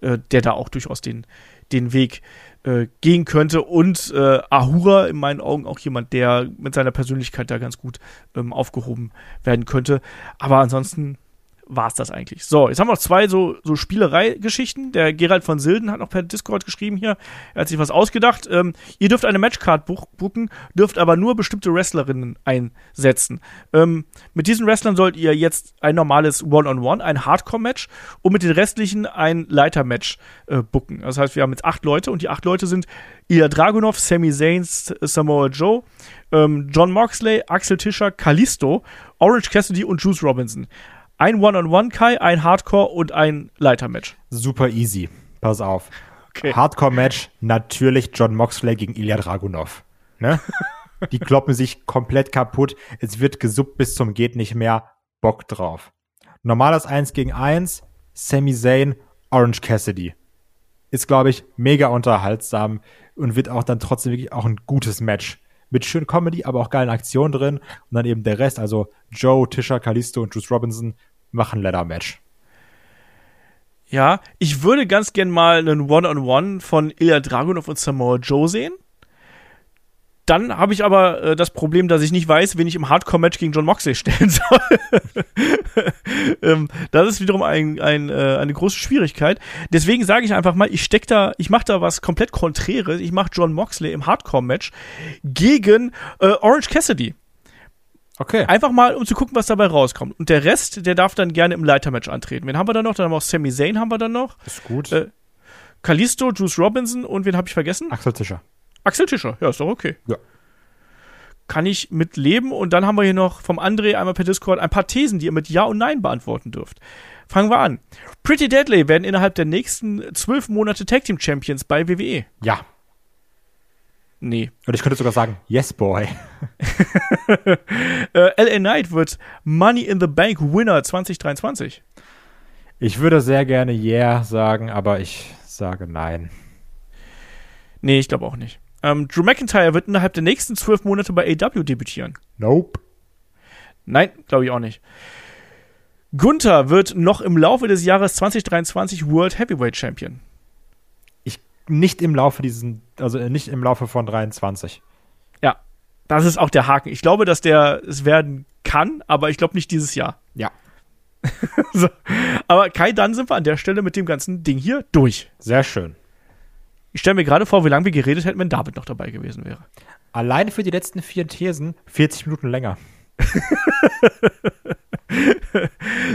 äh, der da auch durchaus den, den Weg äh, gehen könnte. Und äh, Ahura in meinen Augen auch jemand, der mit seiner Persönlichkeit da ganz gut ähm, aufgehoben werden könnte. Aber ansonsten war es das eigentlich. So, jetzt haben wir noch zwei so, so Spielerei-Geschichten. Der Gerald von Silden hat noch per Discord geschrieben hier, er hat sich was ausgedacht. Ähm, ihr dürft eine Matchcard buchen, dürft aber nur bestimmte Wrestlerinnen einsetzen. Ähm, mit diesen Wrestlern sollt ihr jetzt ein normales One-on-One, -on -One, ein Hardcore-Match und mit den restlichen ein Leiter-Match äh, booken. Das heißt, wir haben jetzt acht Leute und die acht Leute sind Ilya Dragunov, Sami Zayn, Samoa Joe, ähm, John Moxley, Axel Tischer, Kalisto, Orange Cassidy und Juice Robinson. Ein One-on-One Kai, ein Hardcore und ein Leitermatch. Super easy. Pass auf. Okay. Hardcore-Match, natürlich John Moxley gegen Ilya Dragunov. Ne? Die kloppen sich komplett kaputt. Es wird gesuppt bis zum geht nicht mehr. Bock drauf. Normales 1 gegen 1, Sami Zayn, Orange Cassidy. Ist, glaube ich, mega unterhaltsam und wird auch dann trotzdem wirklich auch ein gutes Match mit schön Comedy, aber auch geilen Aktionen drin. Und dann eben der Rest, also Joe, Tisha, Kalisto und Juice Robinson, machen Ladder-Match. Ja, ich würde ganz gern mal einen One-on-One -on -One von Ilya Dragunov und Samoa Joe sehen. Dann habe ich aber äh, das Problem, dass ich nicht weiß, wen ich im Hardcore-Match gegen John Moxley stellen soll. ähm, das ist wiederum ein, ein, äh, eine große Schwierigkeit. Deswegen sage ich einfach mal, ich steck da, ich mache da was komplett Konträres. Ich mache John Moxley im Hardcore-Match gegen äh, Orange Cassidy. Okay. Einfach mal, um zu gucken, was dabei rauskommt. Und der Rest, der darf dann gerne im Leitermatch antreten. Wen haben wir dann noch? Dann haben wir auch Sami Zayn haben wir dann noch. Ist gut. Äh, Kalisto, Juice Robinson und wen habe ich vergessen? Axel Tischer. Axel Tischer, ja, ist doch okay. Ja. Kann ich mit leben. Und dann haben wir hier noch vom André einmal per Discord ein paar Thesen, die ihr mit Ja und Nein beantworten dürft. Fangen wir an. Pretty Deadly werden innerhalb der nächsten zwölf Monate Tag Team Champions bei WWE. Ja. Nee. Und ich könnte sogar sagen, yes, boy. äh, LA Knight wird Money in the Bank Winner 2023. Ich würde sehr gerne Yeah sagen, aber ich sage nein. Nee, ich glaube auch nicht. Ähm, Drew McIntyre wird innerhalb der nächsten zwölf Monate bei AW debütieren. Nope. Nein, glaube ich auch nicht. Gunther wird noch im Laufe des Jahres 2023 World Heavyweight Champion. Ich nicht im Laufe diesen, also nicht im Laufe von 23. Ja, das ist auch der Haken. Ich glaube, dass der es werden kann, aber ich glaube nicht dieses Jahr. Ja. so. Aber Kai, dann sind wir an der Stelle mit dem ganzen Ding hier durch. Sehr schön. Ich stelle mir gerade vor, wie lange wir geredet hätten, wenn David noch dabei gewesen wäre. Alleine für die letzten vier Thesen 40 Minuten länger.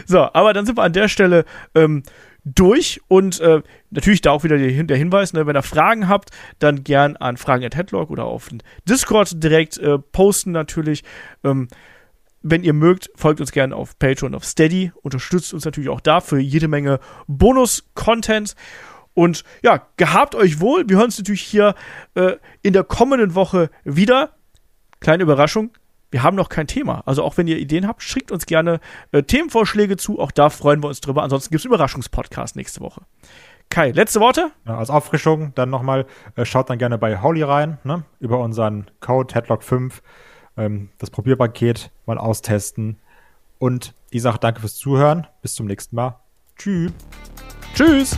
so, aber dann sind wir an der Stelle ähm, durch und äh, natürlich da auch wieder der, der Hinweis, ne, wenn ihr Fragen habt, dann gern an Fragen at Headlock oder auf den Discord direkt äh, posten natürlich. Ähm, wenn ihr mögt, folgt uns gerne auf Patreon, auf Steady, unterstützt uns natürlich auch da für jede Menge Bonus-Content. Und ja, gehabt euch wohl. Wir hören uns natürlich hier äh, in der kommenden Woche wieder. Kleine Überraschung. Wir haben noch kein Thema. Also auch wenn ihr Ideen habt, schickt uns gerne äh, Themenvorschläge zu. Auch da freuen wir uns drüber. Ansonsten gibt es Überraschungspodcast nächste Woche. Kai, letzte Worte? Ja, als Auffrischung dann nochmal, äh, schaut dann gerne bei Holly rein, ne? über unseren Code Headlock5, ähm, das Probierpaket mal austesten. Und ich sage danke fürs Zuhören. Bis zum nächsten Mal. Tschüss. Tschüss.